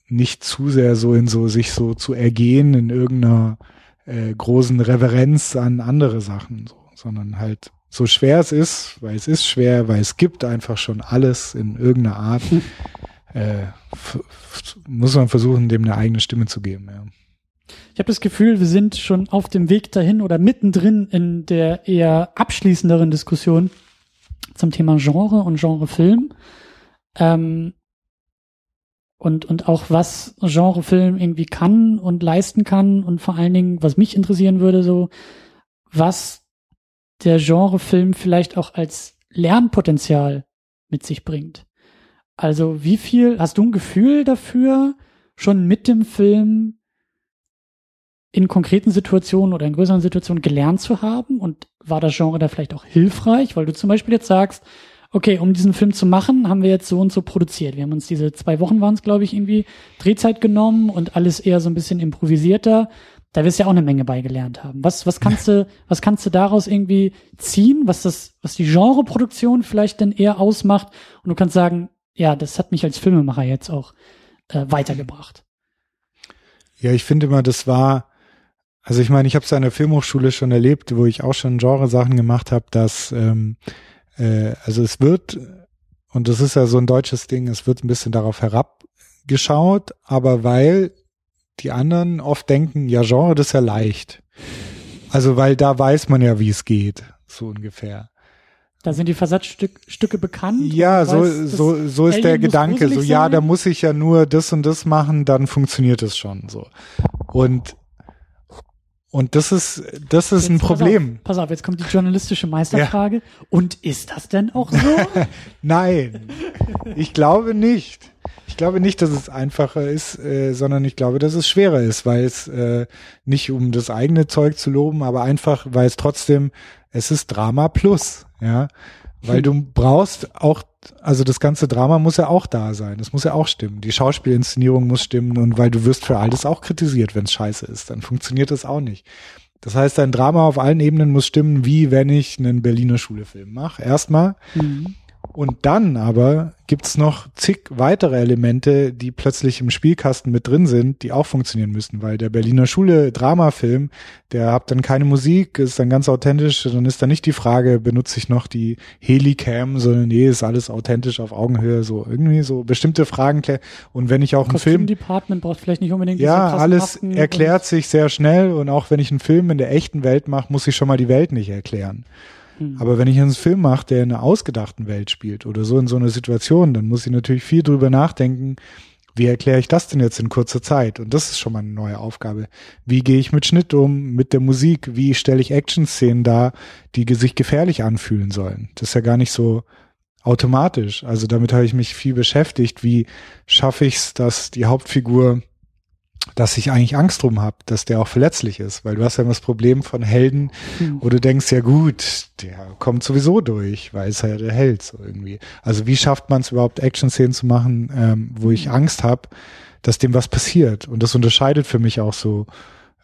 nicht zu sehr so in so, sich so zu ergehen in irgendeiner, äh, großen Reverenz an andere Sachen, so, sondern halt so schwer es ist, weil es ist schwer, weil es gibt einfach schon alles in irgendeiner Art, *laughs* äh, muss man versuchen, dem eine eigene Stimme zu geben. Ja. Ich habe das Gefühl, wir sind schon auf dem Weg dahin oder mittendrin in der eher abschließenderen Diskussion zum Thema Genre und Genrefilm. Ähm, und, und auch was Genrefilm irgendwie kann und leisten kann und vor allen Dingen, was mich interessieren würde, so, was der Genrefilm vielleicht auch als Lernpotenzial mit sich bringt. Also wie viel, hast du ein Gefühl dafür schon mit dem Film in konkreten Situationen oder in größeren Situationen gelernt zu haben? Und war das Genre da vielleicht auch hilfreich? Weil du zum Beispiel jetzt sagst, okay, um diesen Film zu machen, haben wir jetzt so und so produziert. Wir haben uns diese zwei Wochen waren es, glaube ich, irgendwie Drehzeit genommen und alles eher so ein bisschen improvisierter. Da wirst du ja auch eine Menge beigelernt haben. Was, was kannst du, was kannst du daraus irgendwie ziehen, was das, was die Genreproduktion vielleicht denn eher ausmacht? Und du kannst sagen, ja, das hat mich als Filmemacher jetzt auch äh, weitergebracht. Ja, ich finde immer, das war, also ich meine, ich habe es an der Filmhochschule schon erlebt, wo ich auch schon Genre-Sachen gemacht habe, dass ähm, äh, also es wird, und das ist ja so ein deutsches Ding, es wird ein bisschen darauf herabgeschaut, aber weil die anderen oft denken, ja, Genre, das ist ja leicht. Also weil da weiß man ja, wie es geht, so ungefähr. Da sind die Versatzstücke bekannt. Ja, so, weiß, so, so ist der Gedanke. So, ja, da muss ich ja nur das und das machen, dann funktioniert es schon, so. Und und das ist, das ist jetzt, ein Problem. Pass auf, pass auf, jetzt kommt die journalistische Meisterfrage. Ja. Und ist das denn auch so? *laughs* Nein, ich glaube nicht. Ich glaube nicht, dass es einfacher ist, äh, sondern ich glaube, dass es schwerer ist, weil es äh, nicht um das eigene Zeug zu loben, aber einfach, weil es trotzdem, es ist Drama plus, ja. Weil du brauchst auch, also das ganze Drama muss ja auch da sein. Das muss ja auch stimmen. Die Schauspielinszenierung muss stimmen und weil du wirst für alles auch kritisiert, wenn es scheiße ist. Dann funktioniert das auch nicht. Das heißt, ein Drama auf allen Ebenen muss stimmen, wie wenn ich einen Berliner Schulefilm mache. Erstmal. Mhm. Und dann aber gibt's noch zig weitere Elemente, die plötzlich im Spielkasten mit drin sind, die auch funktionieren müssen, weil der Berliner Schule Dramafilm, der hat dann keine Musik, ist dann ganz authentisch, dann ist da nicht die Frage, benutze ich noch die Helicam, sondern nee, ist alles authentisch auf Augenhöhe, so irgendwie so bestimmte Fragen. Und wenn ich auch einen Film... Department braucht vielleicht nicht unbedingt Ja, alles Masken erklärt sich sehr schnell und auch wenn ich einen Film in der echten Welt mache, muss ich schon mal die Welt nicht erklären. Hm. Aber wenn ich einen Film mache, der in einer ausgedachten Welt spielt oder so in so einer Situation, dann muss ich natürlich viel drüber nachdenken, wie erkläre ich das denn jetzt in kurzer Zeit? Und das ist schon mal eine neue Aufgabe. Wie gehe ich mit Schnitt um, mit der Musik? Wie stelle ich Action-Szenen dar, die sich gefährlich anfühlen sollen? Das ist ja gar nicht so automatisch. Also damit habe ich mich viel beschäftigt. Wie schaffe ich es, dass die Hauptfigur dass ich eigentlich Angst drum habe, dass der auch verletzlich ist, weil du hast ja immer das Problem von Helden, mhm. wo du denkst, ja gut, der kommt sowieso durch, weil es ja der Held so irgendwie. Also wie schafft man es überhaupt, Action-Szenen zu machen, ähm, wo ich Angst habe, dass dem was passiert? Und das unterscheidet für mich auch so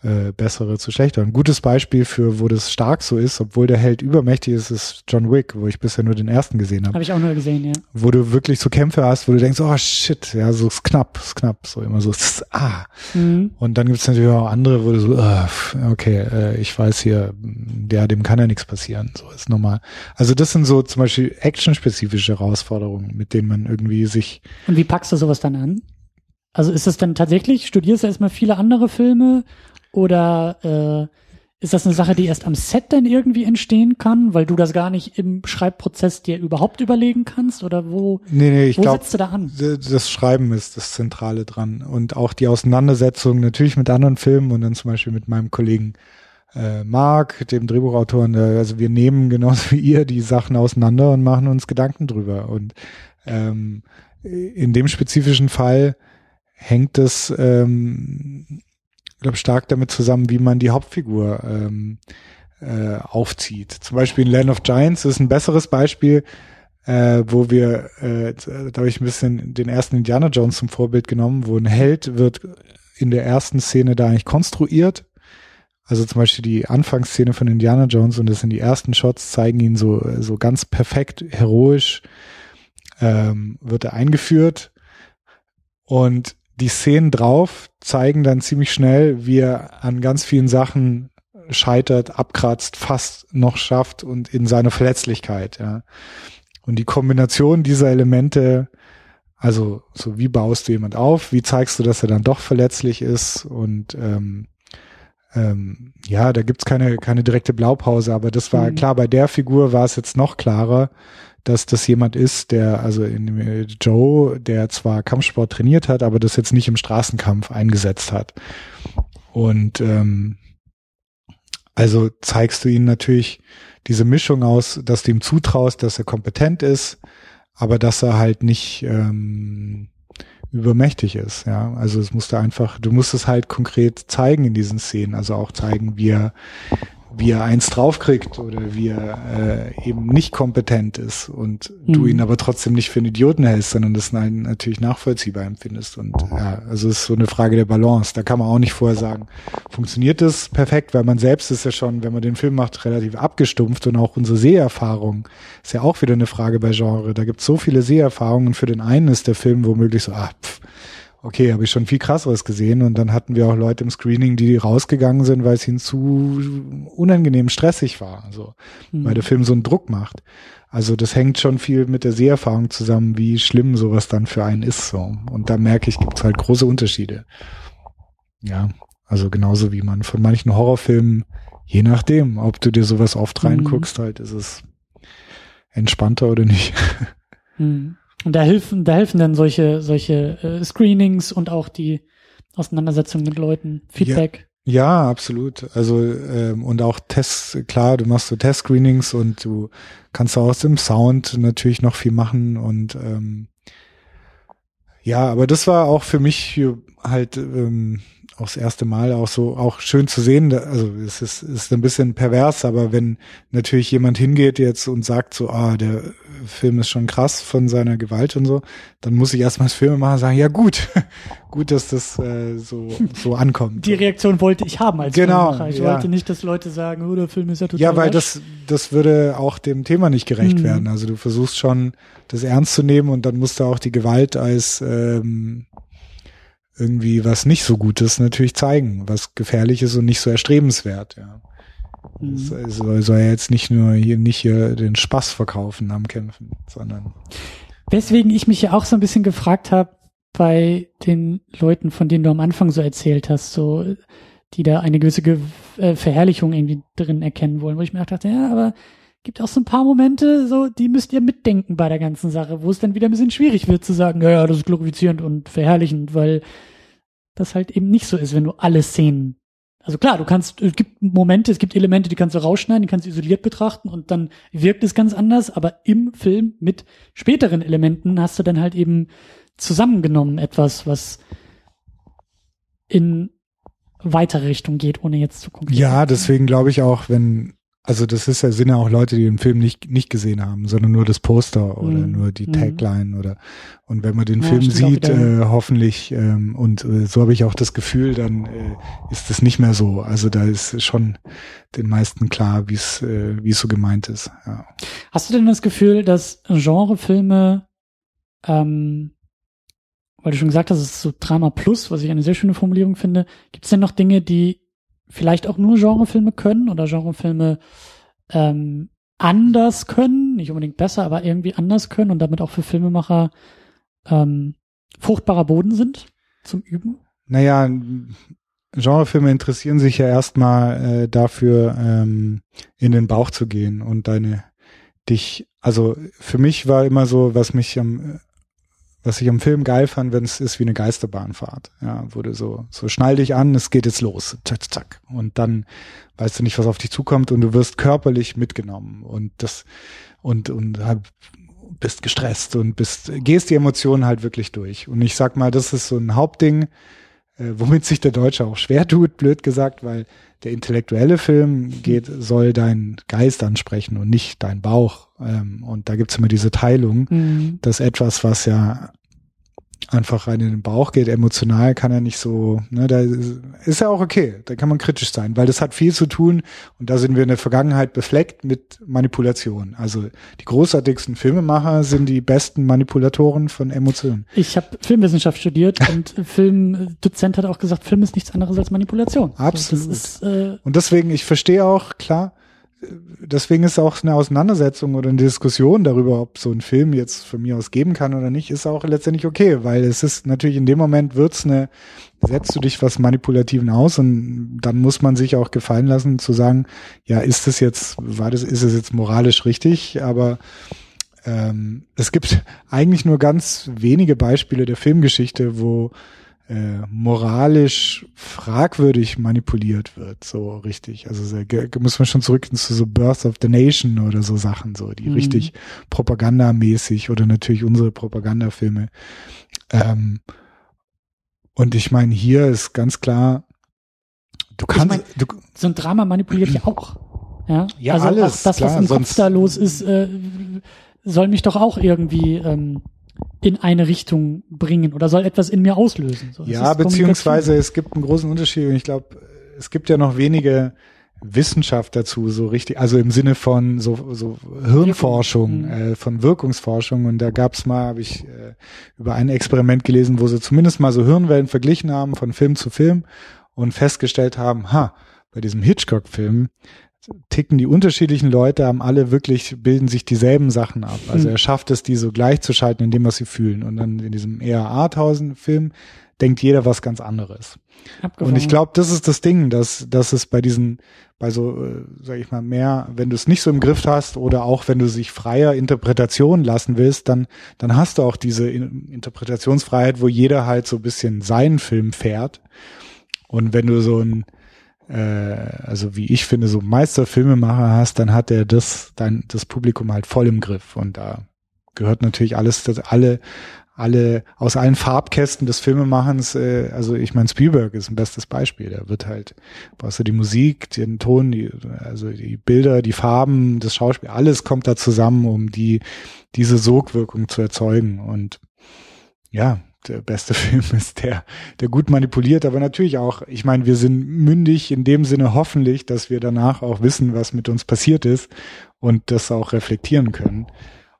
äh, bessere zu schlechter. Ein gutes Beispiel für, wo das stark so ist, obwohl der Held übermächtig ist, ist John Wick, wo ich bisher nur den ersten gesehen habe. Habe ich auch nur gesehen, ja. Wo du wirklich so Kämpfe hast, wo du denkst, oh shit, ja, so ist knapp, ist knapp, so immer so, ah. Mhm. Und dann gibt es natürlich auch andere, wo du so, uh, okay, äh, ich weiß hier, ja, dem kann ja nichts passieren, so ist normal. Also das sind so zum Beispiel actionspezifische Herausforderungen, mit denen man irgendwie sich. Und wie packst du sowas dann an? Also ist es dann tatsächlich, studierst du erstmal viele andere Filme oder äh, ist das eine Sache, die erst am Set dann irgendwie entstehen kann, weil du das gar nicht im Schreibprozess dir überhaupt überlegen kannst? Oder wo, nee, nee, ich wo glaub, setzt du da an? Das Schreiben ist das Zentrale dran. Und auch die Auseinandersetzung natürlich mit anderen Filmen und dann zum Beispiel mit meinem Kollegen äh, Mark, dem Drehbuchautoren. Äh, also wir nehmen genauso wie ihr die Sachen auseinander und machen uns Gedanken drüber. Und ähm, in dem spezifischen Fall hängt es ähm, glaube stark damit zusammen, wie man die Hauptfigur ähm, äh, aufzieht. Zum Beispiel in Land of Giants ist ein besseres Beispiel, äh, wo wir, äh, da habe ich ein bisschen den ersten Indiana Jones zum Vorbild genommen, wo ein Held wird in der ersten Szene da eigentlich konstruiert. Also zum Beispiel die Anfangsszene von Indiana Jones und das sind die ersten Shots, zeigen ihn so, so ganz perfekt, heroisch, ähm, wird er eingeführt. Und die Szenen drauf zeigen dann ziemlich schnell, wie er an ganz vielen Sachen scheitert, abkratzt, fast noch schafft und in seiner Verletzlichkeit, ja. Und die Kombination dieser Elemente, also so wie baust du jemand auf, wie zeigst du, dass er dann doch verletzlich ist und ähm, ähm, ja, da gibt's keine, keine direkte Blaupause, aber das war mhm. klar, bei der Figur war es jetzt noch klarer, dass das jemand ist, der, also in äh, Joe, der zwar Kampfsport trainiert hat, aber das jetzt nicht im Straßenkampf eingesetzt hat. Und ähm, also zeigst du ihm natürlich diese Mischung aus, dass du ihm zutraust, dass er kompetent ist, aber dass er halt nicht ähm, übermächtig ist, ja. Also es musste einfach, du musst es halt konkret zeigen in diesen Szenen, also auch zeigen, wie er, wie er eins draufkriegt oder wie er äh, eben nicht kompetent ist und mhm. du ihn aber trotzdem nicht für einen Idioten hältst, sondern das natürlich nachvollziehbar empfindest. Und ja, also es ist so eine Frage der Balance. Da kann man auch nicht vorher sagen, funktioniert das perfekt, weil man selbst ist ja schon, wenn man den Film macht, relativ abgestumpft und auch unsere Seherfahrung ist ja auch wieder eine Frage bei Genre. Da gibt es so viele Seherfahrungen. Für den einen ist der Film womöglich so, ah, pff, okay, habe ich schon viel krasseres gesehen und dann hatten wir auch Leute im Screening, die rausgegangen sind, weil es ihnen zu unangenehm stressig war, also mhm. weil der Film so einen Druck macht. Also das hängt schon viel mit der Seherfahrung zusammen, wie schlimm sowas dann für einen ist so. Und da merke ich, gibt es halt große Unterschiede. Ja, also genauso wie man von manchen Horrorfilmen, je nachdem, ob du dir sowas oft mhm. reinguckst, mhm. halt ist es entspannter oder nicht. *laughs* Mhm. Und da helfen, da helfen dann solche, solche äh, Screenings und auch die Auseinandersetzung mit Leuten, Feedback. Ja, ja absolut. Also ähm, und auch Tests, klar, du machst so Test-Screenings und du kannst aus dem Sound natürlich noch viel machen und ähm, ja, aber das war auch für mich halt ähm, auch das erste Mal auch so auch schön zu sehen. Also es ist, ist ein bisschen pervers, aber wenn natürlich jemand hingeht jetzt und sagt so, ah, der Film ist schon krass von seiner Gewalt und so, dann muss ich erstmal als Filmemacher sagen, ja gut, *laughs* gut, dass das äh, so so ankommt. Die Reaktion wollte ich haben als genau, Filmemacher. Ich ja. wollte nicht, dass Leute sagen, oh, der Film ist ja total Ja, weil rasch. das das würde auch dem Thema nicht gerecht mhm. werden. Also du versuchst schon das ernst zu nehmen und dann musst du auch die Gewalt als ähm, irgendwie was nicht so Gutes natürlich zeigen, was gefährlich ist und nicht so erstrebenswert, ja. Mhm. soll, soll ja jetzt nicht nur hier nicht hier den Spaß verkaufen am Kämpfen, sondern. Weswegen ich mich ja auch so ein bisschen gefragt habe bei den Leuten, von denen du am Anfang so erzählt hast, so die da eine gewisse Ge äh, Verherrlichung irgendwie drin erkennen wollen, wo ich mir auch dachte, ja, aber gibt auch so ein paar Momente, so, die müsst ihr mitdenken bei der ganzen Sache, wo es dann wieder ein bisschen schwierig wird zu sagen, ja, das ist glorifizierend und verherrlichend, weil das halt eben nicht so ist, wenn du alle Szenen. Also klar, du kannst, es gibt Momente, es gibt Elemente, die kannst du rausschneiden, die kannst du isoliert betrachten und dann wirkt es ganz anders, aber im Film mit späteren Elementen hast du dann halt eben zusammengenommen etwas, was in weitere Richtung geht, ohne jetzt zu gucken. Ja, deswegen glaube ich auch, wenn also das ist ja, sind ja auch Leute, die den Film nicht, nicht gesehen haben, sondern nur das Poster oder mhm. nur die mhm. Tagline oder und wenn man den ja, Film sieht, äh, hoffentlich, ähm, und äh, so habe ich auch das Gefühl, dann äh, ist es nicht mehr so. Also da ist schon den meisten klar, wie es äh, wie es so gemeint ist. Ja. Hast du denn das Gefühl, dass Genrefilme, ähm, weil du schon gesagt hast, es ist so Drama Plus, was ich eine sehr schöne Formulierung finde, gibt es denn noch Dinge, die vielleicht auch nur Genrefilme können oder Genrefilme ähm, anders können, nicht unbedingt besser, aber irgendwie anders können und damit auch für Filmemacher ähm, fruchtbarer Boden sind zum Üben? Naja, Genrefilme interessieren sich ja erstmal äh, dafür, ähm, in den Bauch zu gehen und deine dich, also für mich war immer so, was mich am was ich am Film geil fand, wenn es ist wie eine Geisterbahnfahrt. Ja, wurde so, so schnall dich an, es geht jetzt los. Zack, zack. Und dann weißt du nicht, was auf dich zukommt und du wirst körperlich mitgenommen und das, und, und halt bist gestresst und bist, gehst die Emotionen halt wirklich durch. Und ich sag mal, das ist so ein Hauptding, äh, womit sich der Deutsche auch schwer tut, blöd gesagt, weil der intellektuelle Film geht, soll dein Geist ansprechen und nicht dein Bauch. Ähm, und da gibt's immer diese Teilung, mhm. dass etwas, was ja einfach rein in den Bauch geht, emotional kann er nicht so, ne, da ist ja auch okay, da kann man kritisch sein, weil das hat viel zu tun und da sind wir in der Vergangenheit befleckt mit Manipulation. Also die großartigsten Filmemacher sind die besten Manipulatoren von Emotionen. Ich habe Filmwissenschaft studiert *laughs* und Filmdozent hat auch gesagt, Film ist nichts anderes als Manipulation. Absolut. Ist, äh und deswegen, ich verstehe auch, klar, deswegen ist auch eine Auseinandersetzung oder eine Diskussion darüber, ob so ein Film jetzt von mir aus geben kann oder nicht, ist auch letztendlich okay, weil es ist natürlich in dem Moment wird's eine, setzt du dich was Manipulativen aus und dann muss man sich auch gefallen lassen zu sagen, ja, ist das jetzt, war das, ist es jetzt moralisch richtig, aber ähm, es gibt *laughs* eigentlich nur ganz wenige Beispiele der Filmgeschichte, wo äh, moralisch fragwürdig manipuliert wird, so richtig. Also sehr, muss man schon zurück zu so Birth of the Nation oder so Sachen, so die mhm. richtig propagandamäßig oder natürlich unsere Propagandafilme. Ähm, Und ich meine, hier ist ganz klar, du kannst, mein, du, so ein Drama manipuliert ja auch. Ja, Ja, also alles, das, was klar, im Kopf da los ist, äh, soll mich doch auch irgendwie ähm, in eine Richtung bringen oder soll etwas in mir auslösen. So, ja, beziehungsweise es gibt einen großen Unterschied und ich glaube, es gibt ja noch wenige Wissenschaft dazu, so richtig, also im Sinne von so, so Hirnforschung, Mhm. äh, von Wirkungsforschung. Und da gab's mal, habe ich äh, über ein Experiment gelesen, wo sie zumindest mal so Hirnwellen verglichen haben von Film zu Film und festgestellt haben, ha, bei diesem Hitchcock-Film ticken die unterschiedlichen Leute, haben alle wirklich, bilden sich dieselben Sachen ab. Also Mhm. er schafft es, die so gleichzuschalten in dem, was sie fühlen. Und dann in diesem eher Arthausen-Film denkt jeder was ganz anderes. Abgefahren. Und ich glaube, das ist das Ding, dass, dass es bei diesen, bei so, äh, sag ich mal, mehr, wenn du es nicht so im Griff hast oder auch wenn du sich freier Interpretation lassen willst, dann, dann hast du auch diese In Interpretationsfreiheit, wo jeder halt so ein bisschen seinen Film fährt. Und wenn du so ein, also wie ich finde, so Meisterfilmemacher hast, dann hat er das, dein, das Publikum halt voll im Griff. Und da gehört natürlich alles, das, alle, alle aus allen Farbkästen des Filmemachens, äh, also ich meine, Spielberg ist ein bestes Beispiel. Da wird halt, brauchst du die Musik, den Ton, die, also die Bilder, die Farben, das Schauspiel, alles kommt da zusammen, um die, diese Sogwirkung zu erzeugen. Und ja, der beste *laughs* Film ist der, der gut manipuliert, aber natürlich auch, ich meine, wir sind mündig in dem Sinne hoffentlich, dass wir danach auch wissen, was mit uns passiert ist und das auch reflektieren können.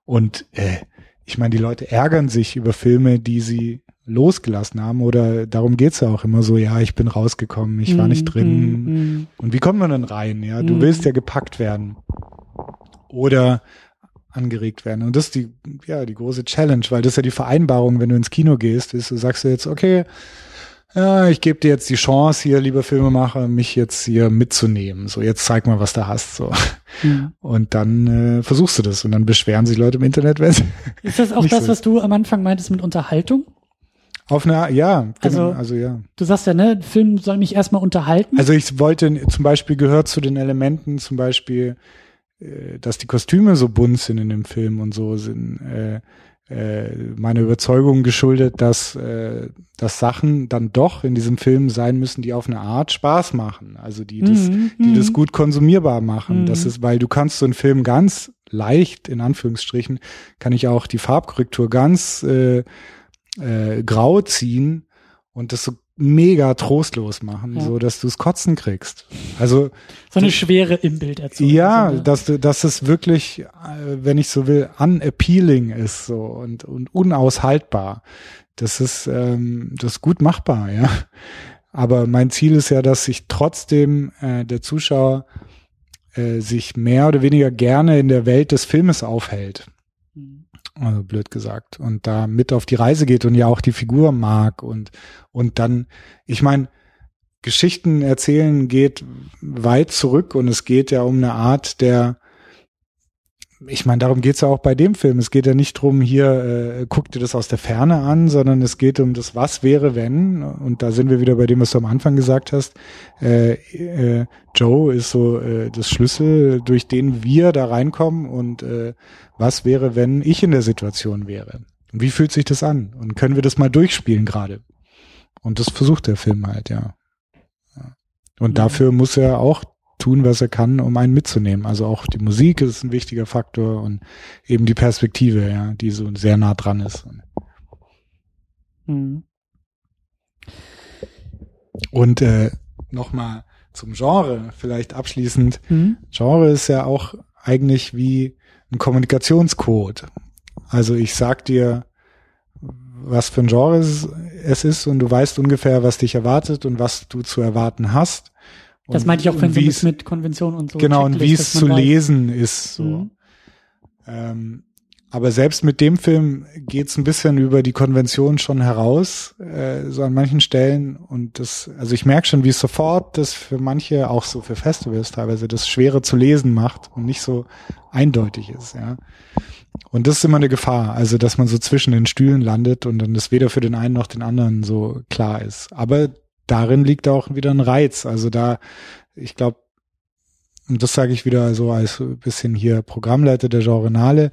Und äh, ich meine, die Leute ärgern sich über Filme, die sie losgelassen haben oder darum geht's ja auch immer so, ja, ich bin rausgekommen, ich war nicht Mm, drin. mm, mm. Und wie kommt man denn rein? Ja, du Mhm. willst ja gepackt werden oder angeregt werden. Und das ist die, ja, die große Challenge, weil das ist ja die Vereinbarung, wenn du ins Kino gehst, ist, du sagst du jetzt, okay, ja, ich gebe dir jetzt die Chance hier, lieber Filmemacher, mich jetzt hier mitzunehmen. So, jetzt zeig mal, was du hast. So. Mm. Und dann äh, versuchst du das und dann beschweren sich Leute im Internet, wenn *laughs* Ist das auch das, so. was du am Anfang meintest mit Unterhaltung? auf eine, ja, genau, Also- also ja. Du sagst ja, ne, Film soll mich erstmal unterhalten. Also ich wollte zum Beispiel gehört zu den Elementen zum Beispiel, dass die Kostüme so bunt sind in dem Film und so sind äh, äh, meine Überzeugung geschuldet, dass, äh, dass Sachen dann doch in diesem Film sein müssen, die auf eine Art Spaß machen. Also die das, Mhm, die mhm. das gut konsumierbar machen. Mhm. Das ist, weil du kannst so einen Film ganz leicht, in Anführungsstrichen, kann ich auch die Farbkorrektur ganz äh, äh, grau ziehen und das so mega trostlos machen, Ja. so dass du es kotzen kriegst. Also so eine Schwere im Bild erzeugen. ja, So eine- dass du, dass es wirklich, äh, wenn ich so will, unappealing ist so und und unaushaltbar. Das ist ähm, das ist gut machbar, ja. Aber mein Ziel ist ja, dass sich trotzdem äh, der Zuschauer äh, sich mehr oder weniger gerne in der Welt des Filmes aufhält Also blöd gesagt, und da mit auf die Reise geht und ja auch die Figur mag und und dann, ich meine, Geschichten erzählen geht weit zurück und es geht ja um eine Art der ich meine, darum geht's ja auch bei dem Film. Es geht ja nicht drum, hier äh, guck dir das aus der Ferne an, sondern es geht um das Was wäre, wenn. Und da sind wir wieder bei dem, was du am Anfang gesagt hast. Äh, äh, Joe ist so äh, das Schlüssel, durch den wir da reinkommen. Und äh, was wäre, wenn ich in der Situation wäre? Und wie fühlt sich das an? Und können wir das mal durchspielen gerade? Und das versucht der Film halt, ja. ja. Und Mhm. dafür muss er auch tun, was er kann, um einen mitzunehmen. Also auch die Musik ist ein wichtiger Faktor und eben die Perspektive, ja, die so sehr nah dran ist. Mhm. Und äh, nochmal zum Genre, vielleicht abschließend. Mhm. Genre ist ja auch eigentlich wie ein Kommunikationscode. Also ich sag dir, was für ein Genre es es ist und du weißt ungefähr, was dich erwartet und was du zu erwarten hast. Das meinte ich auch, wenn wie mit, es- mit Konvention und so. Genau, und wie es zu weiß. lesen ist. So. Mhm. Ähm, aber selbst mit dem Film geht's ein bisschen über die Konvention schon heraus, äh, so an manchen Stellen. Und das, also ich merke schon, wie es sofort das für manche, auch so für Festivals teilweise, das schwerer zu lesen macht und nicht so eindeutig ist, ja. Und das ist immer eine Gefahr, also dass man so zwischen den Stühlen landet und dann das weder für den einen noch den anderen so klar ist. Aber darin liegt auch wieder ein Reiz. Also da, ich glaube, und das sage ich wieder so als bisschen hier Programmleiter der Genrenale,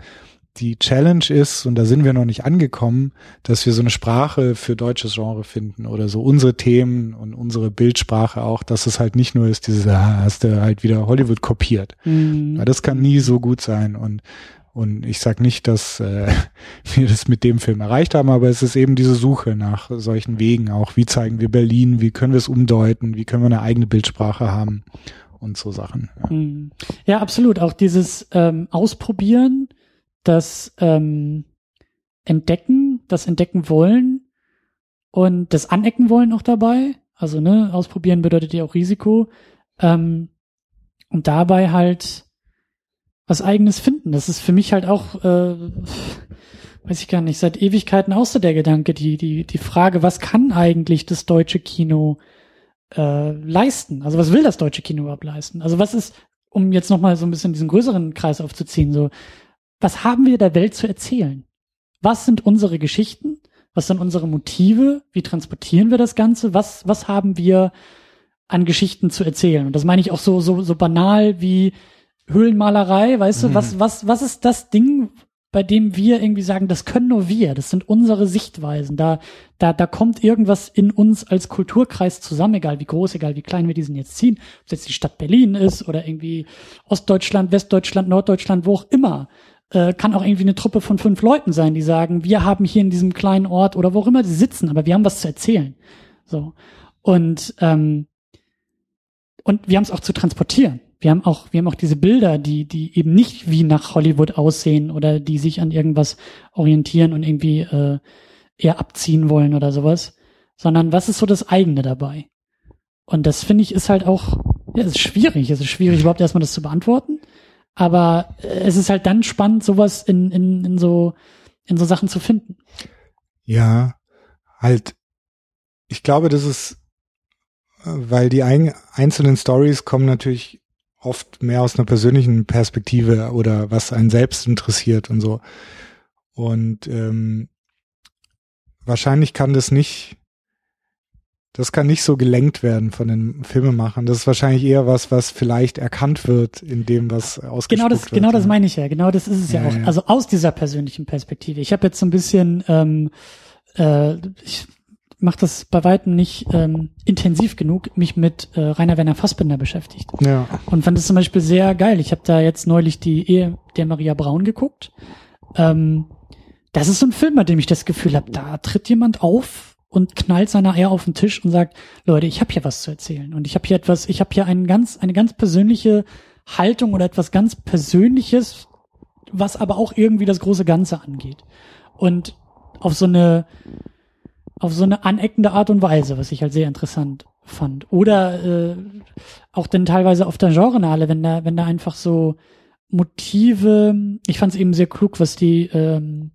die Challenge ist, und da sind wir noch nicht angekommen, dass wir so eine Sprache für deutsches Genre finden oder so unsere Themen und unsere Bildsprache auch, dass es halt nicht nur ist, dieses, ah, hast du halt wieder Hollywood kopiert. Mhm. Das kann nie so gut sein und und ich sag nicht, dass äh, *laughs* wir das mit dem Film erreicht haben, aber es ist eben diese Suche nach solchen Wegen auch. Wie zeigen wir Berlin? Wie können wir es umdeuten? Wie können wir eine eigene Bildsprache haben? Und so Sachen. Ja, mhm. ja absolut. Auch dieses ähm, Ausprobieren das ähm, Entdecken, das Entdecken wollen und das Anecken wollen auch dabei. Also, ne, ausprobieren bedeutet ja auch Risiko. Ähm, und dabei halt was eigenes finden. Das ist für mich halt auch, äh, weiß ich gar nicht, seit Ewigkeiten so der Gedanke, die, die, die Frage, was kann eigentlich das deutsche Kino äh, leisten? Also was will das deutsche Kino überhaupt leisten? Also was ist, um jetzt nochmal so ein bisschen diesen größeren Kreis aufzuziehen, so, was haben wir der Welt zu erzählen? Was sind unsere Geschichten? Was sind unsere Motive? Wie transportieren wir das Ganze? Was, was haben wir an Geschichten zu erzählen? Und das meine ich auch so, so, so banal wie Höhlenmalerei, weißt mhm. du? Was, was, was ist das Ding, bei dem wir irgendwie sagen, das können nur wir, das sind unsere Sichtweisen. Da, da, da kommt irgendwas in uns als Kulturkreis zusammen, egal wie groß, egal wie klein wir diesen jetzt ziehen, ob es jetzt die Stadt Berlin ist oder irgendwie Ostdeutschland, Westdeutschland, Norddeutschland, wo auch immer äh, kann auch irgendwie eine Truppe von fünf Leuten sein, die sagen, wir haben hier in diesem kleinen Ort oder wo auch immer sie sitzen, aber wir haben was zu erzählen. So. Und, ähm, und wir haben es auch zu transportieren. Wir haben auch, wir haben auch diese Bilder, die, die eben nicht wie nach Hollywood aussehen oder die sich an irgendwas orientieren und irgendwie äh, eher abziehen wollen oder sowas, sondern was ist so das eigene dabei? Und das finde ich ist halt auch, ja, es ist schwierig. Es ist schwierig, überhaupt erstmal das zu beantworten. Aber äh, es ist halt dann spannend, sowas in, in, in so, in so Sachen zu finden. Ja, halt, ich glaube, das ist, äh, weil die ein, einzelnen Stories kommen natürlich oft mehr aus einer persönlichen Perspektive oder was einen selbst interessiert und so. Und ähm, wahrscheinlich kann das nicht das kann nicht so gelenkt werden von den Filmemachern. Das ist wahrscheinlich eher was, was vielleicht erkannt wird in dem, was ausgesprochen genau das, wird. Genau das meine ich ja. Genau das ist es ja, ja auch. Ja. Also aus dieser persönlichen Perspektive. Ich habe jetzt so ein bisschen, ähm, äh, ich mache das bei weitem nicht ähm, intensiv genug, mich mit äh, Rainer Werner Fassbinder beschäftigt. Ja. Und fand es zum Beispiel sehr geil. Ich habe da jetzt neulich die Ehe der Maria Braun geguckt. Ähm, das ist so ein Film, bei dem ich das Gefühl habe, da tritt jemand auf und knallt seine Eier auf den Tisch und sagt, Leute, ich habe hier was zu erzählen und ich habe hier etwas, ich habe hier einen ganz, eine ganz persönliche Haltung oder etwas ganz Persönliches, was aber auch irgendwie das große Ganze angeht. Und auf so eine, auf so eine aneckende Art und Weise, was ich halt sehr interessant fand. Oder äh, auch dann teilweise auf der Genrenale, wenn da, wenn da einfach so Motive, ich fand es eben sehr klug, was die ähm,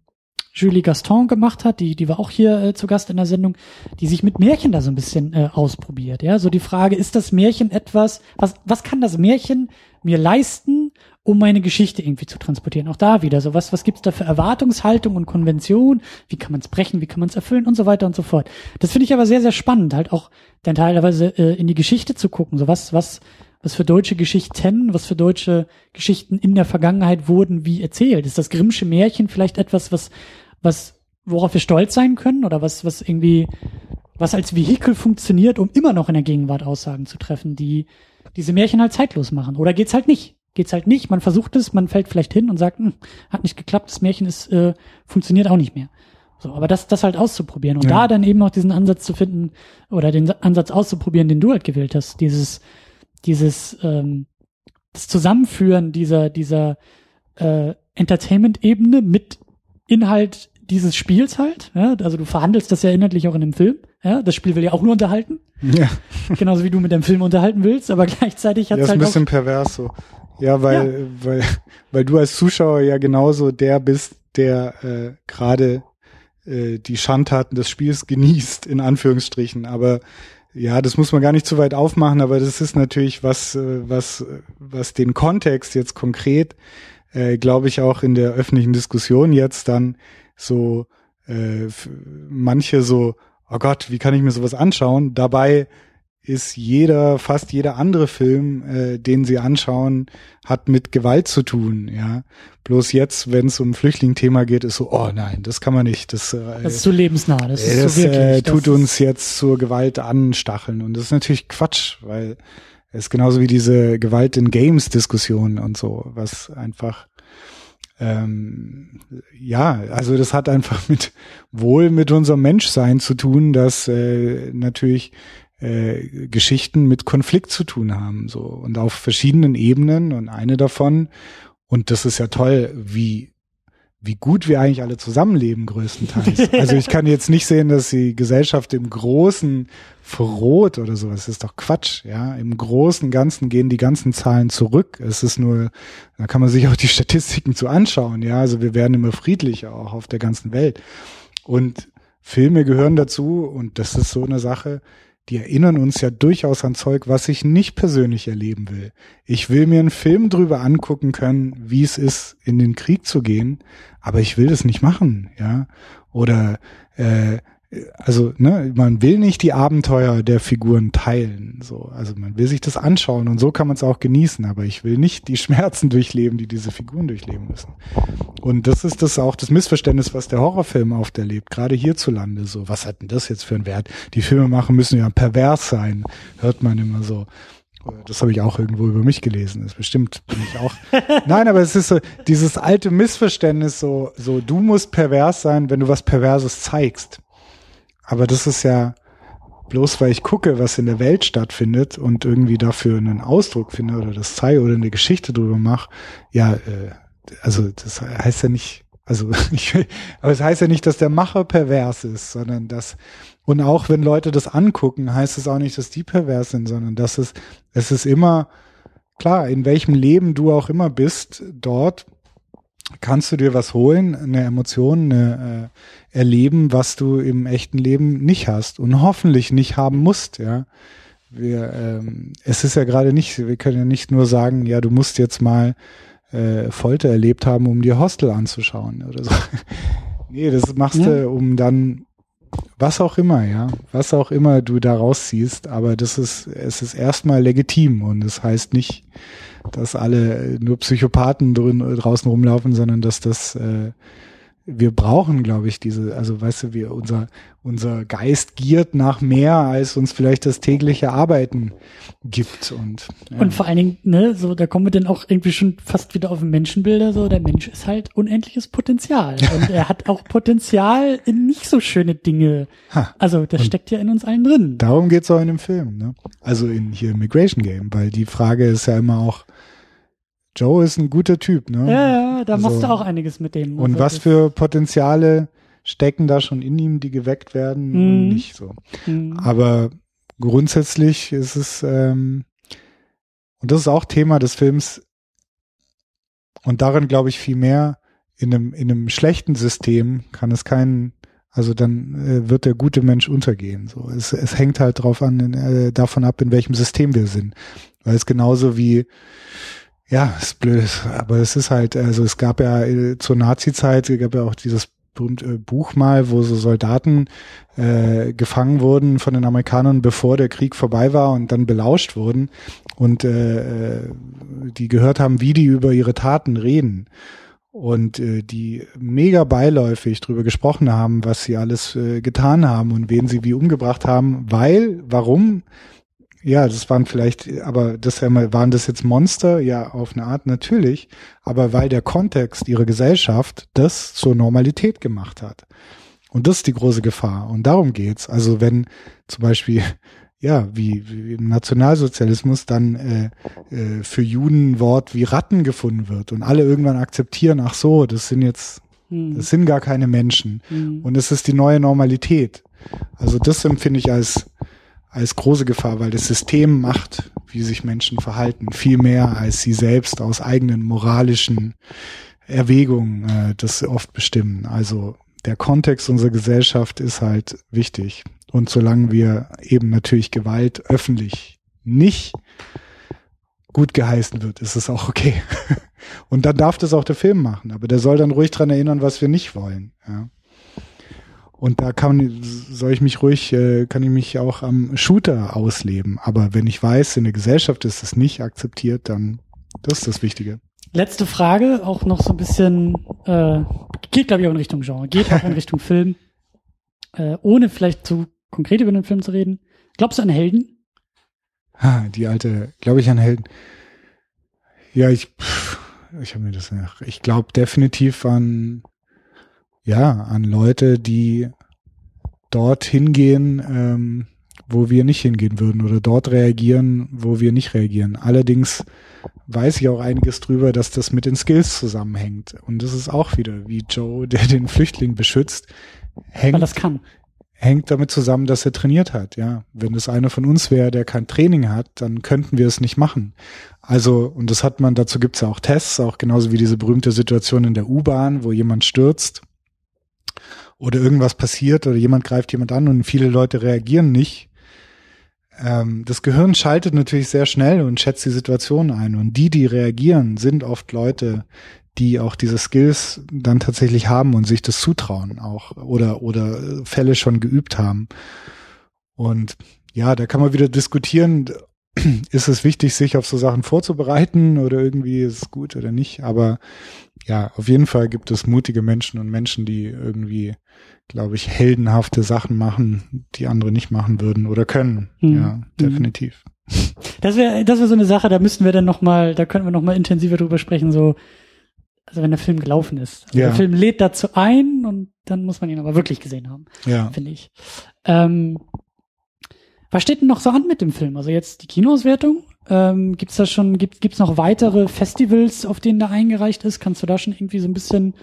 Julie Gaston gemacht hat, die, die war auch hier äh, zu Gast in der Sendung, die sich mit Märchen da so ein bisschen äh, ausprobiert. Ja, so die Frage, ist das Märchen etwas, was, was kann das Märchen mir leisten, um meine Geschichte irgendwie zu transportieren? Auch da wieder, so was, was gibt's da für Erwartungshaltung und Konvention? Wie kann man es brechen? Wie kann man es erfüllen? Und so weiter und so fort. Das finde ich aber sehr, sehr spannend, halt auch dann teilweise äh, in die Geschichte zu gucken. So was, was, was für deutsche Geschichten, was für deutsche Geschichten in der Vergangenheit wurden wie erzählt. Ist das Grimmsche Märchen vielleicht etwas, was, was, worauf wir stolz sein können oder was, was irgendwie, was als Vehikel funktioniert, um immer noch in der Gegenwart Aussagen zu treffen, die diese Märchen halt zeitlos machen. Oder geht's halt nicht? Geht's halt nicht, man versucht es, man fällt vielleicht hin und sagt, hm, hat nicht geklappt, das Märchen ist, äh, funktioniert auch nicht mehr. So, aber das, das halt auszuprobieren und ja. da dann eben auch diesen Ansatz zu finden oder den Ansatz auszuprobieren, den du halt gewählt hast, dieses, dieses, ähm, das Zusammenführen dieser, dieser äh, Entertainment-Ebene mit Inhalt dieses Spiels halt. Ja? Also du verhandelst das ja inhaltlich auch in dem Film. Ja? Das Spiel will ja auch nur unterhalten. Ja. *laughs* Genauso wie du mit dem Film unterhalten willst, aber *laughs* gleichzeitig hat es ja, halt. Das ist ein bisschen pervers so. Ja, weil, ja. weil, weil du als Zuschauer ja genauso der bist, der äh, gerade äh, die Schandtaten des Spiels genießt, in Anführungsstrichen. Aber ja, das muss man gar nicht zu weit aufmachen, aber das ist natürlich was, äh, was, was den Kontext jetzt konkret äh, glaube ich, auch in der öffentlichen Diskussion jetzt dann so äh, manche so, oh Gott, wie kann ich mir sowas anschauen? Dabei ist jeder, fast jeder andere Film, äh, den sie anschauen, hat mit Gewalt zu tun, ja. Bloß jetzt, wenn es um Flüchtlingsthema geht, ist so, oh nein, das kann man nicht. Das, äh, das ist zu lebensnah, das, äh, ist das so wirklich. äh, tut uns jetzt zur Gewalt anstacheln. Und das ist natürlich Quatsch, weil es genauso wie diese Gewalt in Games-Diskussion und so, was einfach ähm, ja, also das hat einfach *laughs* mit wohl mit unserem Menschsein zu tun, dass äh, natürlich äh, Geschichten mit Konflikt zu tun haben, so und auf verschiedenen Ebenen und eine davon und das ist ja toll, wie wie gut wir eigentlich alle zusammenleben größtenteils. *laughs* Also ich kann jetzt nicht sehen, dass die Gesellschaft im Großen verroht oder sowas. Das ist doch Quatsch, ja. Im Großen und Ganzen gehen die ganzen Zahlen zurück. Es ist nur, da kann man sich auch die Statistiken zu anschauen, ja. Also wir werden immer friedlicher auch auf der ganzen Welt. Und Filme gehören dazu und das ist so eine Sache, die erinnern uns ja durchaus an Zeug, was ich nicht persönlich erleben will. Ich will mir einen Film drüber angucken können, wie es ist, in den Krieg zu gehen, aber ich will das nicht machen, ja. Oder äh, also ne, man will nicht die Abenteuer der Figuren teilen, so also man will sich das anschauen und so kann man es auch genießen, aber ich will nicht die *laughs* Schmerzen durchleben, die diese Figuren durchleben müssen. Und das ist das auch das Missverständnis, was der Horrorfilm oft erlebt, gerade hierzulande. So, was hat denn das jetzt für einen Wert? Die Filmemacher müssen ja pervers sein, hört man immer so. Das habe ich auch irgendwo über mich gelesen. Das bestimmt bin ich auch. *laughs* Nein, aber es ist so dieses alte Missverständnis, so so du musst pervers sein, wenn du was Perverses zeigst. Aber das ist ja bloß, weil ich gucke, was in der Welt stattfindet und irgendwie dafür einen Ausdruck finde oder das zeige oder eine Geschichte drüber mache. Ja, äh, also das heißt ja nicht, also *laughs* ich, aber es heißt ja nicht, dass der Macher pervers ist, sondern dass und auch wenn Leute das angucken, heißt es auch nicht, dass die pervers sind, sondern dass es es ist immer klar, in welchem Leben du auch immer bist, dort kannst du dir was holen, eine Emotion, eine, äh, erleben, was du im echten Leben nicht hast und hoffentlich nicht haben musst, ja. Wir, ähm, es ist ja gerade nicht, wir können ja nicht nur sagen, ja, du musst jetzt mal äh, Folter erlebt haben, um dir Hostel anzuschauen oder so. *laughs* nee, das machst Ja. du, um dann was auch immer, ja, was auch immer du da rausziehst, aber das ist, es ist erstmal legitim und das heißt nicht, dass alle nur Psychopathen drin, draußen rumlaufen, sondern dass das äh, wir brauchen, glaube ich, diese, also weißt du, wir, unser, unser Geist giert nach mehr, als uns vielleicht das tägliche Arbeiten gibt. Und, ja. Und vor allen Dingen, ne, so, da kommen wir dann auch irgendwie schon fast wieder auf den Menschenbilder, so, der Mensch ist halt unendliches Potenzial. *laughs* Und er hat auch Potenzial in nicht so schöne Dinge. Ha. Also, das steckt ja in uns allen drin. Darum geht's auch in dem Film, ne? Also in hier Immigration Game, weil die Frage ist ja immer auch, Joe ist ein guter Typ, ne? Ja, ja, da Also- machst du auch einiges mit dem. Und Also, was für Potenziale stecken da schon in ihm, die geweckt werden und Mhm. nicht so. Mhm. Aber grundsätzlich ist es, ähm, und das ist auch Thema des Films, und darin glaube ich viel mehr, in einem, in einem schlechten System kann es keinen, also dann äh, wird der gute Mensch untergehen. So, es, es hängt halt drauf an, äh, davon ab, in welchem System wir sind. Weil es genauso wie, ja, ist blöd, aber es ist halt, also es gab ja äh, zur Nazi-Zeit, gab ja auch dieses berühmte äh, Buch mal, wo so Soldaten äh, gefangen wurden von den Amerikanern, bevor der Krieg vorbei war und dann belauscht wurden und äh, äh, die gehört haben, wie die über ihre Taten reden und äh, die mega beiläufig drüber gesprochen haben, was sie alles äh, getan haben und wen sie wie umgebracht haben, weil, warum? Ja, das waren vielleicht, aber das ja mal, waren das jetzt Monster? Ja, auf eine Art natürlich, aber weil der Kontext ihrer Gesellschaft das zur Normalität gemacht hat. Und das ist die große Gefahr. Und darum geht's. Also wenn zum Beispiel, *laughs* ja, wie, wie im Nationalsozialismus dann äh, äh, für Juden ein Wort wie Ratten gefunden wird und alle irgendwann akzeptieren, ach so, das sind jetzt, Mhm. das sind gar keine Menschen. Mhm. Und es ist die neue Normalität. Also das empfinde ich als, als große Gefahr, weil das System macht, wie sich Menschen verhalten, viel mehr als sie selbst aus eigenen moralischen Erwägungen äh, das oft bestimmen. Also der Kontext unserer Gesellschaft ist halt wichtig. Und solange wir eben natürlich Gewalt öffentlich nicht gut geheißen wird, ist es auch okay. *laughs* Und dann darf das auch der Film machen, aber der soll dann ruhig dran erinnern, was wir nicht wollen. Ja. Und da kann, soll ich mich ruhig, äh, kann ich mich auch am Shooter ausleben. Aber wenn ich weiß, in der Gesellschaft ist es nicht akzeptiert, dann das ist das Wichtige. Letzte Frage, auch noch so ein bisschen, äh, geht glaube ich auch in Richtung Genre, geht auch in *laughs* Richtung Film. Äh, ohne vielleicht zu konkret über den Film zu reden. Glaubst du an Helden? Ha, die alte, glaube ich an Helden. Ja, ich, pff, ich habe mir das, ich glaube definitiv an ja, an Leute, die dort hingehen, ähm, wo wir nicht hingehen würden oder dort reagieren, wo wir nicht reagieren. Allerdings weiß ich auch einiges drüber, dass das mit den Skills zusammenhängt. Und das ist auch wieder wie Joe, der den Flüchtling beschützt, hängt, Weil das kann. hängt damit zusammen, dass er trainiert hat. Ja, wenn es einer von uns wäre, der kein Training hat, dann könnten wir es nicht machen. Also, und das hat man, dazu gibt's ja auch Tests, auch genauso wie diese berühmte Situation in der U-Bahn, wo jemand stürzt oder irgendwas passiert oder jemand greift jemand an und viele Leute reagieren nicht. Ähm, das Gehirn schaltet natürlich sehr schnell und schätzt die Situation ein. Und die, die reagieren, sind oft Leute, die auch diese Skills dann tatsächlich haben und sich das zutrauen auch oder, oder Fälle schon geübt haben. Und ja, da kann man wieder diskutieren, *clears throat* ist es wichtig, sich auf so Sachen vorzubereiten oder irgendwie ist es gut oder nicht. Aber ja, auf jeden Fall gibt es mutige Menschen und Menschen, die irgendwie, glaube ich, heldenhafte Sachen machen, die andere nicht machen würden oder können. Mhm. Ja, definitiv. Das wäre, das wäre so eine Sache, da müssten wir dann noch mal, da könnten wir noch mal intensiver drüber sprechen, so, also wenn der Film gelaufen ist. Also ja. Der Film lädt dazu ein und dann muss man ihn aber wirklich gesehen haben. Ja. Finde ich. Ähm, was steht denn noch so an mit dem Film? Also jetzt die Kinoauswertung. Ähm, gibt's da schon, gibt, gibt's noch weitere Festivals, auf denen da eingereicht ist? Kannst du da schon irgendwie so ein bisschen,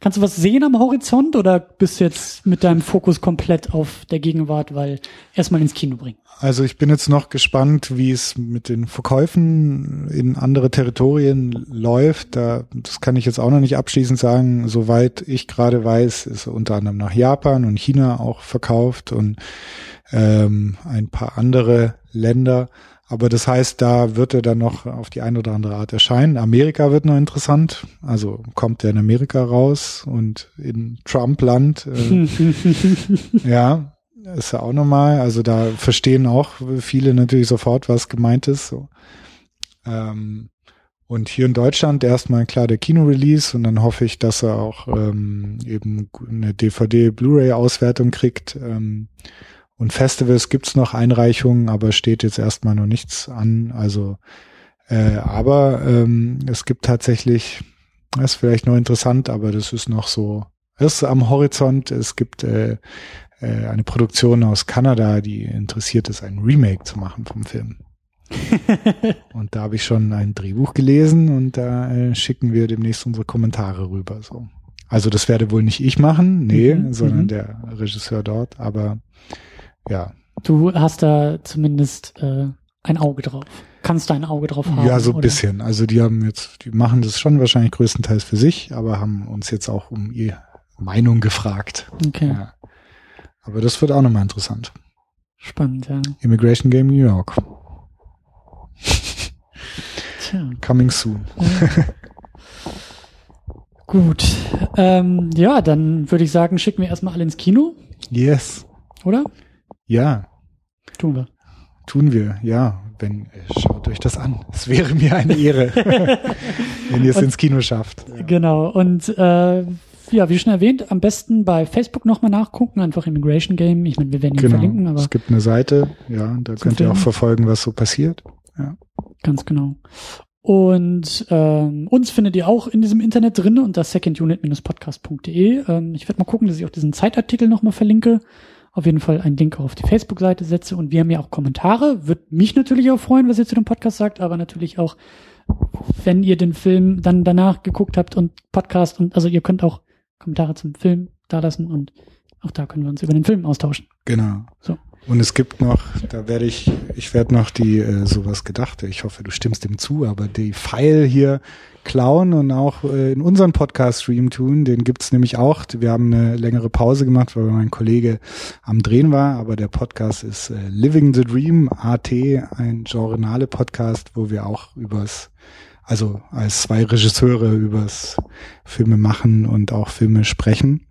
kannst du was sehen am Horizont oder bist du jetzt mit deinem Fokus komplett auf der Gegenwart, weil erstmal ins Kino bringen? Also ich bin jetzt noch gespannt, wie es mit den Verkäufen in andere Territorien läuft. Da, das kann ich jetzt auch noch nicht abschließend sagen. Soweit ich gerade weiß, ist unter anderem nach Japan und China auch verkauft und ähm, ein paar andere Länder. Aber das heißt, da wird er dann noch auf die eine oder andere Art erscheinen. Amerika wird noch interessant. Also kommt er in Amerika raus und in Trump-Land. Äh, *laughs* ja, ist ja auch nochmal. Also da verstehen auch viele natürlich sofort, was gemeint ist. So. Ähm, und hier in Deutschland erstmal klar der Kino-Release und dann hoffe ich, dass er auch ähm, eben eine DVD-Blu-ray-Auswertung kriegt. Ähm, und Festivals gibt's noch Einreichungen, aber steht jetzt erstmal noch nichts an. Also, äh, aber ähm, es gibt tatsächlich, das ist vielleicht noch interessant, aber das ist noch so, ist am Horizont. Es gibt äh, äh, eine Produktion aus Kanada, die interessiert ist, ein Remake zu machen vom Film. *laughs* und da habe ich schon ein Drehbuch gelesen und da äh, schicken wir demnächst unsere Kommentare rüber. So. Also das werde wohl nicht ich machen, nee, mhm, sondern mhm. der Regisseur dort, aber ja. Du hast da zumindest äh, ein Auge drauf. Kannst da ein Auge drauf haben? Ja, so ein bisschen. Also die haben jetzt, die machen das schon wahrscheinlich größtenteils für sich, aber haben uns jetzt auch um ihre Meinung gefragt. Okay. Ja. Aber das wird auch nochmal interessant. Spannend, ja. Immigration Game New York. Tja. Coming soon. Ja. Gut. Ähm, ja, dann würde ich sagen, schicken wir erstmal alle ins Kino. Yes. Oder? Ja. Tun wir. Tun wir, ja. Wenn, schaut euch das an. Es wäre mir eine Ehre, *laughs* wenn ihr es ins Kino schafft. Genau. Und äh, ja, wie schon erwähnt, am besten bei Facebook nochmal nachgucken, einfach Immigration Game. Ich meine, wir werden ihn genau. verlinken, aber. Es gibt eine Seite, ja, da könnt Film. ihr auch verfolgen, was so passiert. Ja. Ganz genau. Und ähm, uns findet ihr auch in diesem Internet drin unter secondunit-podcast.de. Ähm, ich werde mal gucken, dass ich auch diesen Zeitartikel nochmal verlinke auf jeden Fall einen Link auf die Facebook-Seite setze und wir haben ja auch Kommentare. Würde mich natürlich auch freuen, was ihr zu dem Podcast sagt, aber natürlich auch, wenn ihr den Film dann danach geguckt habt und Podcast und also ihr könnt auch Kommentare zum Film da lassen und auch da können wir uns über den Film austauschen. Genau. So. Und es gibt noch, da werde ich, ich werde noch die äh, sowas gedachte, ich hoffe, du stimmst dem zu, aber die File hier klauen und auch äh, in unseren Podcast-Stream tun. Den gibt's nämlich auch. Wir haben eine längere Pause gemacht, weil mein Kollege am Drehen war, aber der Podcast ist äh, Living the Dream AT, ein Genrenale Podcast, wo wir auch übers also als zwei Regisseure übers Filme machen und auch Filme sprechen.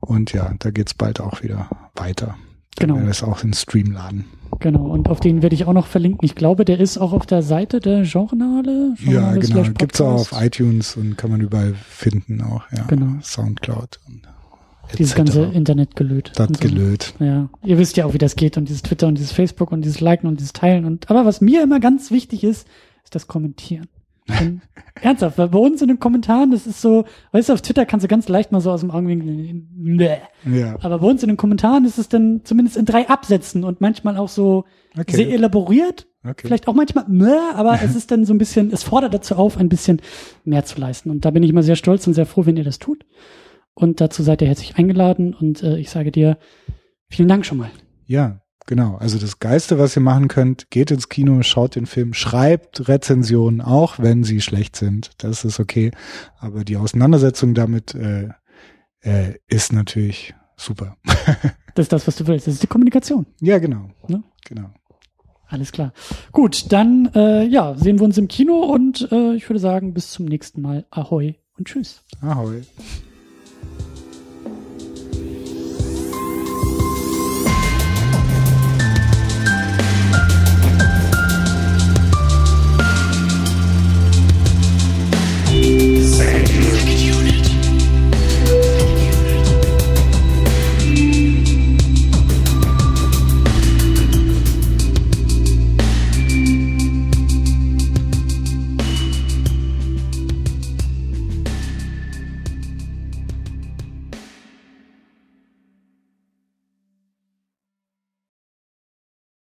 Und ja, da geht's bald auch wieder weiter. Genau. Dann werden wir es auch in Stream laden. Genau, und auf den werde ich auch noch verlinken. Ich glaube, der ist auch auf der Seite der Journale. Ja, genau. slash Gibt's auch auf iTunes und kann man überall finden auch, ja. Genau. Soundcloud und Dieses ganze Internet gelöt. Das so. gelöt. Ja, ihr wisst ja auch, wie das geht und dieses Twitter und dieses Facebook und dieses Liken und dieses Teilen und aber was mir immer ganz wichtig ist, ist das Kommentieren. Und ernsthaft, weil bei uns in den Kommentaren, das ist so, weißt du, auf Twitter kannst du ganz leicht mal so aus dem Augenwinkel, Bäh. Ja. aber bei uns in den Kommentaren ist es dann zumindest in drei Absätzen und manchmal auch so Okay. sehr elaboriert, Okay. vielleicht auch manchmal, Bäh, aber es *laughs* ist dann so ein bisschen, es fordert dazu auf, ein bisschen mehr zu leisten und da bin ich immer sehr stolz und sehr froh, wenn ihr das tut und dazu seid ihr herzlich eingeladen und äh, ich sage dir vielen Dank schon mal. Ja, genau. Also das Geiste, was ihr machen könnt, geht ins Kino, schaut den Film, schreibt Rezensionen, auch wenn sie schlecht sind. Das ist okay. Aber die Auseinandersetzung damit äh, äh, ist natürlich super. *laughs* Das ist das, was du willst. Das ist die Kommunikation. ja, genau. Ne? Genau. Alles klar. Gut, dann äh, ja, sehen wir uns im Kino und äh, ich würde sagen, bis zum nächsten Mal. Ahoi und tschüss. Ahoi. Say